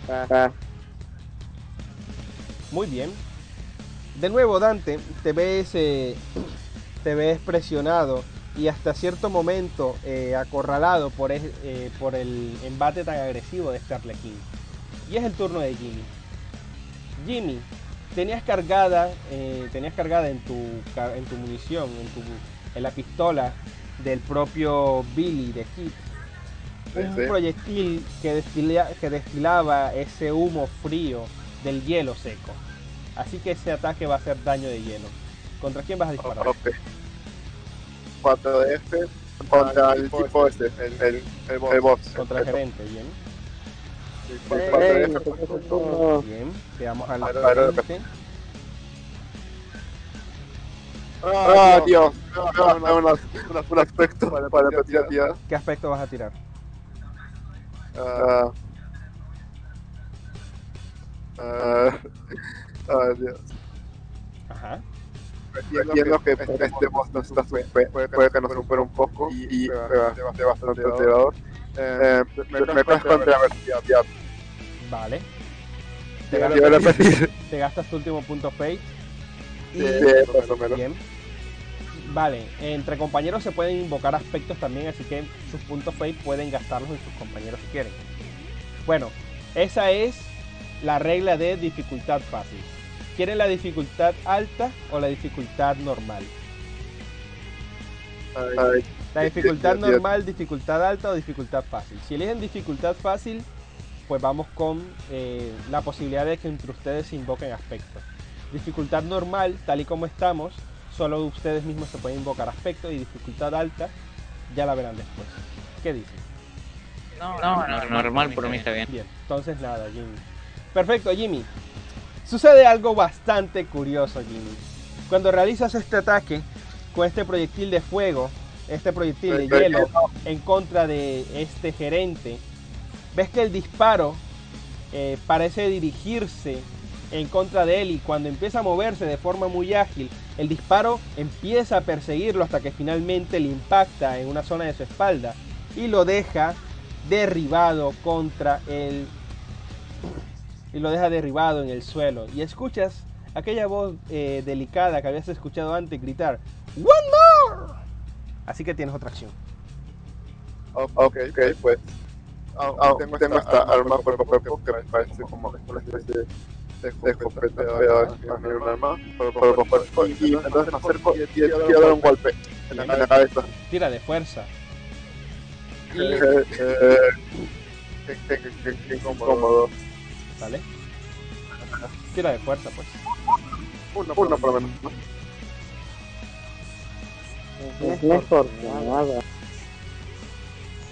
Ah, Muy bien. De nuevo, Dante, te ves, eh, te ves presionado y hasta cierto momento eh, acorralado por, es- eh, por el embate tan agresivo de este Arlequín. Y es el turno de Jimmy. Jimmy, tenías cargada, eh, tenías cargada en tu, ca- en tu munición, en tu en la pistola del propio Billy de Kid un Sí. proyectil que, destila- que destilaba ese humo frío del hielo seco. Así que ese ataque va a hacer daño de hielo. ¿Contra quién vas a disparar? 4 de F contra el tipo este, el, el, el, boss. El boss. Contra el gerente, bien. El el turno. Bien, veamos al Claro, claro. gerente. Ah, Dios. Ah, un, aspecto para, tía. ¿Qué aspecto vas a tirar? Ah. Ah. Ah, Dios. Ajá. Entiendo que este boss no está super, puede, puede que nos supere un poco y, y sea bastante alterador. Eh, me, me cuesta contra vertical. Vale. Te, Quiero gastas, repetir. te gastas tu último punto fate. Y, Sí, más o menos. bien. Vale, entre compañeros se pueden invocar aspectos también, así que sus puntos fate pueden gastarlos en sus compañeros si quieren. Bueno, esa es la regla de dificultad fácil. ¿Quieren la dificultad alta o la dificultad normal? Ay, La dificultad normal, dificultad alta o dificultad fácil. Si eligen dificultad fácil, pues vamos con eh, la posibilidad de que entre ustedes se invoquen aspectos. Dificultad normal, tal y como estamos, solo ustedes mismos se pueden invocar aspectos y dificultad alta ya la verán después. ¿Qué dicen? No, no, normal por mí está bien. Bien, entonces nada, Jimmy. Perfecto, Jimmy. Sucede algo bastante curioso, Jimmy. Cuando realizas este ataque con este proyectil de fuego, este proyectil de hielo en contra de este gerente, ves que el disparo eh, parece dirigirse en contra de él y cuando empieza a moverse de forma muy ágil, el disparo empieza a perseguirlo hasta que finalmente le impacta en una zona de su espalda y lo deja derribado contra el y lo deja derribado en el suelo. Y escuchas aquella voz eh, delicada que habías escuchado antes gritar One more así que tienes otra acción. Ok, ok, pues. Ah, tengo, tengo esta arma cuerpo a cuerpo que me parece como una especie de, de escopeta, pero un arma cuerpo a cuerpo. Y entonces me acerco y quiero dar un golpe en la, en la cabeza. tira de fuerza. Eh, eh, Qué qué- qué- qué- qué incómodo. Vale tira de fuerza pues Uno, uno por lo menos. ¿no? Es mejor que nada.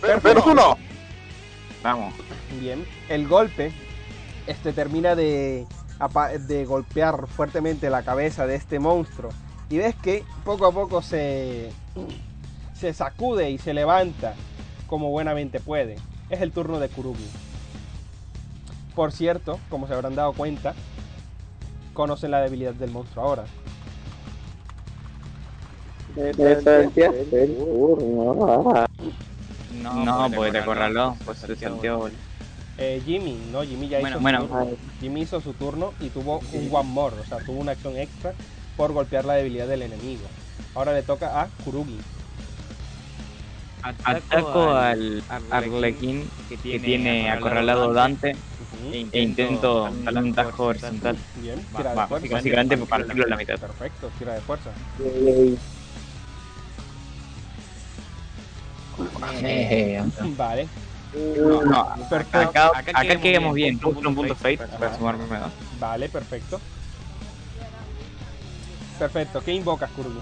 Pero- ¡Menos uno! Vamos. bien el golpe este termina de de golpear fuertemente la cabeza de este monstruo y ves que poco a poco se se sacude y se levanta como buenamente puede. Es el turno de Kurugi. Por cierto, como se habrán dado cuenta, conocen la debilidad del monstruo ahora. Desgraciaste el turno. Ah, No, no porque te acorraló. Pues se salteó. Eh, Jimmy, no, Jimmy ya Bueno, hizo bueno. su turno. Jimmy hizo su turno y tuvo un one more, o sea, tuvo una acción extra por golpear la debilidad del enemigo. Ahora le toca a Kurugi. Ataco al Arlequín que tiene acorralado Dante Ujú. E intento darle un tajo horizontal. Bien, Va- tira de va, fuerza. Básicamente para partirlo a la mitad. Perfecto, tira de fuerza. Eh, Vale, No, no, perfecto. acá, acá quedamos bien. Un punto fate para sumarme dos. Vale, perfecto. Perfecto, ¿qué invocas, Kurugi?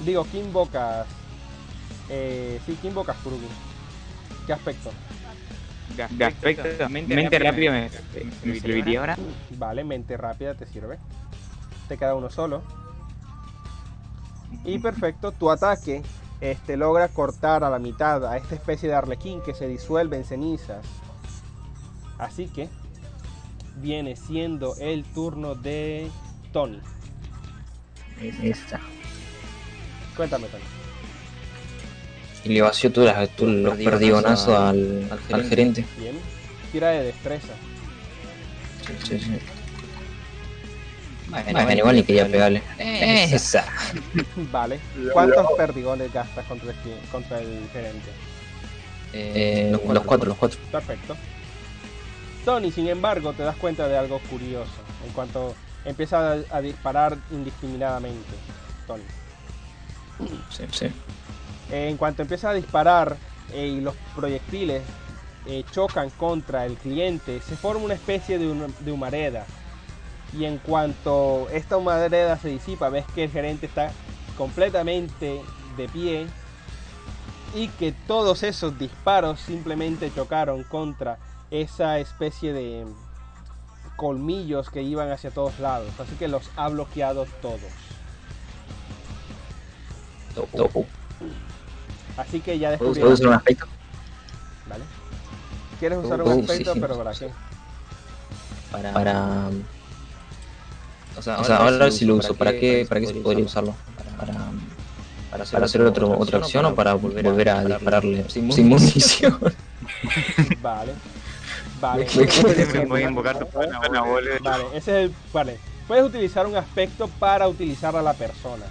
Digo, ¿qué invocas? Eh, sí, ¿qué invocas, Kurugi? ¿Qué aspecto? De aspecto, mente rápida me, me serviría ahora. Vale, mente rápida te sirve. Te queda uno solo. Y perfecto, tu ataque este, logra cortar a la mitad a esta especie de arlequín que se disuelve en cenizas. Así que viene siendo el turno de Tony. esta. Cuéntame, Tony. Y le vació tú, las- tú los perdigonazos al, al gerente. Bien. Tira de destreza. Sí, sí, sí. Bueno, igual ni quería pegarle. Esa. Vale. ¿Cuántos perdigones gastas contra el, contra el gerente? Eh, los, los cuatro, los cuatro. Perfecto. Tony, sin embargo, te das cuenta de algo curioso en cuanto empieza a, a disparar indiscriminadamente. Tony. Sí, sí. En cuanto empieza a disparar eh, y los proyectiles eh, chocan contra el cliente, se forma una especie de, hum- de humareda. Y en cuanto esta humareda se disipa, ves que el gerente está completamente de pie y que todos esos disparos simplemente chocaron contra esa especie de colmillos que iban hacia todos lados. Así que los ha bloqueado todos. Así que ya ¿Puedo descubrieron. usar un aspecto? ¿Vale? ¿Quieres usar Uh, un aspecto? sí, pero sí. ¿para qué? Para. para... O sea, ahora, sí lo uso. ¿Para qué, para qué se podría usarlo? Para, para, hacer, hacer otro, otra acción o para volver a dispararle sin munición. Vale. Vale. A invocar tu. Vale, ese es el. Vale. Puedes utilizar un aspecto para utilizar a la persona.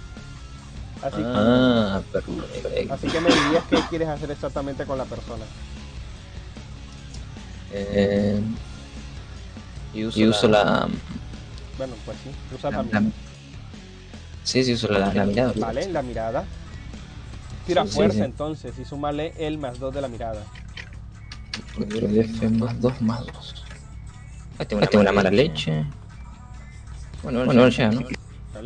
Así, Ah, perfecto. así que me dirías qué quieres hacer exactamente con la persona. Eh, y uso la. Bueno, pues sí, usa la- la- Sí, sí, uso la, la mirada. Vale, la mirada. Tira Sí, sí, fuerza sí. entonces y súmale el más 2 de la mirada. El F más 2 más 2. Ah, tengo una, tengo una mala leche. Bueno, bueno, ya, ¿no?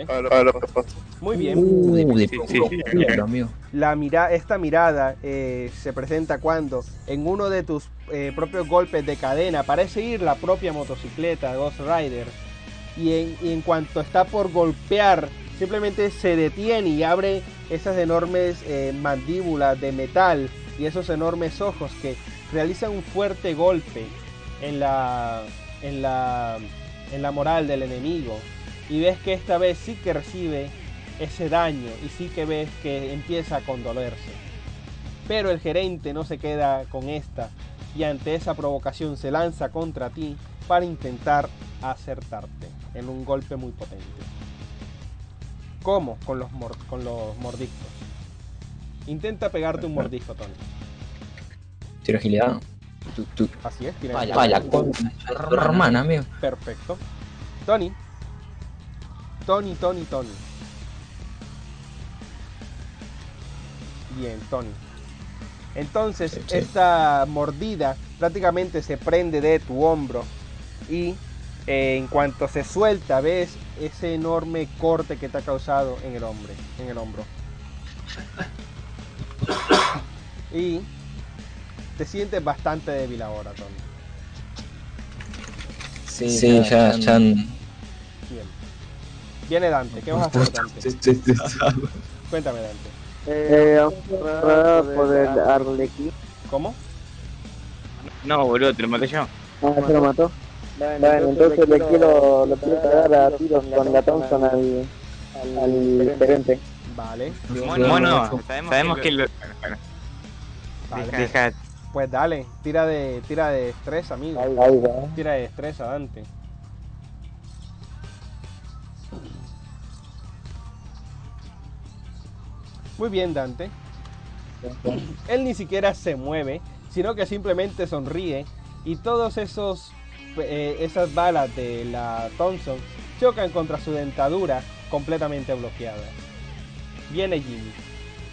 ¿Vale? A lo, a lo que pasa. Muy bien. Uh, de. La mira esta mirada eh, se presenta cuando en uno de tus eh, propios golpes de cadena parece ir la propia motocicleta Ghost Rider y en, y en cuanto está por golpear simplemente se detiene y abre esas enormes eh, mandíbulas de metal y esos enormes ojos que realizan un fuerte golpe en la en la en la moral del enemigo y ves que esta vez sí que recibe ese daño y sí que ves que empieza a condolerse. Pero el gerente no se queda con esta y ante esa provocación se lanza contra ti para intentar acertarte en un golpe muy potente. ¿Cómo? Con los, mor- con los mordiscos. Intenta pegarte un mordisco, Tony. Tiro agilidad. Así es, tira Vaya, el- vaya, con hermana, amigo. Perfecto. Tony. Tony, Tony, Tony. Bien, Tony. Entonces, Sí, sí. esta mordida prácticamente se prende de tu hombro y eh, en cuanto se suelta, ves ese enorme corte que te ha causado en el hombre, en el hombro. Y te sientes bastante débil ahora, Tony. Sí, ya, ya. Bien. Viene Dante. ¿Qué vas a hacer, Dante? Cuéntame, Dante. Eh, por el Arlequín. ¿Cómo? No, boludo, te lo maté yo. Ah, se lo mató. Bueno, entonces le quiero, lo quiero cagar a tiros con la Thompson al, al gerente. Vale, Bueno, bueno, sabemos que lo... Vale. deja... Pues dale, tira de, tira de destreza, amigo. Ahí, ahí va. Tira de destreza, Dante. Muy bien, Dante. Él ni siquiera se mueve, sino que simplemente sonríe y todos esos eh, esas balas de la Thompson chocan contra su dentadura completamente bloqueada. Viene Jimmy.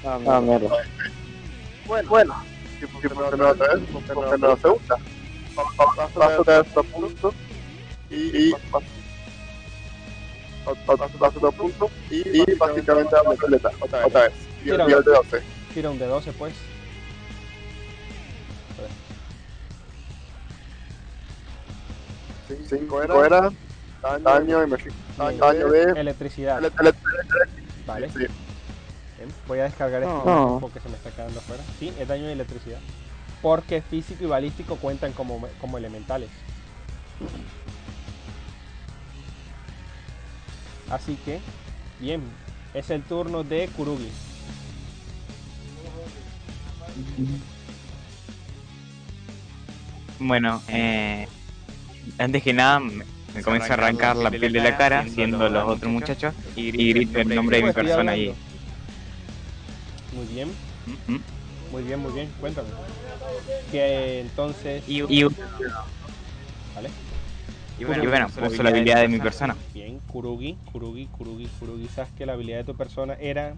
Ah, mierda. Bueno, bueno. ¿Y por qué no se otra vez? Porque no, no se usa. Paso a otra vez a punto. Y. y paso punto. Y, y básicamente a. Otra vez. Tira. nivel de 12. Tira un de 12 pues. 5 era. Daño y me Daño de. Electricidad. ele- ele- Vale. Sí. Bien, voy a descargar este No. porque se me está quedando afuera. Sí, es daño de electricidad. Porque físico y balístico cuentan como, como elementales. Así que, bien, es el turno de Kurugi. Bueno, eh, antes que nada me, me comienza a arrancar la piel de la cara, siendo los otros muchachos, y grito el nombre de mi persona ahí. hablando. Muy bien, Mm, muy bien, muy bien, cuéntame. Que entonces, Y, y, ¿vale? y bueno, y bueno, puso la habilidad de mi persona. Bien, Kurugi, Kurugi, Kurugi, Kurugi. Sabes que la habilidad de tu persona era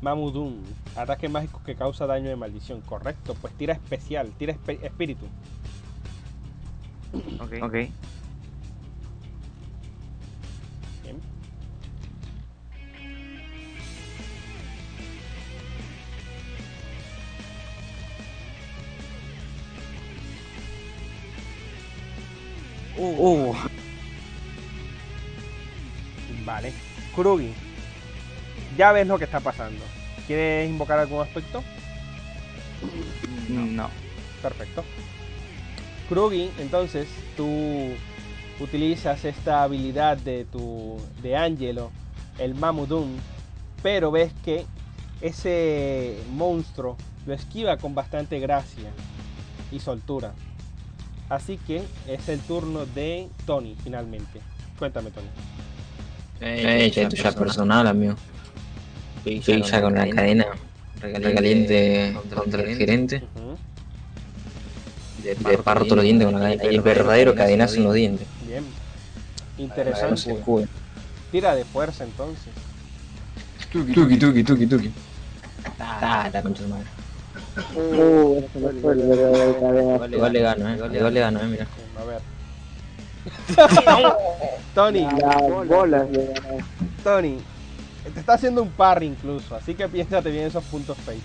Mamudun. Ataque mágico que causa daño de maldición. Correcto. Pues tira especial. Tira espíritu. Ok. Ok. Bien. Uh. Vale. Kurugi. Ya ves lo que está pasando. ¿Quieres invocar algún aspecto? No. Perfecto. Krugi, entonces tú utilizas esta habilidad de tu de Angelo, el Mamudun, pero ves que ese monstruo lo esquiva con bastante gracia y soltura. Así que es el turno de Tony finalmente. Cuéntame, Tony. Eh, ya es personal, amigo. Ya con la cadena recaliente contra el gerente. Le parto los dientes con la cadena. El verdadero cadenazo en los dientes. Bien. Interesante. Tira de fuerza entonces. Tuki, tuki, tuki, tuki. Ah, la concha de su madre. Uh, ese no fue el verdadero cadena. Igual le gano, eh. Igual le gano, eh, mira. A ver. Tony. Tony, te está haciendo un parry incluso, así que piénsate bien esos puntos fake.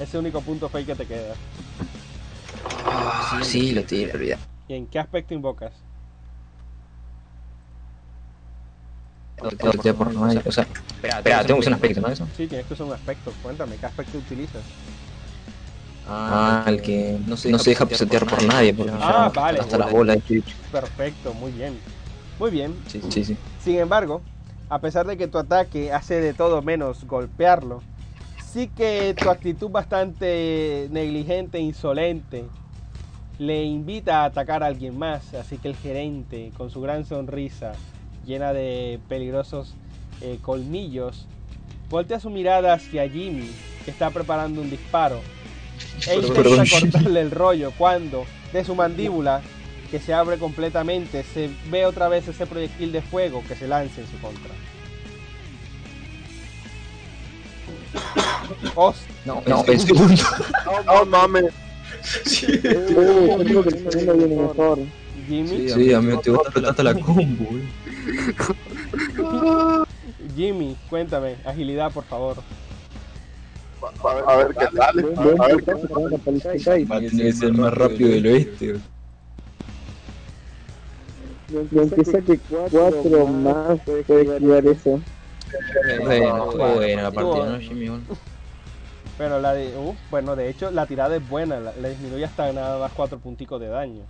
Ese único punto fake que te queda. Sí, lo tiro, olvidar. ¿Y en qué aspecto invocas? Por no hay. O sea, espera, tengo que usar un aspecto, ¿no? Eso. Sí, tienes que usar un aspecto. Cuéntame, ¿qué aspecto utilizas? Ah, el que no se deja pisotear por nadie, porque Ah, vale. hasta las bolas. Perfecto, muy bien. Muy bien. Sí, sí, sí. Sin embargo, a pesar de que tu ataque hace de todo menos golpearlo, sí que tu actitud bastante negligente e insolente le invita a atacar a alguien más. Así que el gerente, con su gran sonrisa llena de peligrosos eh, colmillos, voltea su mirada hacia Jimmy, que está preparando un disparo, e intenta cortarle el rollo cuando de su mandíbula que se abre completamente, se ve otra vez ese proyectil de fuego que se lanza en su contra. Host- No, no, el segundo. No mames. Mejor. Jimmy, Sí, amigo, te vas a la combo, güey. Jimmy, cuéntame, agilidad por favor. A ver, a ver qué tal. A. Va a tener que ser el más rápido del oeste, Y aunque saque cuatro más, puede esquivar eso. Bueno, estuvo buena la partida, ¿no, Jimmy? Bueno. La de. uh, bueno, de hecho, la tirada es buena, la- le disminuye hasta nada más 4 punticos de daño.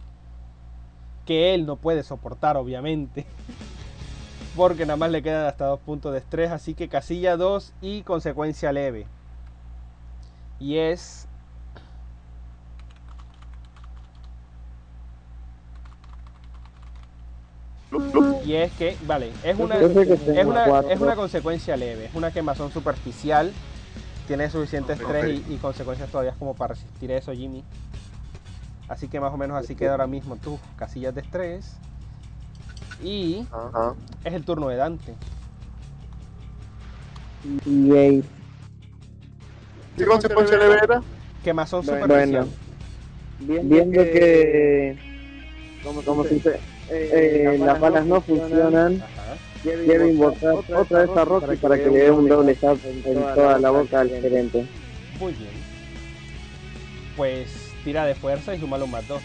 Que él no puede soportar, obviamente. Porque nada más le quedan hasta 2 puntos de estrés, así que casilla 2 y consecuencia leve. Y es. Y es que, vale, es una, es una, es una consecuencia leve, es una quemazón superficial. Tiene suficiente estrés y, y consecuencias todavía como para resistir eso, Jimmy. Así que más o menos así queda ahora mismo tus casillas de estrés. Y Ajá. es el turno de Dante. Y ahí, ¿Qué consecuencia le verá? Quemazón Bueno, superficial. viendo que, como si se- eh, las balas no funcionan, Ajá. quiero invocar otra vez a Rocky para que le dé un doble tap en toda la boca al gerente. Muy bien. Pues tira de fuerza y súmalo un más 2.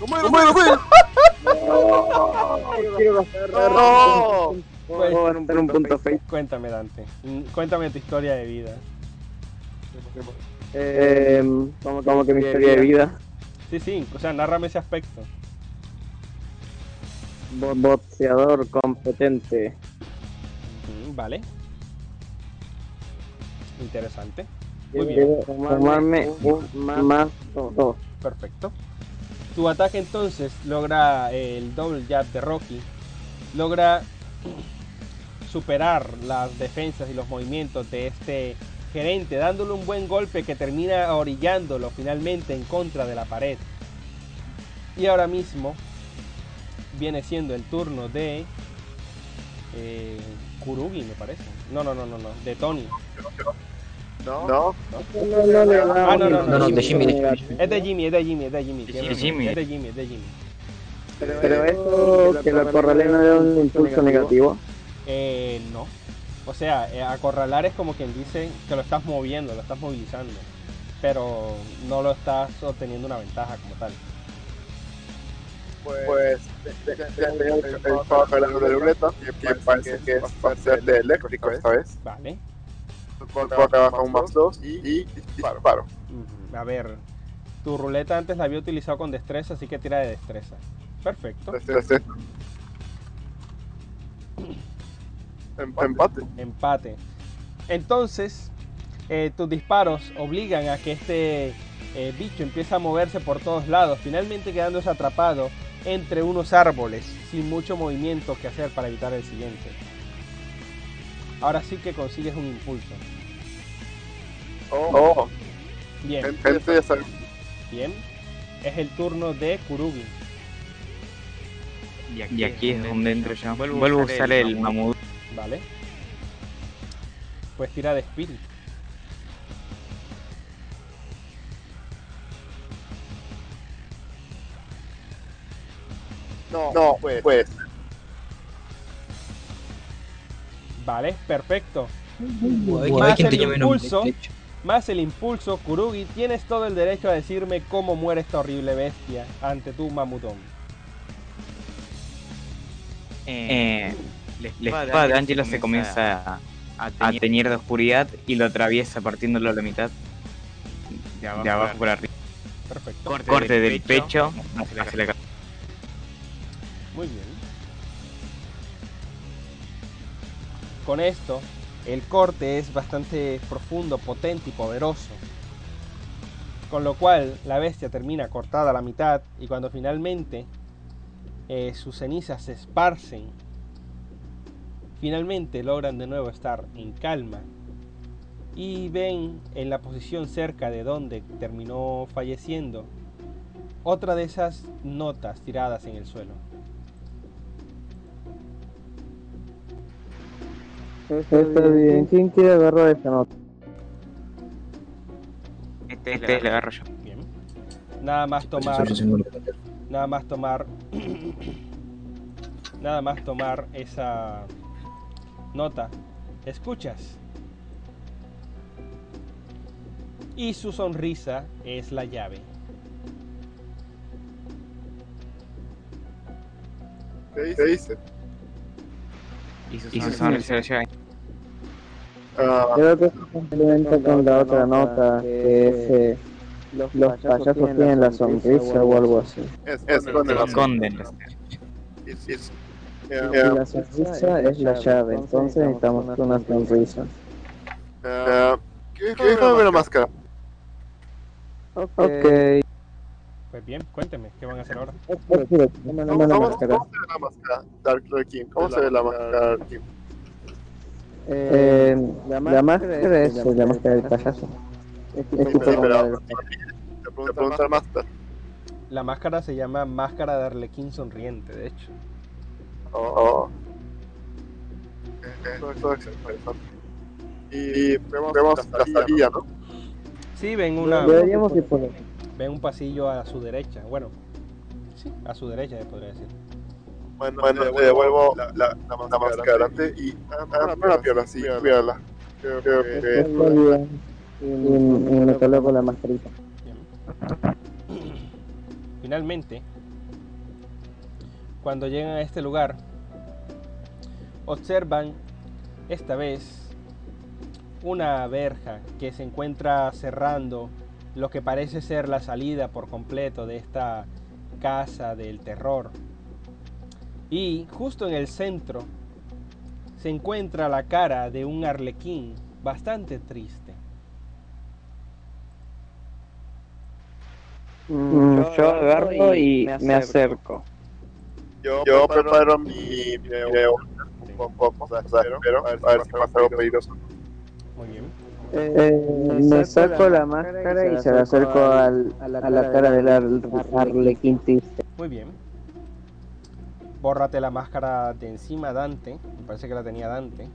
¿Cómo era? ¿Cómo era? Quiero gastar ¡No! Puedo gastar un punto fake. Cuéntame, Dante. Mm, Cuéntame tu historia de vida. Eh, como, como que mi historia de vida, Sí, sí, o sea, narrame ese aspecto. bo- boxeador competente. Mm, Vale. Interesante. Muy bien. Tomarme un más dos. Perfecto. Tu ataque entonces logra el double jab de Rocky. Logra superar las defensas y los movimientos de este gerente, dándole un buen golpe que termina orillándolo finalmente en contra de la pared. Y ahora mismo viene siendo el turno de eh, Kurugi, me parece. No, no, no, no, no, de Tony. No, No, no, no le da Ah, no, no, No, no, de Jimmy. Es de Jimmy, es de Jimmy, es de Jimmy. Es de Jimmy, es de Jimmy. Pero eso que lo acorralé no da un impulso negativo. Eh, no. O sea, eh, acorralar es como quien dice que lo estás moviendo, lo estás movilizando. Pero no lo estás obteniendo una ventaja como tal. pues el de ruleta que parece que es para ser de eléctrico esta vez. Vale. Puedo trabajar un más 2 y, disparo. A ver, tu ruleta antes la había utilizado con destreza, así que tira de destreza. Perfecto. Este, Empate. Empate. Entonces, eh, tus disparos obligan a que este eh, bicho empiece a moverse por todos lados, finalmente quedándose atrapado entre unos árboles, sin mucho movimiento que hacer para evitar el siguiente. Ahora sí que consigues un impulso. Oh, Bien, ya sabe. bien. Es el turno de Kurugi. Y aquí es donde entro yo. Vuelvo a usar el mamut. Vale. Pues tira de Spirit. No, no, pues. Vale, perfecto. Hay Más el impulso. Más el impulso, Kurugi, tienes todo el derecho a decirme cómo muere esta horrible bestia ante tu mamutón. Eh, la espada de Angelo se comienza a, a teñir de oscuridad y lo atraviesa partiéndolo a la mitad. De abajo, por arriba. Perfecto. Corte, del pecho hacia la cabeza. Muy bien. Con esto, el corte es bastante profundo, potente y poderoso. Con lo cual, la bestia termina cortada a la mitad y cuando finalmente eh, sus cenizas se esparcen, finalmente logran de nuevo estar en calma y ven en la posición cerca de donde terminó falleciendo otra de esas notas tiradas en el suelo. Está bien. ¿Quién quiere agarrar esta nota? Este, este le agarro yo. Bien. Nada más tomar, nada más tomar, nada más tomar esa nota. ¿Escuchas? Y su sonrisa es la llave. ¿Qué dice? Y su, y su sonrisa lo lleva. Ah, Creo que se complementa con la otra nota, que es eh, los payasos tienen la sonrisa o algo así. es, es con Se el esconden. Y eh, la sonrisa es la llave, entonces necesitamos una sonrisa. eh, ¿qué- qué- Déjame ver la máscara. Ok. Pues bien, cuénteme, ¿qué van a hacer ahora? ¿Cómo, la cómo- máscara. cómo se ve la máscara? Dark Lord King. ¿Cómo se ve la máscara Dark King? Eh, la máscara es la máscara del payaso. Es tipo la Te pregunta al Master. La máscara se llama Máscara de Arlequín Sonriente, de hecho. Oh. Eso, eso es interesante. Y vemos, vemos la salida, ¿no? Sí, ven una, Deberíamos ir por ahí. ven un pasillo a su derecha. Bueno, sí, a su derecha, se podría decir. Bueno, bueno le devuelvo la, la, la máscara adelante y ah, no la pierdas, sí, cuídala. Creo, que me coloco la mascarita. Bien. Finalmente, cuando llegan a este lugar, observan esta vez una verja que se encuentra cerrando lo que parece ser la salida por completo de esta casa del terror. Y justo en el centro se encuentra la cara de un arlequín bastante triste. Mm, yo agarro y me acerco. Yo, yo preparo mi video un poco, o sea, espero, a ver si pasa algo peligroso. Muy bien. Eh, me saco la máscara y se la acerco al, a la cara del ar- arlequín triste. Muy bien. Bórrate la máscara de encima, Dante. Me parece que la tenía Dante.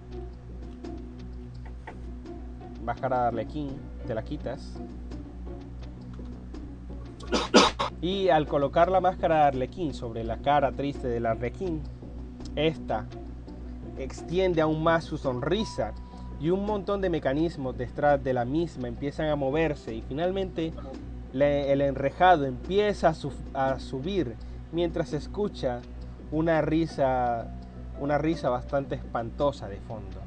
Máscara de Arlequín, te la quitas. Y al colocar la máscara de Arlequín sobre la cara triste del Arlequín, esta extiende aún más su sonrisa y un montón de mecanismos detrás de la misma empiezan a moverse y finalmente el enrejado empieza a, a subir mientras escucha una risa, una risa bastante espantosa de fondo.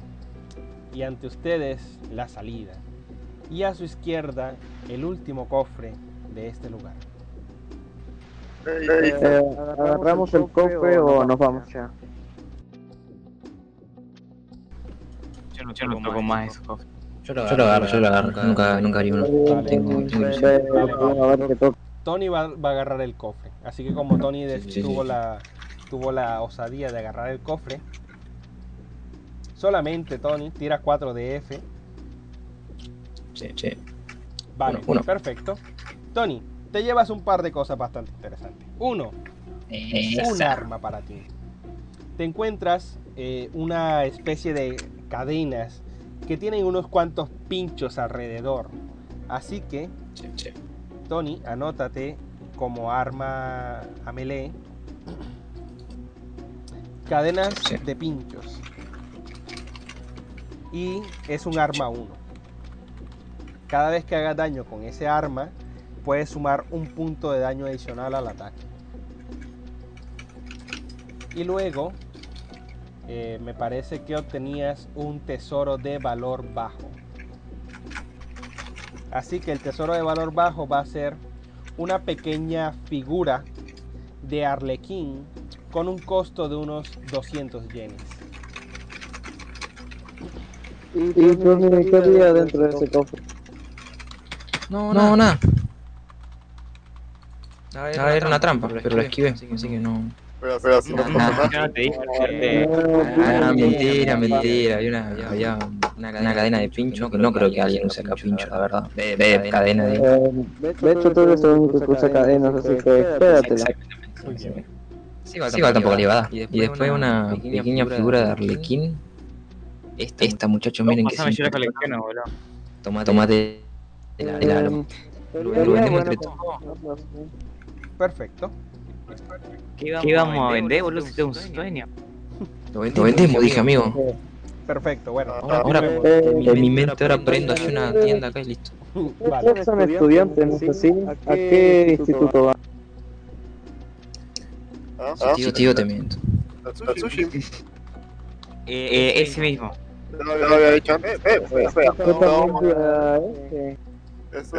Y ante ustedes la salida. Y a su izquierda el último cofre de este lugar. Eh, ¿Agarramos el cofre o nos vamos ya? Yo no, yo no toco más cofres. Yo lo agarro, yo lo agarro. Nunca, nunca haría uno. Tengo. Tony va, va a agarrar el cofre. Así que como Tony des- Sí, sí, tuvo, sí. La, tuvo la osadía de agarrar el cofre, solamente Tony tira 4 de F. Sí, sí. Vale, Uno, uno. perfecto. Tony, te llevas un par de cosas bastante interesantes. Uno, un Esa. arma para ti. Te encuentras eh, una especie de cadenas que tienen unos cuantos pinchos alrededor. Así que. Tony, anótate como arma a melee. Cadenas de pinchos. Y es un arma 1. Cada vez que hagas daño con ese arma, puedes sumar un punto de daño adicional al ataque. Y luego, eh, me parece que obtenías un tesoro de valor bajo. Así que el tesoro de valor bajo va a ser una pequeña figura de Arlequín con un costo de unos 200 yenes. ¿Y qué había dentro de ese cofre? No, no, nada. A ver, era una trampa, pero la esquivé, así que no. Pero, pero no te dije que Ah, mentira, mentira. Había una, había una, cadena, una cadena de pincho, que no creo que alguien use acá pincho, la verdad. De, de cadena de. Eh, de hecho, tú eres el único que usa cadenas, así que espératela. Sí, igual tampoco le iba a dar. Y después una pequeña figura de Arlequín. Esta, muchachos, miren que boludo. Tomate, tomate el, el álbum. Lo, lo vendemos entre todos. Perfecto. ¿Qué íbamos a vender, boludo? Si tengo un sueño. Lo vendemos, dije, amigo. Perfecto, bueno. Ahora, en mi mente ahora prendo así una tienda acá y listo. Vale. Ustedes son estudiantes, no sé si. ¿A qué instituto van? ¿Ah? Sí, tío, te miento. Tatsushi. Eh, eh, ese mismo. No lo había dicho antes. Eh, este.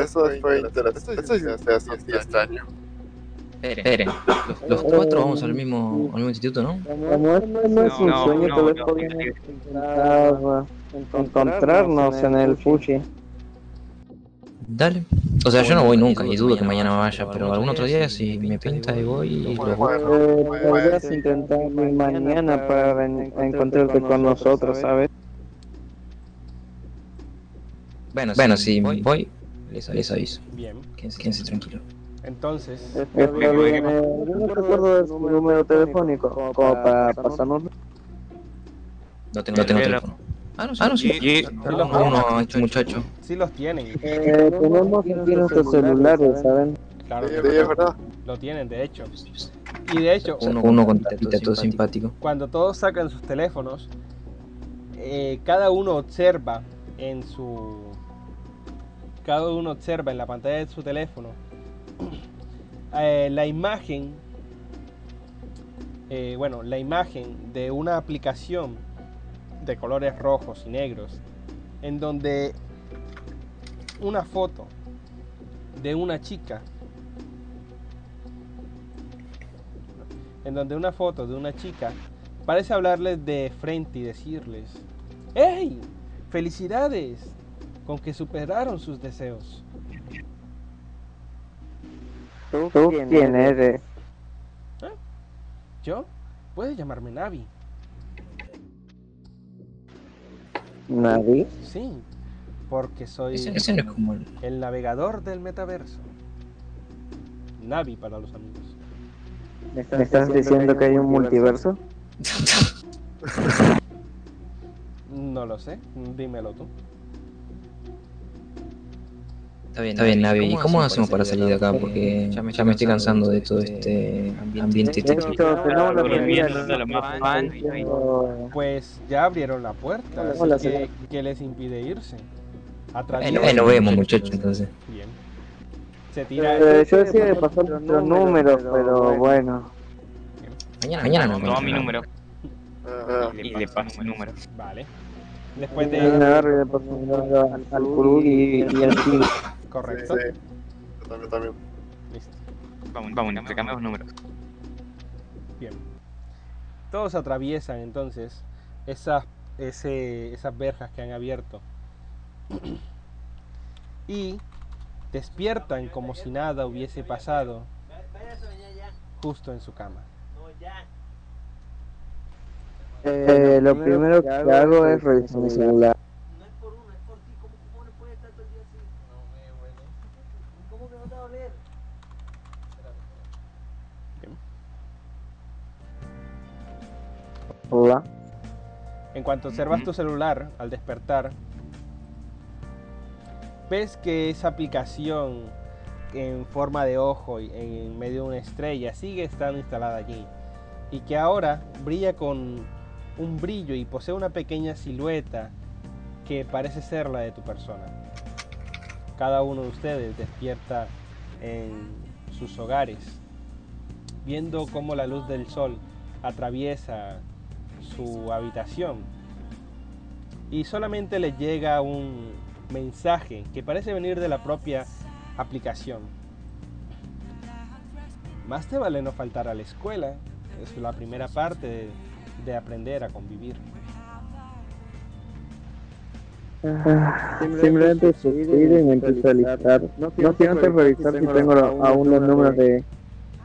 Eso, fue interesante. Eso es así, así extraño. Esperen, los, los cuatro vamos al mismo, al mismo instituto, ¿no? No es un No, sueño, no, tal vez no, podríamos no. intentar encontrarnos en el Fuji. Dale. O sea, yo no voy nunca y dudo que mañana vaya, pero algún otro día si me pinta y voy y lo voy. Eh, podrías intentar mañana para en- encontrarte con nosotros, ¿sabes? Bueno, bueno, si voy, les, les aviso. Bien. Quédense, quédense tranquilos. Entonces, bien, eh, yo no recuerdo de su número telefónico, como para pasarnos. No tengo, no tengo teléfono. Ah, no, sí. Ah, no, sí. Y- Uno, uno, este muchacho. sí los tienen. Eh, tenemos nuestros celulares, ¿saben? Claro, Sí, sí, es verdad. lo tienen, de hecho. Y de hecho, Uno, uno con todo simpático. cuando todos sacan sus teléfonos, eh, cada uno observa en su. Cada uno observa en la pantalla de su teléfono eh, la imagen. eh, bueno, la imagen de una aplicación de colores rojos y negros, en donde una foto de una chica, en donde una foto de una chica parece hablarles de frente y decirles, ¡Hey! ¡Felicidades! Con que superaron sus deseos. ¿Tú quién eres? ¿Yo? Puedes llamarme Navi. Nadie. Sí, porque soy Ese, ese no es como el... el navegador del metaverso. Navi para los amigos. ¿Me estás diciendo que hay un multiverso? No lo sé, dímelo tú. Está bien, está bien, Navi. ¿Y cómo hacemos para salir de acá? Porque ya me, ya me estoy cansando de todo este ambiente De hecho, tenemos la Volviendo primera a lo más fan, diciendo- Pues ya abrieron la puerta, así Hola, que, señor. ¿qué les impide irse? Atraviesan- lo- ahí lo vemos, muchachos, entonces. Bien. Se tira Eh, yo decía de pasar nuestros números, pero bueno. Mañana, mañana no Toma mi número y le paso mi número. Vale. Después Me de... agarro y le paso un número al, y, y al. Sí, Correcto. sí. Yo también, también. Listo. Vamos, vamos, intercambiamos números. Bien. Todos atraviesan entonces esas, ese, esas verjas que han abierto. y despiertan como si nada hubiese pasado justo en su cama. Eh, lo primero que hago es revisar mi celular. Hola. En cuanto observas Ujú. tu celular al despertar, ves que esa aplicación en forma de ojo y en medio de una estrella sigue estando instalada allí y que ahora brilla con un brillo y posee una pequeña silueta que parece ser la de tu persona. Cada uno de ustedes despierta en sus hogares, viendo cómo la luz del sol atraviesa su habitación y solamente les llega un mensaje que parece venir de la propia aplicación. Más te vale no faltar a la escuela, es la primera parte de, de aprender a convivir. Ah, Simplemente suspiro y me empiezo a listar. No sin antes revisar si tengo aún los números de,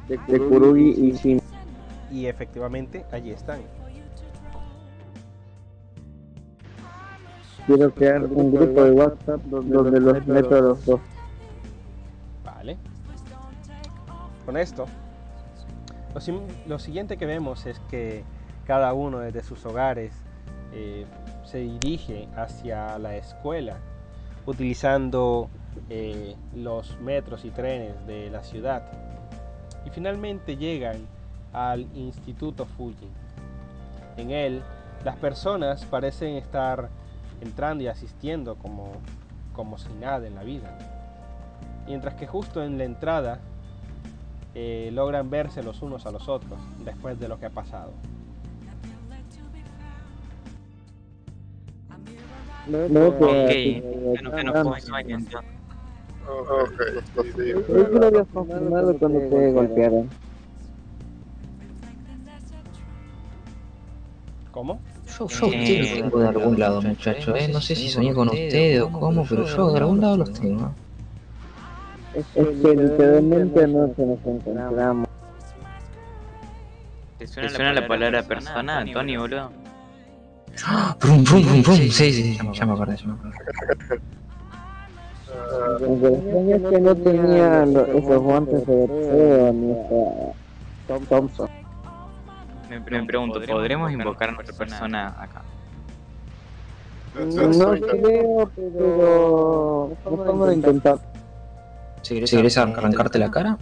de Kurugi y Shin. Y efectivamente allí están. Quiero crear un grupo de WhatsApp donde los meto a los dos. Vale. Con esto, lo siguiente que vemos es que cada uno desde sus hogares eh, se dirige hacia la escuela utilizando eh, los metros y trenes de la ciudad. Y finalmente llegan al Instituto Fuji. En él, las personas parecen estar entrando y asistiendo como, como si nada en la vida mientras que justo en la entrada eh, logran verse los unos a los otros después de lo que ha pasado. No, no, no cuando te golpearon. ¿Cómo? Yo, yo ustedes los tengo de algún lado, muchachos. Eh. No sé si soñé con ustedes o cómo, pero yo de algún lado los tengo. Es que literalmente anoche nos encontramos. ¿Te suena, la palabra persona, Tony, boludo? Brum, brum, brum, brum. Sí, sí, sí, ya me acordé, ya me acordé. Lo extraño es que no tenía esos guantes de boxeo ni esa Thompson. Me, me pregunto, ¿podremos invocar a nuestra persona acá? No creo, pero vamos a intentar. Si querés, si querés arrancarte la cara,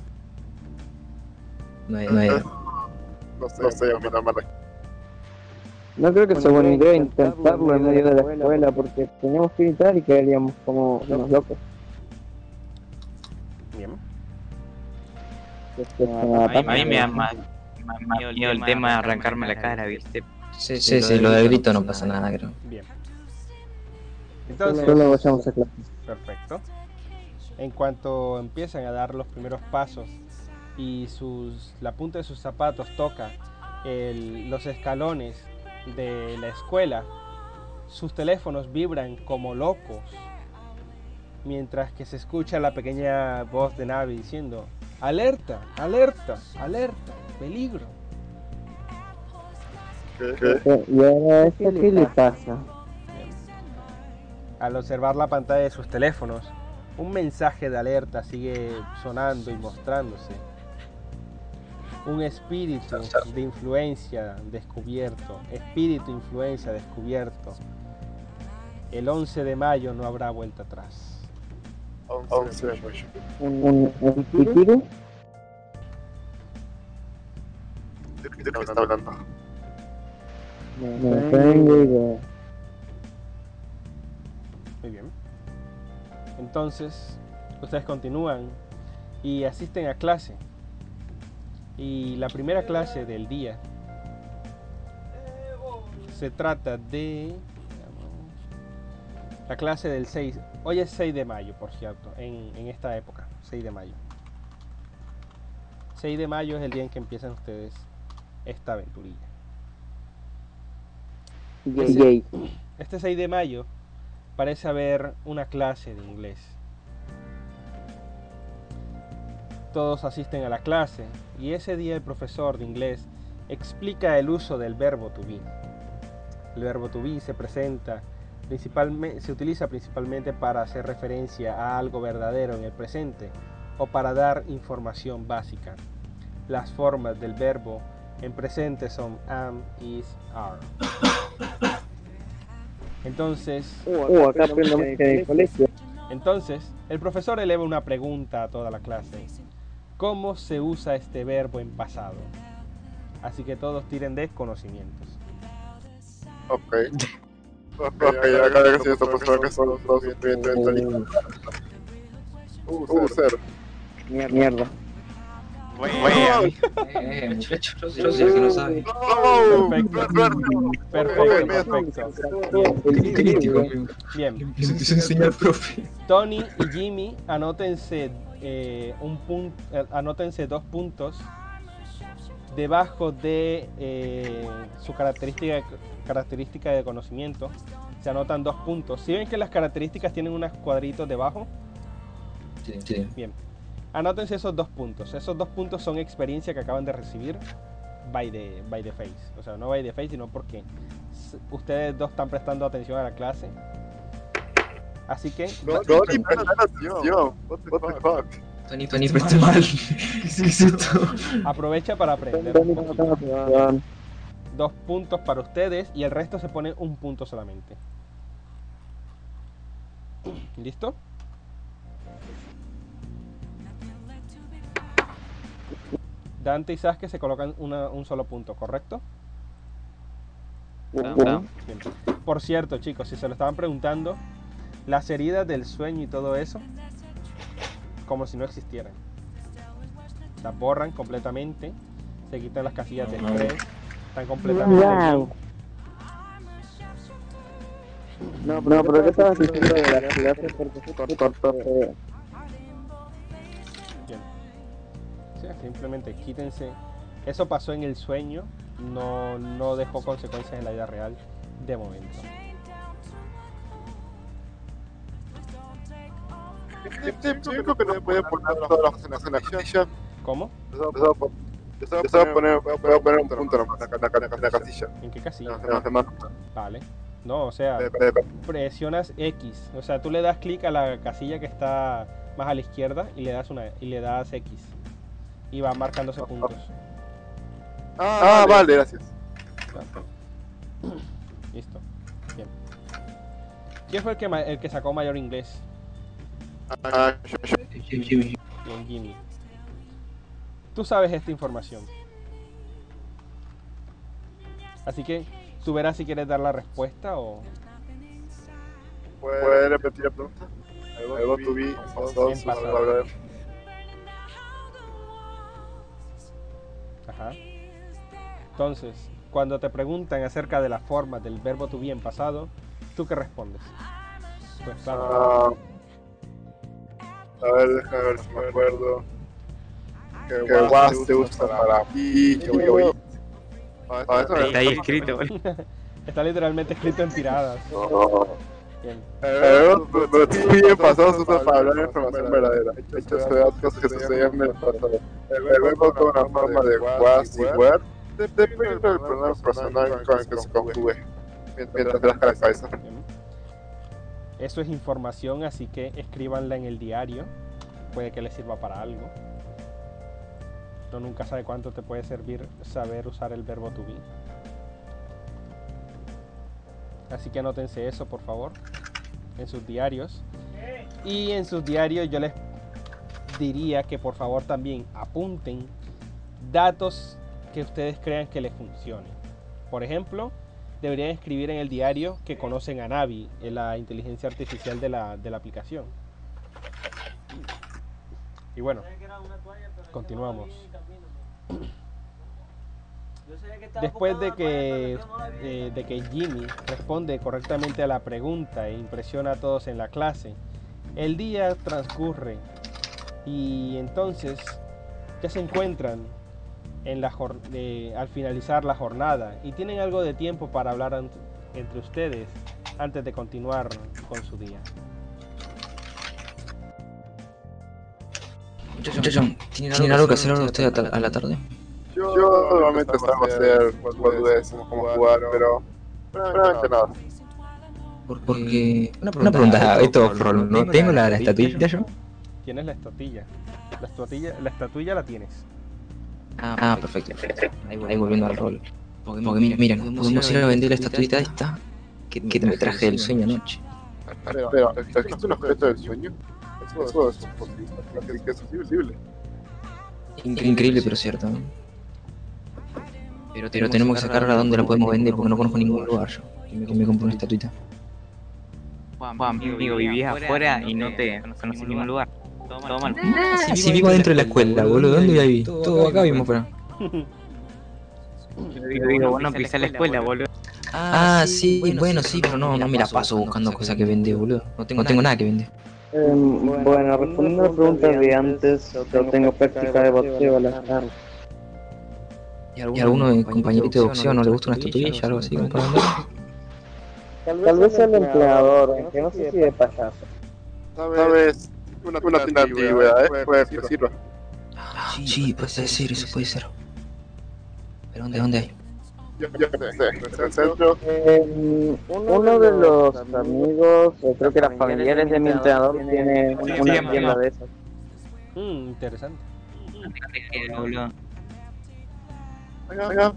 no hay, no hay. No sé, no sé, a mí la mala. No creo que sea buena idea intentarlo en medio de la escuela porque teníamos que gritar y quedaríamos como unos locos. Bien. Este, A mí, a mí me da más, más miedo el tema de arrancarme la cara, ¿viste? Sí, sí, sí, lo del grito no pasa nada, creo. Bien. Entonces, Solo vayamos a clase. perfecto. En cuanto empiezan a dar los primeros pasos y sus, la punta de sus zapatos toca el- los escalones de la escuela, sus teléfonos vibran como locos, mientras que se escucha la pequeña voz de Navi diciendo, alerta, alerta, alerta, peligro. ¿Qué? ¿Qué? Y ahora, ¿esto qué le pasa? Al observar la pantalla de sus teléfonos, un mensaje de alerta sigue sonando y mostrándose. Un espíritu de influencia descubierto. Espíritu influencia descubierto. El 11 de mayo no habrá vuelta atrás. 11 de mayo. ¿Un, un, un tiro? ¿De qué está hablando? No tengo idea. Muy bien. Entonces, ustedes continúan y asisten a clase. Y la primera clase del día se trata de la clase del 6. Hoy es 6 de mayo, por cierto, en, en esta época, 6 de mayo. 6 de mayo es el día en que empiezan ustedes esta aventurilla. Yay. Este 6 de mayo parece haber una clase de inglés. Todos asisten a la clase y ese día el profesor de inglés explica el uso del verbo to be. El verbo to be se presenta principalmente se utiliza principalmente para hacer referencia a algo verdadero en el presente o para dar información básica. Las formas del verbo en presente son am, is, are. Entonces, Oh, acá aprendo en el colegio. entonces, el profesor eleva una pregunta a toda la clase. ¿Cómo se usa este verbo en pasado? Así que todos tiren de conocimientos. Ok. Ok, acá veo que esta persona que son todos bien Uh, Uh, cero. Mierda. Eh, muchachos, yo sé que no sabe. Perfecto. Perfecto, perfecto. Bien, enseñar, profe. Tony y Jimmy, anótense eh, un punto, anótense dos puntos debajo de eh, su característica, característica de conocimiento. Se anotan dos puntos. Si ven que las características tienen unos cuadritos debajo, Sí, sí. bien. Anótense esos dos puntos. Esos dos puntos son experiencia que acaban de recibir by the, by the face. O sea, no by the face, sino porque ustedes dos están prestando atención a la clase. Así que No, no, ni atención. What the fuck? Tony, Tony, mal. ¿Qué es esto? aprovecha para aprender. Dos puntos para ustedes y el resto se pone un punto solamente. ¿Listo? Dante y Sasuke se colocan una- un solo punto, ¿correcto? Bien. Por cierto, chicos, si se lo estaban preguntando, las heridas del sueño y todo eso, como si no existieran. Las borran completamente, se quitan las casillas del estrés, están completamente Wow. No, pero, pero ¿qué estabas diciendo de? Porque se cortó simplemente quítense. Eso pasó en el sueño, no, no dejó consecuencias en la vida real de momento. ¿Cómo? Yo se va a poner, voy a poner un punto en la, casilla. ¿En qué casilla? En las demás. Vale. No, o sea, presionas X. O sea, tú le das clic a la casilla que está más a la izquierda y le das una y le das X. Y va marcándose puntos. Ah, vale, gracias. Listo. Bien. ¿Quién fue el que, el que sacó mayor inglés? Ah, yo, yo, Bien, Jimmy. Tú sabes esta información. Así que tú verás si quieres dar la respuesta o... ¿Puede repetir la pregunta? Algo to be, pasado, En pasado. Ajá. Entonces, cuando te preguntan acerca de las formas del verbo to be en pasado, ¿tú qué respondes? Pues claro. Ah, a ver, déjame ver si me acuerdo. Que was se usa para pi, yo, yo, yo. Ah, eso Está ahí escrito. Está literalmente escrito en tiradas. no. Pero pero tú bien pasado se usa para hablar de información verdadera. Hechos de cosas que sucedían en el pasado. El verbo toma una forma de was y were. Depende del pronombre personal con el que se conjugue. Mientras las la. Bien. Eso es información, así que escríbanla en el diario. Puede que les sirva para algo. No nunca sabe cuánto te puede servir saber usar el verbo to be. Así que anótense eso, por favor, en sus diarios. Y en sus diarios yo les diría que por favor también apunten datos que ustedes crean que les funcionen. Por ejemplo, deberían escribir en el diario que conocen a Navi, la inteligencia artificial de la, de la aplicación. Y bueno, continuamos. Después de que, eh, de que Jimmy responde correctamente a la pregunta e impresiona a todos en la clase, el día transcurre y entonces ya se encuentran en la al finalizar la jornada y tienen algo de tiempo para hablar entre ustedes antes de continuar con su día. ¿tienen algo que hacer ahora usted a la tarde? Yo, normalmente salgo a hacer boludeces como jugar, pero realmente nada. Porque, una pregunta, esto, ¿no tengo la, la estatuilla yo? Tienes la estatuilla. La estatuilla, la estatuilla la tienes. Ah, ah perfecto. Ahí, volviendo al rol. Porque, mira, mira, podemos ir a vender la estatuita esta que, que te me traje del sueño anoche. Pero, ¿es un objeto del sueño? Eso, es posible. Es posible. Increíble, pero cierto. Pero, pero tenemos que sacarla a dónde la podemos vender porque no conozco ningún lugar yo. Que me, me compro una estatuita. Juan, amigo, vivías afuera y no te conoces ningún lugar. Todo mal. Si, si vivo dentro de la escuela, boludo, ¿dónde viví? Todo acá vimos, pero. Yo digo, vos no pisás la escuela, boludo. Ah, sí, bueno, sí, pero no, no me la paso buscando cosas que vende, boludo. No tengo, no tengo nada que vende. Um, bueno, respondiendo a la pregunta de antes, yo tengo práctica de boxeo a las tardes. ¿Y alguno de compañerito de boxeo no le gusta una estatuilla o algo así? Como para Tal vez el empleador, aunque no sé si de payaso. ¿Sabes? Una, una tienda antigüedad, ¿eh? Puede que sirva. Sí, puede ser, eso puede ser. ¿Pero dónde, dónde hay? Yo, yo sé, en el centro. Eh, uno de los amigos, creo que eran familiares de mi entrenador, tiene una tienda de esas. Mmm, interesante. Venga, no,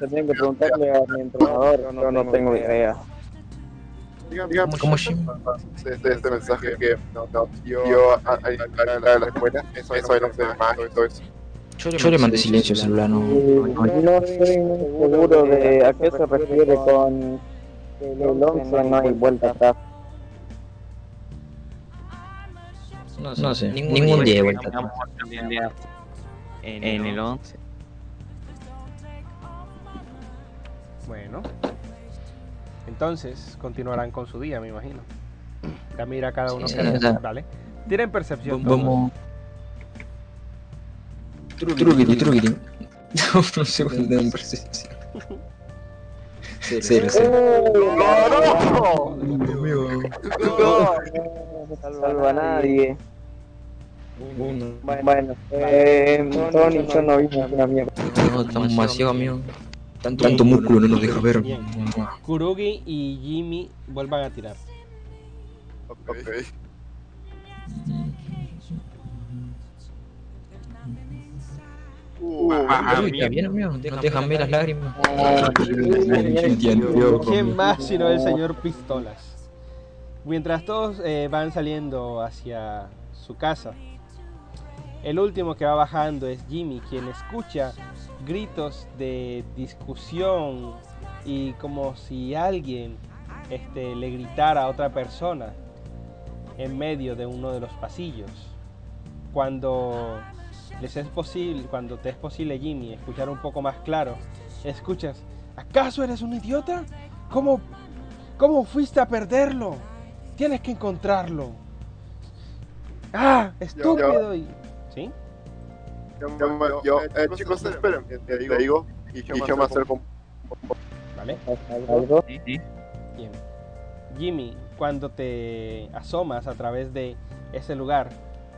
Tendrían que preguntarle a mi entrenador, yo no tengo idea. Digamos, ¿Cómo este, este mensaje que nos dio a, la escuela, eso, de más y todo eso. Yo, yo le mandé silencio al celular, no. No, estoy seguro de a qué se refiere con el 11 no hay vuelta atrás. No sé, no sé. ningún, día de vuelta atrás. En el 11. Bueno. Entonces, continuarán con su día, me imagino. Ya mira cada uno. Sí, que... sí, Vale. Tienen percepción. Vamos. Truquiti, truquiti. No sé cuál es la percepción. Cero, cero. ¡No! No salva a nadie. Uno. Bueno, eh, Tony, yo no vi una mierda. No, estamos demasiado, amigo. Tanto, Tanto músculo no nos deja ver. Kurugi y Jimmy vuelvan a tirar. Ok. Uh, Uy, está bien, amigo. No te dejan ver las lágrimas. ¿Quién más sino el señor Pistolas? Mientras todos eh, van saliendo hacia su casa, el último que va bajando es Jimmy, quien escucha gritos de discusión y como si alguien este, le gritara a otra persona en medio de uno de los pasillos. Cuando les es posible, cuando te es posible Jimmy escuchar un poco más claro, escuchas, ¿acaso eres un idiota? ¿Cómo, cómo fuiste a perderlo? Tienes que encontrarlo. ¡Ah! ¡Estúpido! ¿Sí? Yo, yo eh, chicos, esperen, te digo, te digo y yo me acerco ¿Vale? ¿Algo? Sí, sí. Bien. Jimmy, cuando te asomas a través de ese lugar,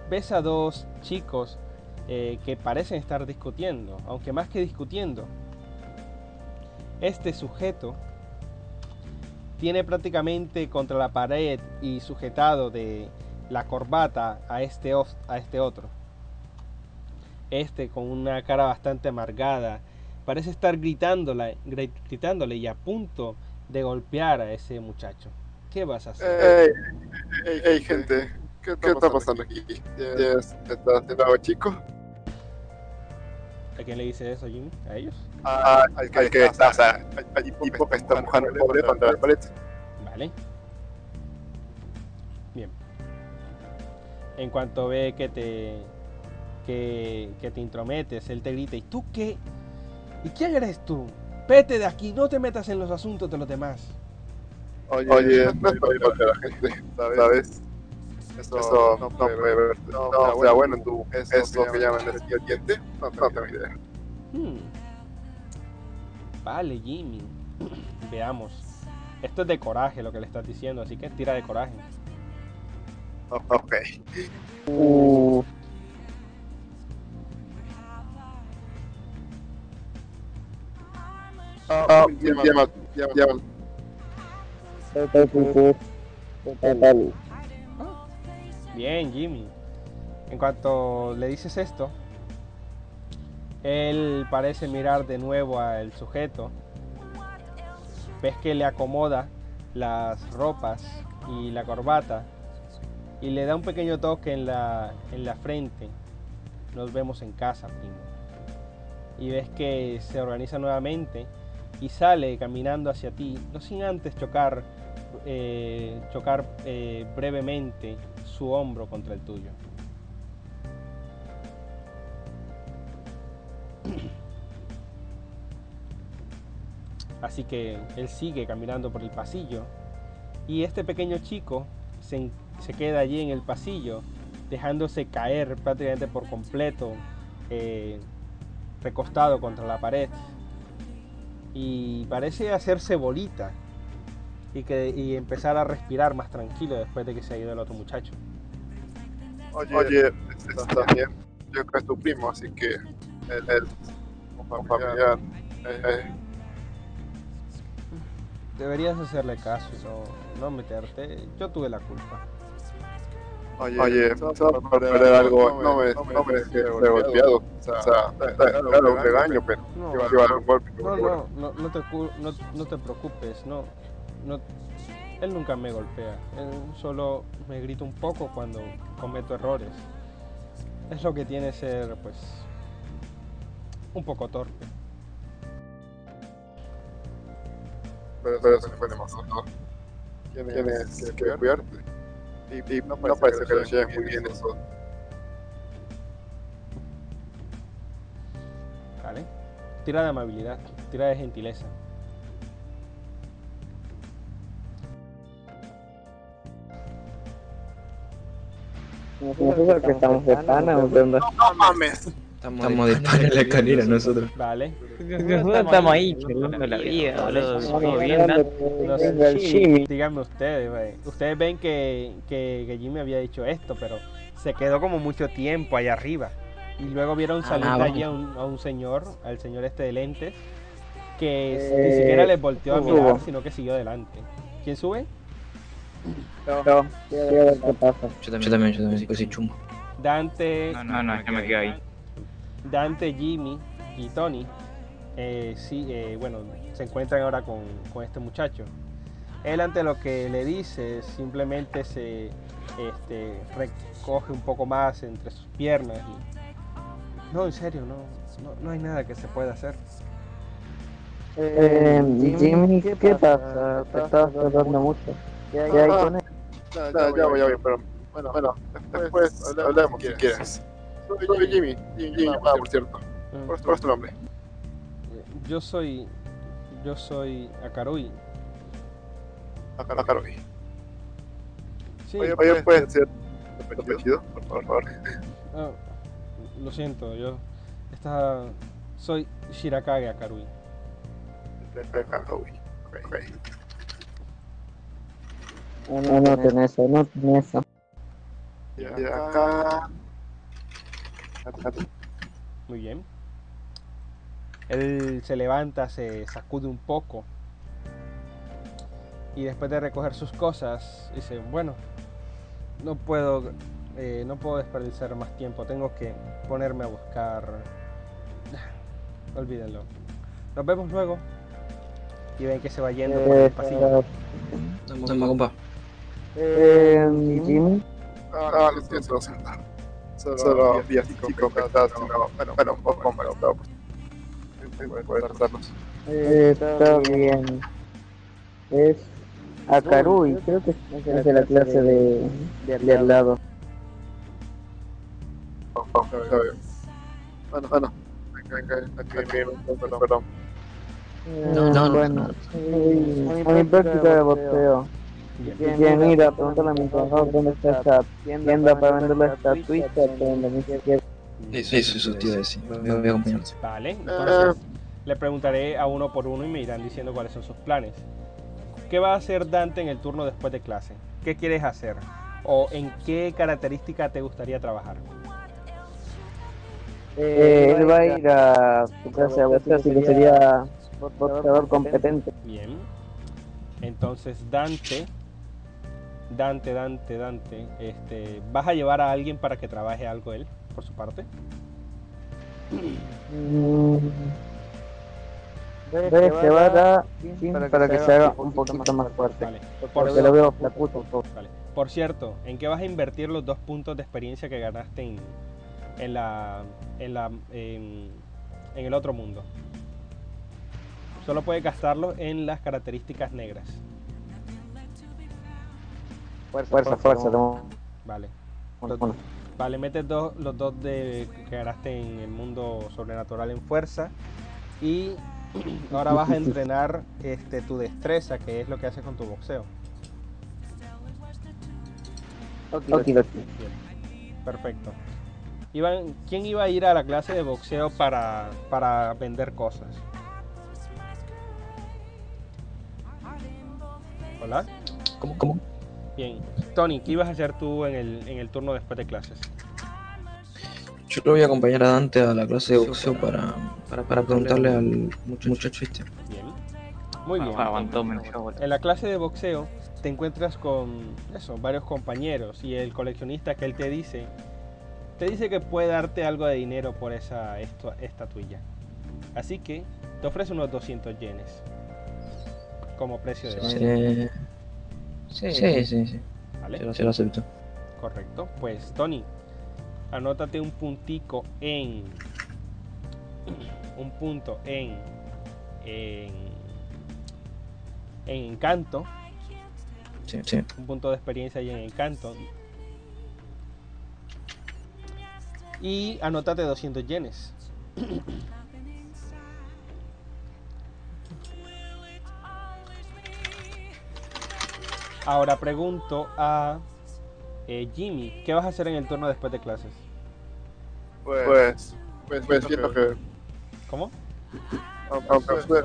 ves a dos chicos eh, que parecen estar discutiendo, aunque más que discutiendo, este sujeto tiene prácticamente contra la pared y sujetado de la corbata a este, a este otro. Este con una cara bastante amargada parece estar gritándole, gritándole y a punto de golpear a ese muchacho. ¿Qué vas a hacer? Hey, hey, gente, ¿qué está, ¿Qué está pasando aquí? ¿Estás haciendo algo chico? ¿A quién le dice eso, Jimmy? ¿A ellos? Ah, al, al que está, o sea, allí tipo que está empujando el pobre contra la pared. Vale. Bien. En cuanto ve que te que, que te intrometes, él te grita, ¿y tú qué? ¿Y quién eres tú? Vete de aquí, no te metas en los asuntos de los demás. Oye, Oye no es para la gente, ¿sabes? Eso, eso no, puede ver. No, no, o sea, bueno, tú, eso, eso que llaman el diente, no, no tengo idea. Hmm. Vale, Jimmy. Veamos. Esto es de coraje lo que le estás diciendo, así que tira de coraje. Ok. Uh, Total. Bien, Jimmy. En cuanto le dices esto, él parece mirar de nuevo al sujeto. Ves que le acomoda las ropas y la corbata y le da un pequeño toque en la, en la frente. Nos vemos en casa, primo. Y ves que se organiza nuevamente y sale caminando hacia ti, no sin antes chocar, eh, chocar eh, brevemente su hombro contra el tuyo. Así que él sigue caminando por el pasillo y este pequeño chico se, se queda allí en el pasillo, dejándose caer prácticamente por completo, eh, recostado contra la pared y parece hacerse bolita y, que, y empezar a respirar más tranquilo después de que se ha ido el otro muchacho. Oye, Oye está bien. Yo creo que es tu primo, así que él es un familiar. Eh, eh. Deberías hacerle caso y no, no meterte. Yo tuve la culpa. Oye, Oye por perder algo, no me, no me dejes golpeado. O sea, claro, un regaño, pero No, iba a dar un golpe. no, no, no, no te, cu- no, no te preocupes, no, no, él nunca me golpea, él solo me grita un poco cuando cometo errores. Es lo que tiene ser, pues, un poco torpe. Pero, pero eso fue demasiado. Tienes que cuidarte. Y, y no parece que lo lleves muy bien eso. ¿Vale? Tira de amabilidad, tira de gentileza. Nosotros que estamos de pana, ¿o qué onda? No mames. Estamos de pan en la escalera nosotros. Vale. Nosotros estamos ahí, charlando la vida, boludo. Bien, ¿no? Sé, Jimmy. Díganme ustedes, güey. Ustedes ven que, que, que Jimmy había dicho esto, pero se quedó como mucho tiempo allá arriba. Y luego vieron salir Ah, de bueno. allí a un, a un señor, al señor este de lentes, que ni siquiera les volteó a mirar, subo. sino que siguió adelante. ¿Quién sube? Ver qué pasa. Yo también, yo también, yo también, pues sí, chumbo. Dante, No, no, no, es que me quedo ahí. Dante, Jimmy y Tony, eh, sí, eh, bueno, se encuentran ahora con, con este muchacho. Él ante lo que le dice simplemente se este, recoge un poco más entre sus piernas y no, en serio, no, no, no hay nada que se pueda hacer. Eh, Jimmy, ¿qué pasa? Te estás tardando mucho. ¿Qué hay con él? No, ya, ya voy, ya voy, pero bueno, bueno, después hablemos si quieres. Soy, soy Jimmy, Jimmy, Jimmy llamada, por cierto. Mm, ¿Cuál es, cuál es tu nombre? Yo soy, yo soy Akarui. Vi. Sí, Oye, oye, ¿puedes ser tu apellido, por favor? ah, lo siento, yo está, soy Shirakage Akarui. Ok. No, no tenés eso, no tenés eso. Y acá... acá- Muy bien. Él se levanta, se sacude un poco. Y después de recoger sus cosas, dice, bueno, no puedo eh, no puedo desperdiciar más tiempo. Tengo que ponerme a buscar. Olvídenlo. Nos vemos luego. Y ven que se va yendo por Eh, el pasillo. Toma, compa. eh, Jimmy, Ah, lo siento, lo Solo así completas, no, bueno, bueno, un poco más, pero pues, tratarlos. eh, está bien. Es Akarui, creo que es de la clase de, de al lado. Está bien. Bueno, bueno, perdón. No, no, no, no. a mi práctica de boxeo. Quieren ir a preguntarle a mi entrenador dónde está esa tienda para vender la estatuita, pero izquierda. Eso, eso, eso te iba a decir. Me voy a acompañar. Vale, entonces le preguntaré a uno por uno y me irán diciendo cuáles son sus planes. ¿Qué va a hacer Dante en el turno después de clase? ¿Qué quieres hacer? ¿O en qué característica te gustaría trabajar? Eh, él va a ir a su clase de boxeo, así que sería boxeador competente. Bien. Entonces Dante, Dante, Dante, Dante, este, ¿vas a llevar a alguien para que trabaje algo él por su parte? Mm. Debes llevar a Jim para que se haga un poquito más fuerte. Vale. Porque lo veo flacucho. Vale. Por cierto, ¿en qué vas a invertir los dos puntos de experiencia que ganaste en, en la, en, la en, en el otro mundo? Solo puedes gastarlo en las características negras. Fuerza, fuerza. no. Vale. Bueno, Vale, metes dos, los dos de, que ganaste en el mundo sobrenatural en fuerza. Y ahora vas a entrenar este, tu destreza, que es lo que haces con tu boxeo. okidoki. Bien, perfecto. Iban, ¿Quién iba a ir a la clase de boxeo para, para vender cosas? Hola. ¿Cómo? ¿Cómo? Bien. Tony, ¿qué ibas a hacer tú en el, en el turno después de clases? Yo lo voy a acompañar a Dante a la clase de boxeo para, para, para preguntarle al muchacho este. Bien. Muy bien. Ah, boludo. En la clase de boxeo te encuentras con eso, varios compañeros y el coleccionista que él te dice, te dice que puede darte algo de dinero por esa esto- estatuilla. Así que te ofrece unos 200 yenes como precio de venta, Sí, sí, sí, sí. ¿vale? Se lo, se lo acepto. Correcto. Pues Tony, anótate un puntico en un punto en en, en encanto, Sí, sí. un punto de experiencia ahí en encanto. Y anótate 200 yenes. Ahora pregunto a eh, Jimmy, ¿qué vas a hacer en el turno después de clases? Pues, pues, pues siento que, ¿Cómo? aunque estoy,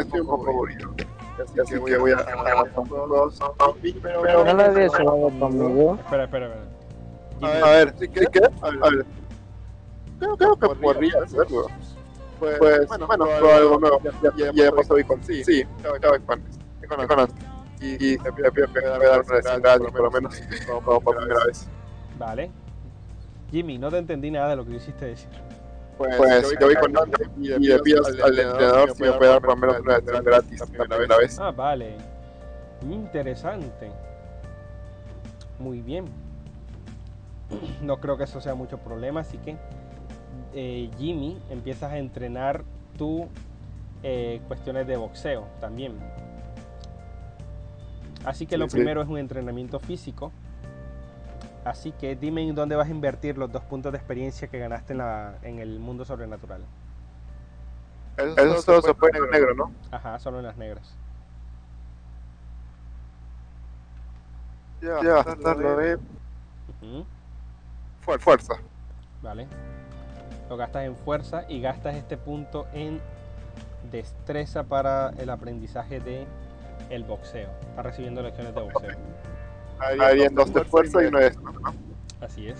estoy un poco aburrido. Así que voy a, voy a pero, no llevado conmigo. Espera, espera, espera. A ver, a ver, ¿sí qué? ¿Qué? A ver. Creo, creo que podría hacerlo. Pues, bueno, bueno, probar algo nuevo. Ya, ya, ya pasó con sí. Sí, ya voy con con con Y, y te pido que me voy a dar una desingrada, por lo menos, como, por primera vez. Vale. Jimmy, no te entendí nada de lo que quisiste decir. Pues yo voy con Dante y le pido al entrenador si me puede dar por lo menos una desingrada gratis la primera vez. Ah, vale. Interesante. Muy bien. No creo que eso sea mucho problema, así que eh, Jimmy empiezas a entrenar tu eh, cuestiones de boxeo también. Así que Sí, lo sí. primero es un entrenamiento físico. Así que dime en dónde vas a invertir los dos puntos de experiencia que ganaste en, la, en el mundo sobrenatural. Eso solo se puede en negro, ¿no? Ajá, solo en las negras. Ya, ya, lo de Ujú. fuer- fuerza. ¿vale? Lo gastas en fuerza y gastas este punto en destreza para el aprendizaje de el boxeo. Estás recibiendo lecciones de boxeo. Harían dos de fuerza y uno de ¿no? Así es.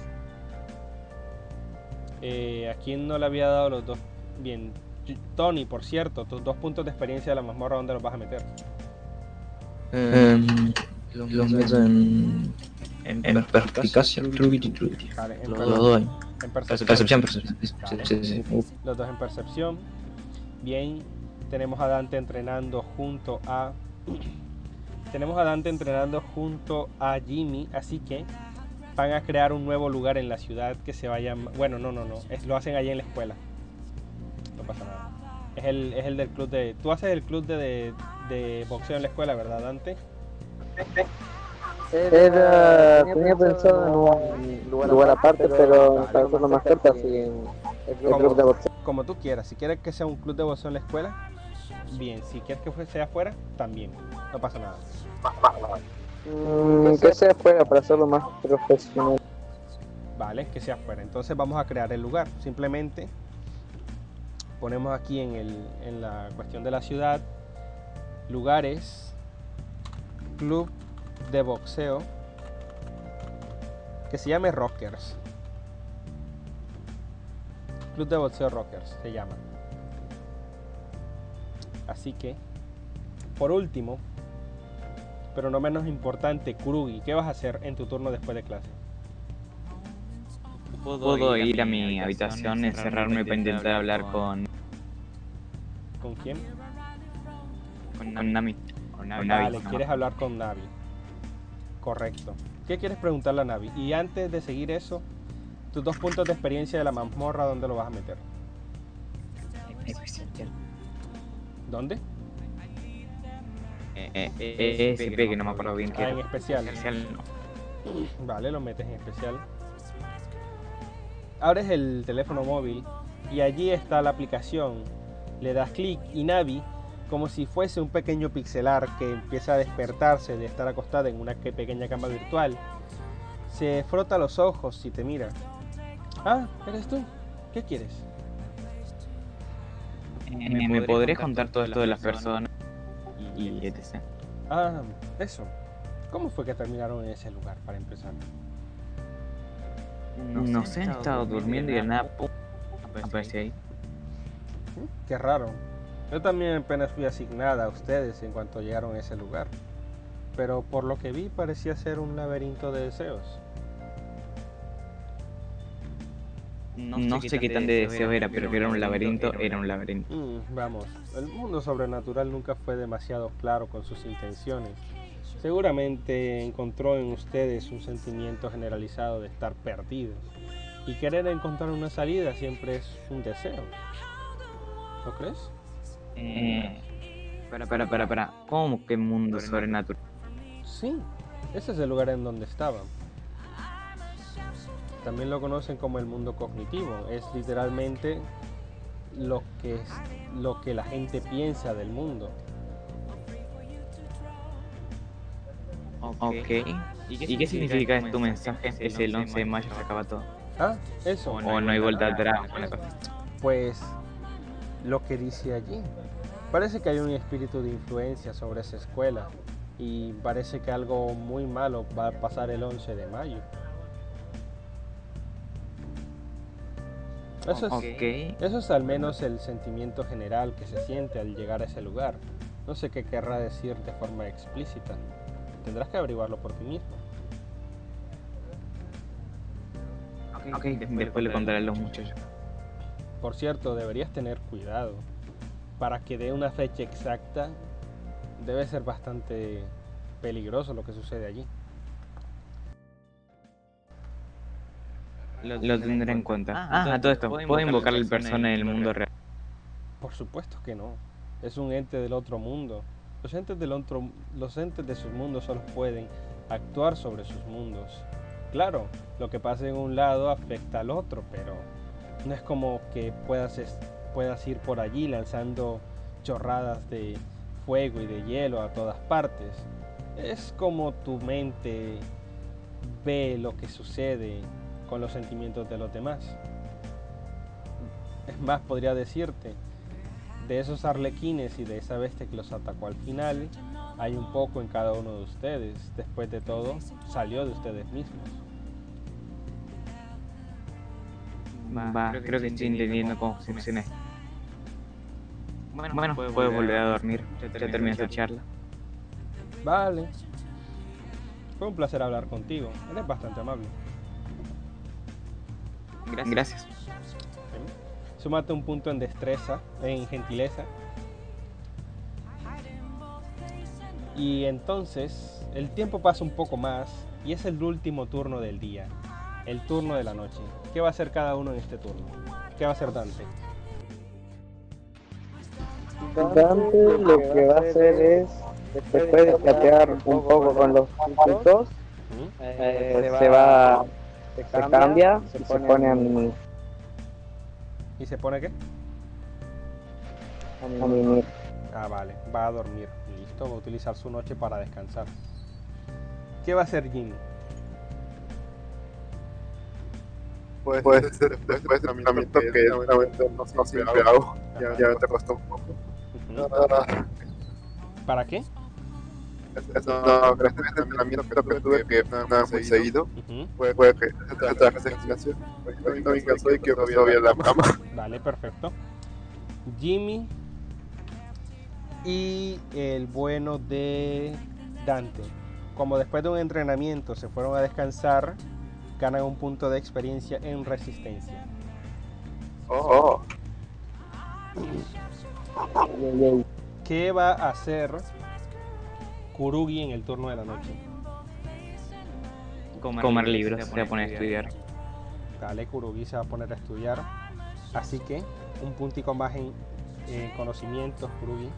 Eh, ¿A quién no le había dado los dos? Bien, Tony, por cierto, tus dos puntos de experiencia de la mazmorra, ¿dónde los vas a meter? Em, los, los meto en, En, en perspicacia. Vale, en, Los dos en Percepción, percepción. percepción. Sí, Vale. sí, sí. sí. Los dos en percepción. Bien, tenemos a Dante entrenando junto a. Tenemos a Dante entrenando junto a Jimmy, así que van a crear un nuevo lugar en la ciudad que se va a llamar. Bueno, no, no, no. Es, lo hacen allí en la escuela. No pasa nada. Es el, es el del club de. Tú haces el club de, de, de boxeo en la escuela, ¿verdad, Dante? Era, tenía pensado en un lugar aparte, pero para hacerlo más cerca, así en el club de boxeo. Como tú quieras. Si quieres que sea un club de boxeo en la escuela, bien. Si quieres que sea afuera, también. No pasa nada. Mm, que sea fuera para hacerlo más profesional. Vale, que sea afuera. Entonces vamos a crear el lugar. Simplemente ponemos aquí en, el, en la cuestión de la ciudad lugares, club de boxeo que se llame Rockers. Club de boxeo Rockers se llama. Así que, por último, pero no menos importante, Kurugi, ¿qué vas a hacer en tu turno después de clase? Puedo ir a mi habitación, encerrarme para intentar hablar con, ¿Con quién? con Nami. Con Navi. Vale, no. quieres hablar con Navi. Correcto. ¿Qué quieres preguntarle a Navi? Y antes de seguir eso, tus dos puntos de experiencia de la mazmorra, ¿dónde lo vas a meter? ¿Dónde? Eh, eh, eh, SP, que no me acuerdo bien qué Ah, en especial. Especial, no. Vale, lo metes en especial. Abres el teléfono móvil y allí está la aplicación. Le das clic y Navi, como si fuese un pequeño pixelar que empieza a despertarse de estar acostada en una que- pequeña cama virtual, se frota los ojos y te mira. Ah, ¿eres tú? ¿Qué quieres? Eh, ¿Me podrías contar todo esto de las personas? Y, y etc. Ah, eso. ¿Cómo fue que terminaron en ese lugar para empezar? No sé, he estado durmiendo y de nada, pum, aparecí ahí. Qué raro. Yo también apenas fui asignada a ustedes en cuanto llegaron a ese lugar. Pero por lo que vi parecía ser un laberinto de deseos. No sé qué tan de deseo era, pero que era un laberinto, era un laberinto. Mm, vamos, el mundo sobrenatural nunca fue demasiado claro con sus intenciones. Seguramente encontró en ustedes un sentimiento generalizado de estar perdidos. Y querer encontrar una salida siempre es un deseo. ¿No crees? Eh, para, para, para, para. ¿Cómo que mundo sobrenatural? Sí, ese es el lugar en donde estaban. También lo conocen como el mundo cognitivo. Es literalmente lo que, es, lo que la gente piensa del mundo. Ok. ¿Y qué significa tu mensaje? Es el 11 de mayo se acaba todo. Ah, eso. O no hay vuelta atrás. Pues lo que dice allí. Parece que hay un espíritu de influencia sobre esa escuela. Y parece que algo muy malo va a pasar el 11 de mayo. Eso es, Ok. Eso es al menos el sentimiento general que se siente al llegar a ese lugar. No sé qué querrá decir de forma explícita. Tendrás que averiguarlo por ti mismo. Ok, después le contaré a los muchachos. Por cierto, deberías tener cuidado. Para que dé una fecha exacta, debe ser bastante peligroso lo que sucede allí. Lo tendré en cuenta. Ah, a todo esto. ¿Puedo invocar al persona en el mundo real? Por supuesto que no. Es un ente del otro mundo. Los entes del otro, los entes de sus mundos solo pueden actuar sobre sus mundos. Claro, lo que pasa en un lado afecta al otro, pero no es como que puedas, es- puedas ir por allí lanzando chorradas de fuego y de hielo a todas partes. Es como tu mente ve lo que sucede con los sentimientos de los demás. Es más, podría decirte, de esos arlequines y de esa bestia que los atacó al final, hay un poco en cada uno de ustedes. Después de todo, salió de ustedes mismos. Va, creo que estoy entendiendo cómo funciona esto. Bueno, puedes volver a dormir. Ya terminé tu charla. Vale. Fue un placer hablar contigo. Eres bastante amable. Gracias. Súmate un punto en destreza, en gentileza. Y entonces el tiempo pasa un poco más y es el último turno del día, el turno de la noche. ¿Qué va a hacer cada uno en este turno? ¿Qué va a hacer Dante? Dante lo que va a hacer es, después de chatear un poco con los ¿Mm? eh, se va, se cambia y se pone a mimir. ¿Y se pone qué? A mimir. Ah, vale, va a dormir. Listo, va a utilizar su noche para descansar. ¿Qué va a hacer Jimmy? Puede, puede ser después del entrenamiento que realmente no, no siempre hago. Ya, ya te costó un poco. Ujú. Ah, ¿Para qué? No, gracias al entrenamiento que tuve que nada muy seguido. Puede que traje en gimnasio. Estoy muy cansado y quiero todavía en la cama. Vale, perfecto. Jimmy y el bueno de Dante. Como después de un entrenamiento se fueron a descansar, ganan un punto de experiencia en resistencia. Oh, y- ¿Qué va a hacer Kurugi en el turno de la noche? Comer, libros, se va a poner a estudiar. Dale, Kurugi se va a poner a estudiar. Así que un puntico más en eh, conocimientos, Kurugi.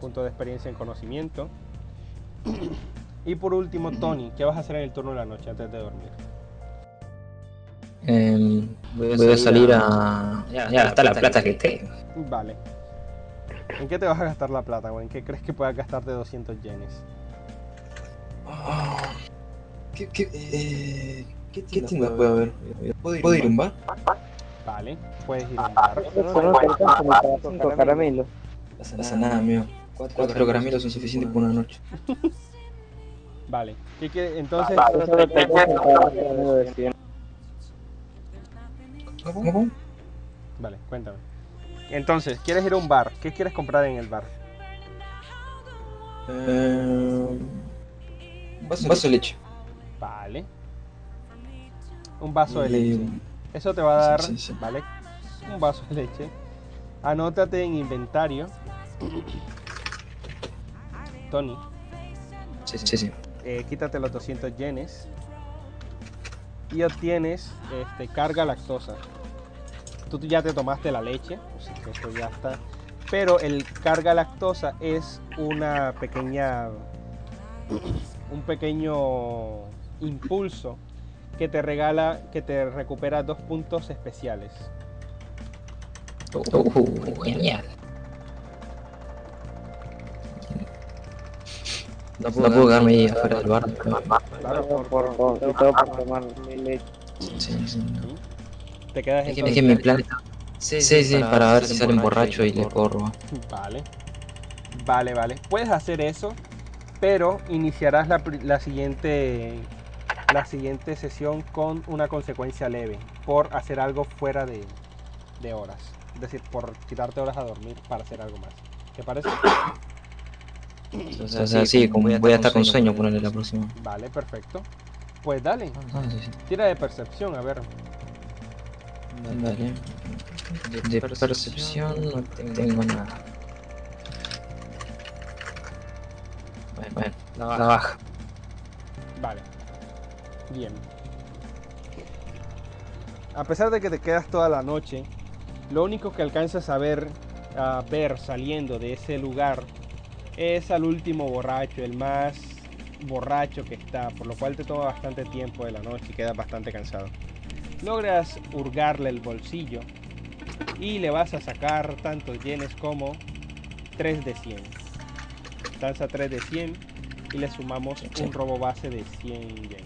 Punto de experiencia en conocimiento. Y por último, Tony, ¿qué vas a hacer en el turno de la noche antes de dormir? Em, voy a salir a. Ya, ya está la plata que tengo. Vale. ¿En qué te vas a gastar la plata o en qué crees que puedas gastarte 200 yenes? ¿Qué, qué, eh, ¿qué tiendas puede haber? ¿Puedo ir a un bar? Vale, puedes ir a un bar. Para cinco caramelos. No pasa nada, amigo. Cuatro caramelos son suficientes por una noche. Vale. ¿Qué quiere- Entonces, no te alcanza para un caramelo de 100. ¿Cómo? ¿Cómo? Vale, cuéntame. Entonces, ¿quieres ir a un bar? ¿Qué quieres comprar en el bar? Eh, un vaso, de leche. Vale. Un vaso de leche. Eso te va a dar, Sí, sí, sí. ¿vale? Un vaso de leche. Anótate en inventario. Tony, Sí, sí, sí. eh, quítate los 200 yenes. Y obtienes este, carga lactosa. Tú ya te tomaste la leche, así que eso ya está. Pero el carga lactosa es una pequeña. un pequeño impulso que te regala, que te recupera dos puntos especiales. Uh, genial. No puedo, quedarme ahí afuera del bar. Claro, por, por, y todo por tomar leche. Sí, sí. Te quedas Es que, es que mi plan está. Sí, sí, para ver si salen borracho y le puedo robar. Vale. Vale, vale. Puedes hacer eso, pero iniciarás la, la siguiente la siguiente sesión con una consecuencia leve por hacer algo fuera de, de horas. Es decir, por quitarte horas a dormir para hacer algo más. ¿Te parece? O sea, sí, como voy a estar con sueño, ponerle la próxima. Vale, perfecto. Pues dale, Ah, sí, sí. tira de percepción, a ver. Dale. De percepción no tengo nada. Bueno, bueno, la baja. Vale. Bien. A pesar de que te quedas toda la noche, lo único que alcanzas a ver, a ver saliendo de ese lugar es al último borracho, el más borracho que está, por lo cual te toma bastante tiempo de la noche y quedas bastante cansado. Logras hurgarle el bolsillo y le vas a sacar tantos yenes como 3 de 100. Danza 3 de 100 y le sumamos un robo base de 100 yenes.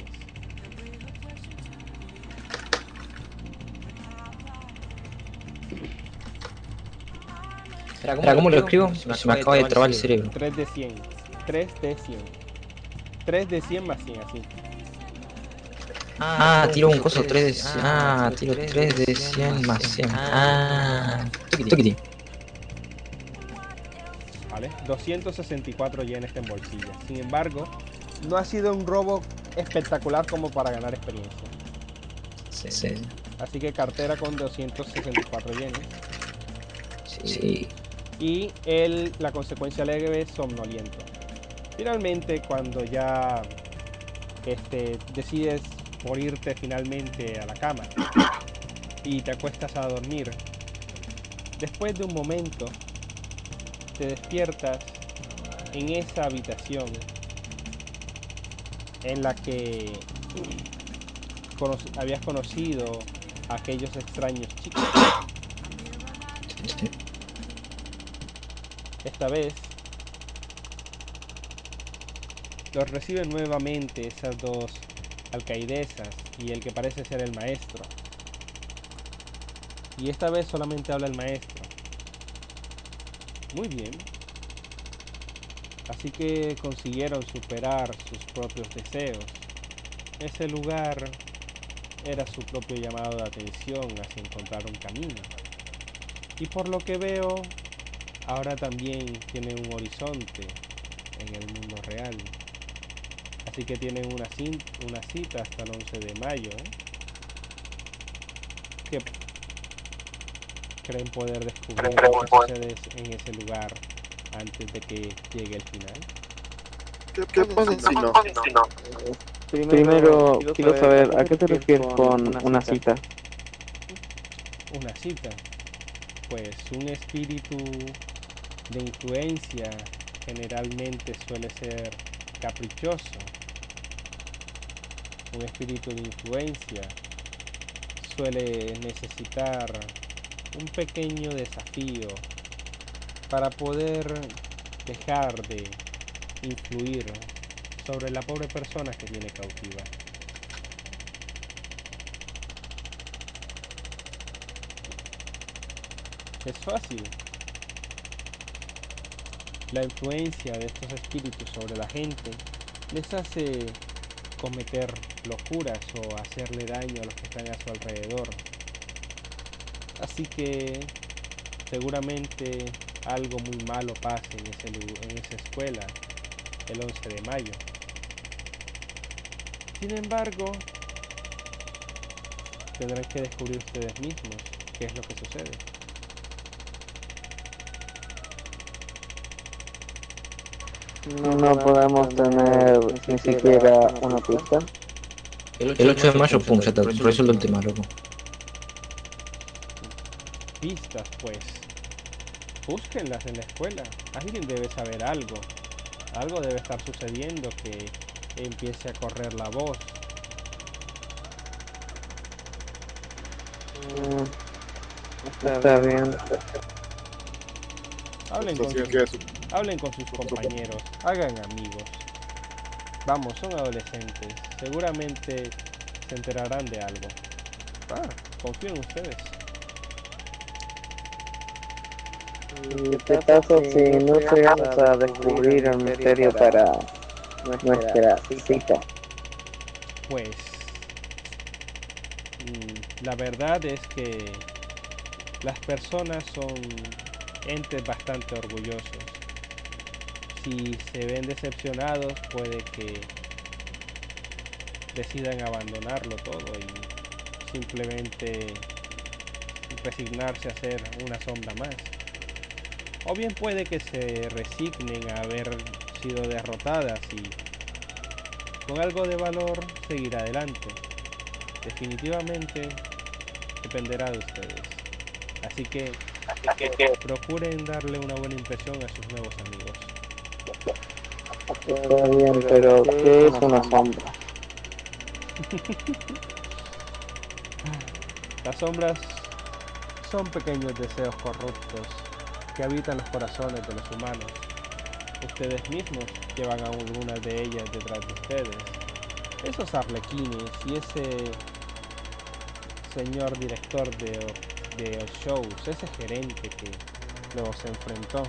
Espera, ¿cómo lo escribo? Se me acaba de trabar el cerebro. 3 de 100. 3 de 100. 3 de 100 más 100, así. Ah, tiro un coso 3 de 100. Ah, tiro 3 de 100 más 100. Ah, tuquiti. ¿vale? 264 yenes en bolsilla. Sin embargo, no ha sido un robo espectacular como para ganar experiencia. Sí, sí. Así que cartera con 264 yenes. Sí. Y el, la consecuencia leve es somnoliento. Finalmente, cuando ya este, decides morirte finalmente a la cama y te acuestas a dormir, después de un momento te despiertas en esa habitación en la que habías conocido a aquellos extraños chicos. Esta vez los reciben nuevamente esas dos alcaidesas y el que parece ser el maestro. Y esta vez solamente habla el maestro. Muy bien. Así que consiguieron superar sus propios deseos. Ese lugar era su propio llamado de atención hacia encontrar un camino. Y por lo que veo, ahora también tienen un horizonte en el mundo real. Así que tienen una, una cita hasta el 11 de mayo. ¿eh? Que creen poder descubrir lo que sucede en ese lugar antes de que llegue el final. ¿Qué, qué pasa si no? Primero, quiero saber, ¿a qué te refieres con una cita? Una cita. Pues un espíritu de influencia generalmente suele ser caprichoso. Un espíritu de influencia suele necesitar un pequeño desafío para poder dejar de influir sobre la pobre persona que tiene cautiva. Es fácil. La influencia de estos espíritus sobre la gente les hace cometer locuras o hacerle daño a los que están a su alrededor. Así que seguramente algo muy malo pase en, esa escuela el 11 de mayo. Sin embargo, tendrán que descubrir ustedes mismos qué es lo que sucede. No podemos tener ni siquiera una pista. El 8 de mayo, pum, ya está resuelto el tema, loco. pistas, pues búsquenlas en la escuela. Alguien debe saber algo. Algo debe estar sucediendo que empiece a correr la voz. Mm, Está bien. Hablen con, Hablen con sus compañeros, hagan amigos. Vamos, son adolescentes. Seguramente se enterarán de algo. Ah, confío en ustedes. ¿Y qué pasa si no llegamos a descubrir el misterio para nuestra cita? Pues mm, la verdad es que las personas son entes bastante orgullosos. Si se ven decepcionados puede que decidan abandonarlo todo y simplemente resignarse a ser una sombra más. O bien puede que se resignen a haber sido derrotadas y con algo de valor seguir adelante. Definitivamente dependerá de ustedes. Así que procuren darle una buena impresión a sus nuevos amigos. Está bien, pero ¿qué es una sombra? Las sombras son pequeños deseos corruptos que habitan los corazones de los humanos. Ustedes mismos llevan a algunas de ellas detrás de ustedes. Esos arlequines y ese señor director de shows, ese gerente que los enfrentó.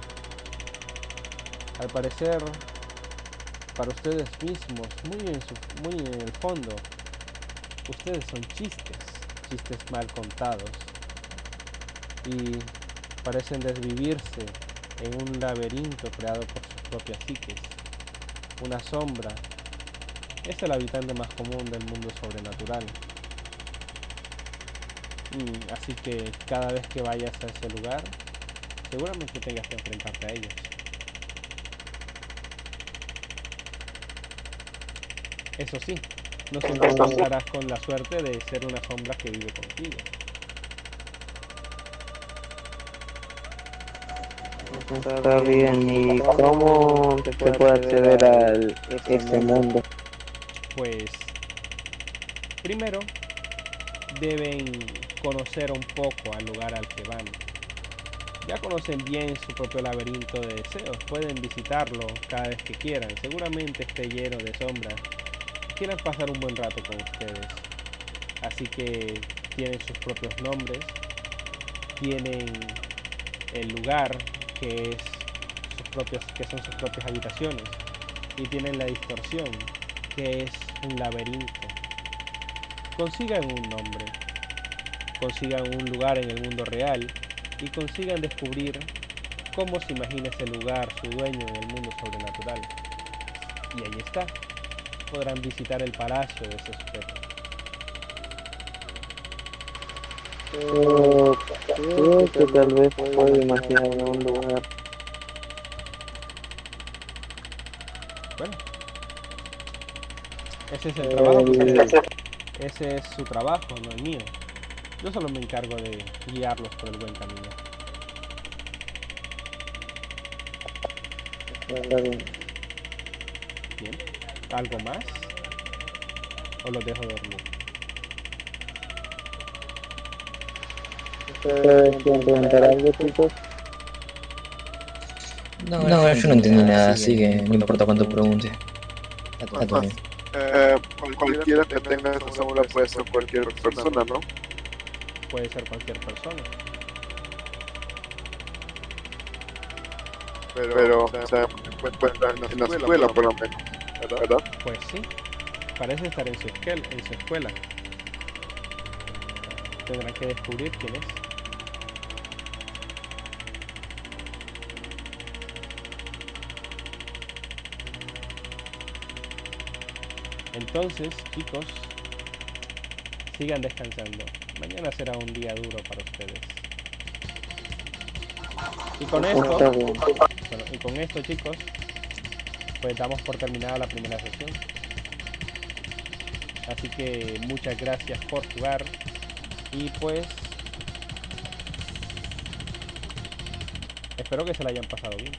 Al parecer, para ustedes mismos, muy en, el fondo, ustedes son chistes, chistes mal contados. Y parecen desvivirse en un laberinto creado por sus propias psiques. Una sombra es el habitante más común del mundo sobrenatural. Mm, así que cada vez que vayas a ese lugar, seguramente tengas que enfrentarte a ellos. Eso sí, no siempre contarás con la suerte de ser una sombra que vive contigo. Está bien, ¿y cómo se puede acceder a ese mundo? Pues primero deben conocer un poco al lugar al que van. Ya conocen bien su propio laberinto de deseos, pueden visitarlo cada vez que quieran, seguramente esté lleno de sombras. Quieran pasar un buen rato con ustedes. Así que tienen sus propios nombres, tienen el lugar que es sus propias, que son sus propias habitaciones, y tienen la distorsión, que es un laberinto. Consigan un nombre, consigan un lugar en el mundo real y consigan descubrir cómo se imagina ese lugar, su dueño en el mundo sobrenatural. Y ahí está, podrán visitar el palacio de ese sujeto. Creo que tal vez puedo imaginarme un lugar. Bueno, ese es el trabajo que ese es su trabajo, no el mío. Yo solo me encargo de guiarlos por el buen camino. ¿Algo más? ¿O los dejo dormir? ¿Ustedes quieren preguntar algo, chicos? No, yo no entendí nada, así que no importa cuánto pregunte. Bien. Eh, cual- cualquiera que tenga esa sombra puede ser cualquier persona, ¿no? Puede ser cualquier persona. Pero, o sea, encuentra en la escuela por lo menos, ¿verdad? ¿verdad? Pues sí, parece estar en su, esquel- en su escuela. Tendrán que descubrir quién es. Entonces, chicos, sigan descansando. Mañana será un día duro para ustedes. Y con esto, bien. bueno, y con esto, chicos, pues damos por terminada la primera sesión. Así que muchas gracias por jugar. Y pues. Espero que se la hayan pasado bien.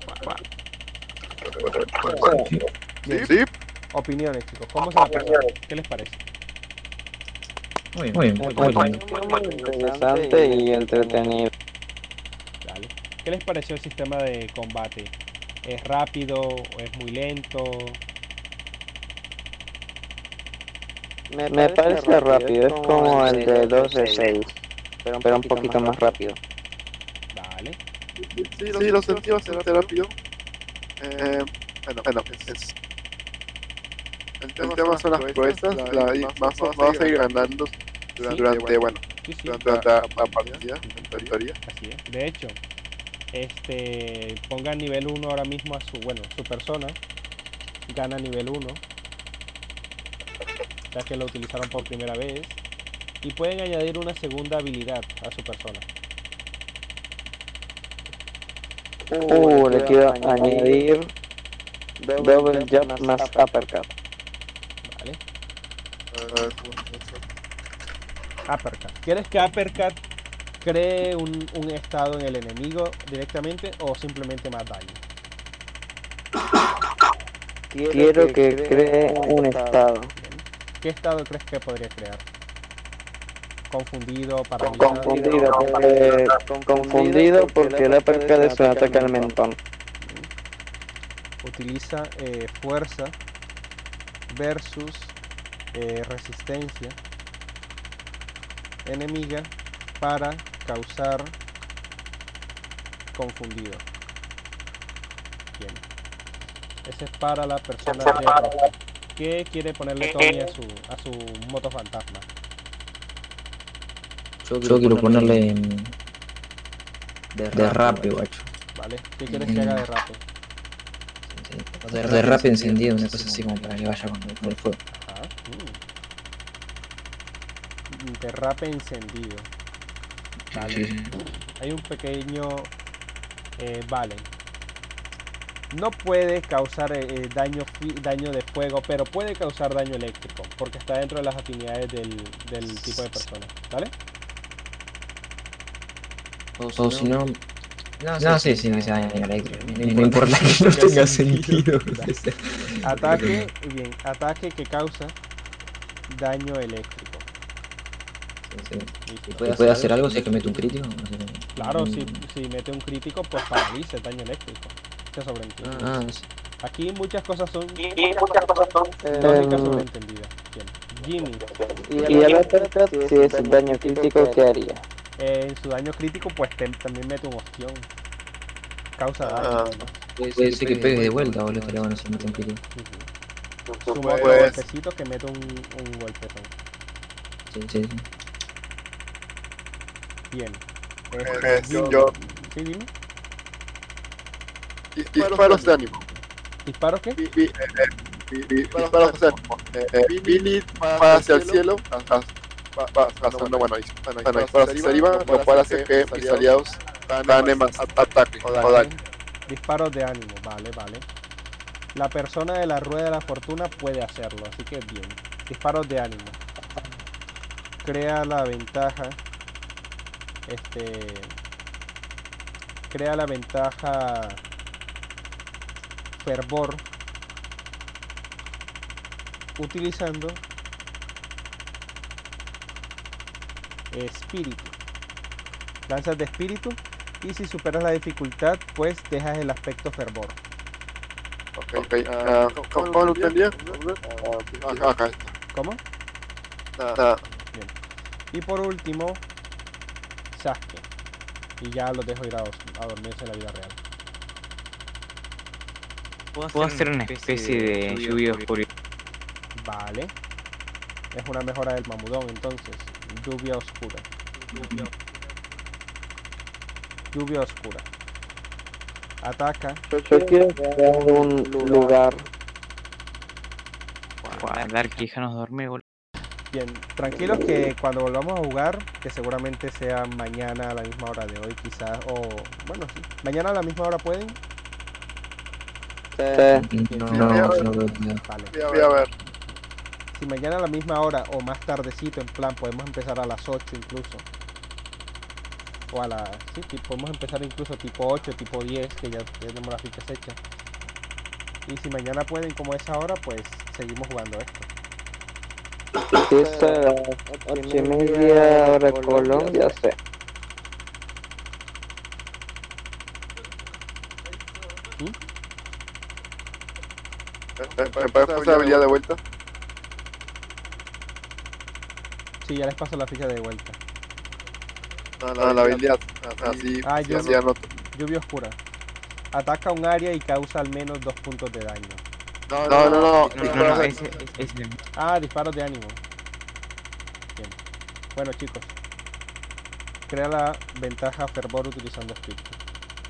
Sí. Opiniones, chicos. ¿Cómo se la pasaron? ¿Qué les parece? Muy bien, muy bien. Muy bien. Muy interesante y entretenido. Dale. ¿Qué les pareció el sistema de combate? ¿Es rápido o es muy lento? Me parece rápido, es como el de 2 de 6, pero un poquito más rápido. Vale. Sí, lo sentí bastante rápido. Eh, bueno, bueno, es, el tema, son las proezas, la, y más vamos a ir ganando durante, bueno, Sí, sí. durante la, la partida, en teoría. Así es. De hecho, este pongan nivel 1 ahora mismo a su, bueno, su persona gana nivel 1. Ya que lo utilizaron por primera vez. Y pueden añadir una segunda habilidad a su persona. Uh, le quiero añadir Double Jump más Uppercut. ¿Vale? Uppercut. ¿Quieres que Uppercut cree un, un estado en el enemigo directamente o simplemente más daño? Quiero que cree un estado. ¿Qué estado crees que podría crear? Confundido, paralizado. Confundido, porque, confundido porque el Uppercut es un ataque al mentón. utiliza eh, fuerza versus eh, resistencia enemiga para causar confundido. Bien. Ese es para la persona de roca. ¿Qué quiere ponerle Tony a su, a su moto fantasma? Yo quiero ponerle mm, de guacho. ¿Vale? ¿qué quieres que haga de rape? Sí, De, de encendido, una cosa así como para que vaya con, con el fuego. Ajá. mm. Derrape encendido. Vale. Sí, sí. Hay un pequeño eh, vale. No puede causar eh, eh, daño, daño de fuego, pero puede causar daño eléctrico, porque está dentro de las afinidades del, del tipo de persona. ¿Vale? O si no. No, sí, sí, que sea daño eléctrico. No, no importa que no tenga sentido. Ataque, bien, ataque que causa daño eléctrico. ¿Y puede, puede hacer algo si es que mete un crítico? No sé. Claro, Mm. si, si mete un crítico, pues paraliza el daño eléctrico. Se sobreentiende. Ah, sí. Aquí muchas cosas son Eh, lógicas sobreentendidas. Bien. Jimmy, y el otro, si es daño crítico, ¿qué haría? eh, en su daño crítico, pues te- también mete un ostión. Causa daño. Ah, Puede ser que pegue de vuelta, boludo. Estaría bueno si mete un crítico. Suma otro golpecito que mete un, un golpetón. Sí, sí, sí. Bien. Eh, Este, Jimmy. yo- Sí, dime. Disparos de ánimo. ¿Disparo qué? Di- di- eh, eh, di- di- Disparos de ánimo. Eh, eh, Billy va hacia el cielo. Bueno, disparos hacia arriba, lo cual hace que mis aliados ganen más ataque o daño. Disparos de ánimo, vale, vale. La persona de la rueda de la fortuna puede hacerlo, así que bien. Disparos de ánimo. Crea la ventaja. Este. Crea la ventaja. Fervor. Utilizando. Espíritu. Lanzas de espíritu y si superas la dificultad, pues dejas el aspecto fervor. Ok, ah, ¿cómo cómo lo entendía? Ah, Acá está. ¿Cómo? Nada. Y por último, Sasuke. Y ya los dejo ir a, a dormirse en la vida real. Puedo hacer una especie de lluvia oscura. Vale. Es una mejora del mamudón entonces. Lluvia oscura. Lluvia oscura. Ataca. Yo quiero crear un lugar. Dar que déjanos dormir, boludo. Bien, tranquilos que cuando volvamos a jugar, que seguramente sea mañana a la misma hora de hoy quizás, o bueno, sí, mañana a la misma hora pueden, Sí. No, no, vale. Voy a ver. Si mañana a la misma hora o más tardecito, en plan, podemos empezar a las 8 incluso. O a la... Sí, podemos empezar incluso tipo 8, tipo 10, que ya tenemos las fichas hechas. Y si mañana pueden como esa hora, pues seguimos jugando esto. Si es a las ocho y media hora Colombia, sí. ¿Me puedes pasar la habilidad de vuelta? Sí, ya les paso la ficha de vuelta. No, la habilidad. Así, Ah, así yo- así anoto. Lluvia oscura. Ataca un área y causa al menos 2 puntos de daño. No, no, no. No, no, de- ese, ese, ese- Ah, disparos de ánimo. Bien. Bueno, chicos. Crea la ventaja fervor utilizando espíritu.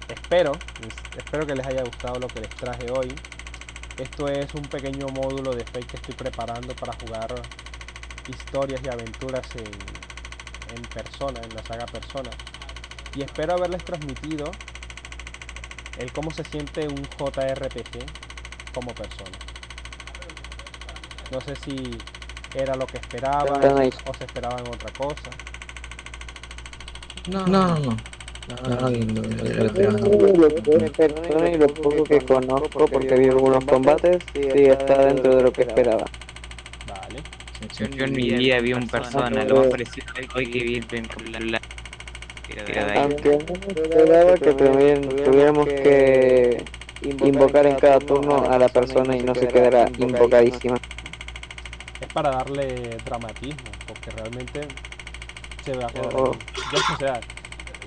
Espero, es- espero que les haya gustado lo que les traje hoy. Esto es un pequeño módulo de fake que estoy preparando para jugar historias y aventuras en, en persona, en la saga persona. Y espero haberles transmitido el cómo se siente un JRPG como persona. No sé si era lo que esperaban o se esperaban otra cosa. No, no, no. no. Y lo poco que conozco porque vi algunos combates, sí está dentro de lo que esperaba. Vale. Yo, yo en mi vida vi un persona, lo más parecido hoy que vi en. Aunque no esperaba que también tuviéramos que invocar en cada turno a la persona y no se quedara invocadísima. Es para darle dramatismo, porque realmente se va a quedar Oh. o sea,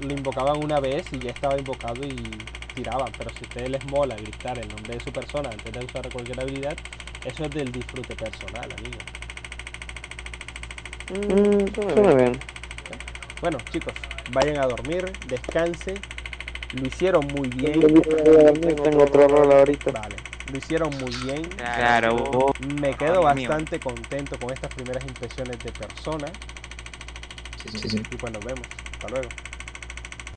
lo invocaban una vez y ya estaba invocado y tiraban, pero si a ustedes les mola gritar el nombre de su persona antes de usar cualquier habilidad, eso es del disfrute personal, amigos. Mm, suena bien. Bueno, chicos, vayan a dormir, descansen Lo hicieron muy bien. Tengo otro rol ahorita. Vale, lo hicieron muy bien. Claro. Me quedo bastante contento con estas primeras impresiones de persona. Sí, sí, sí. Y pues nos vemos. Hasta luego.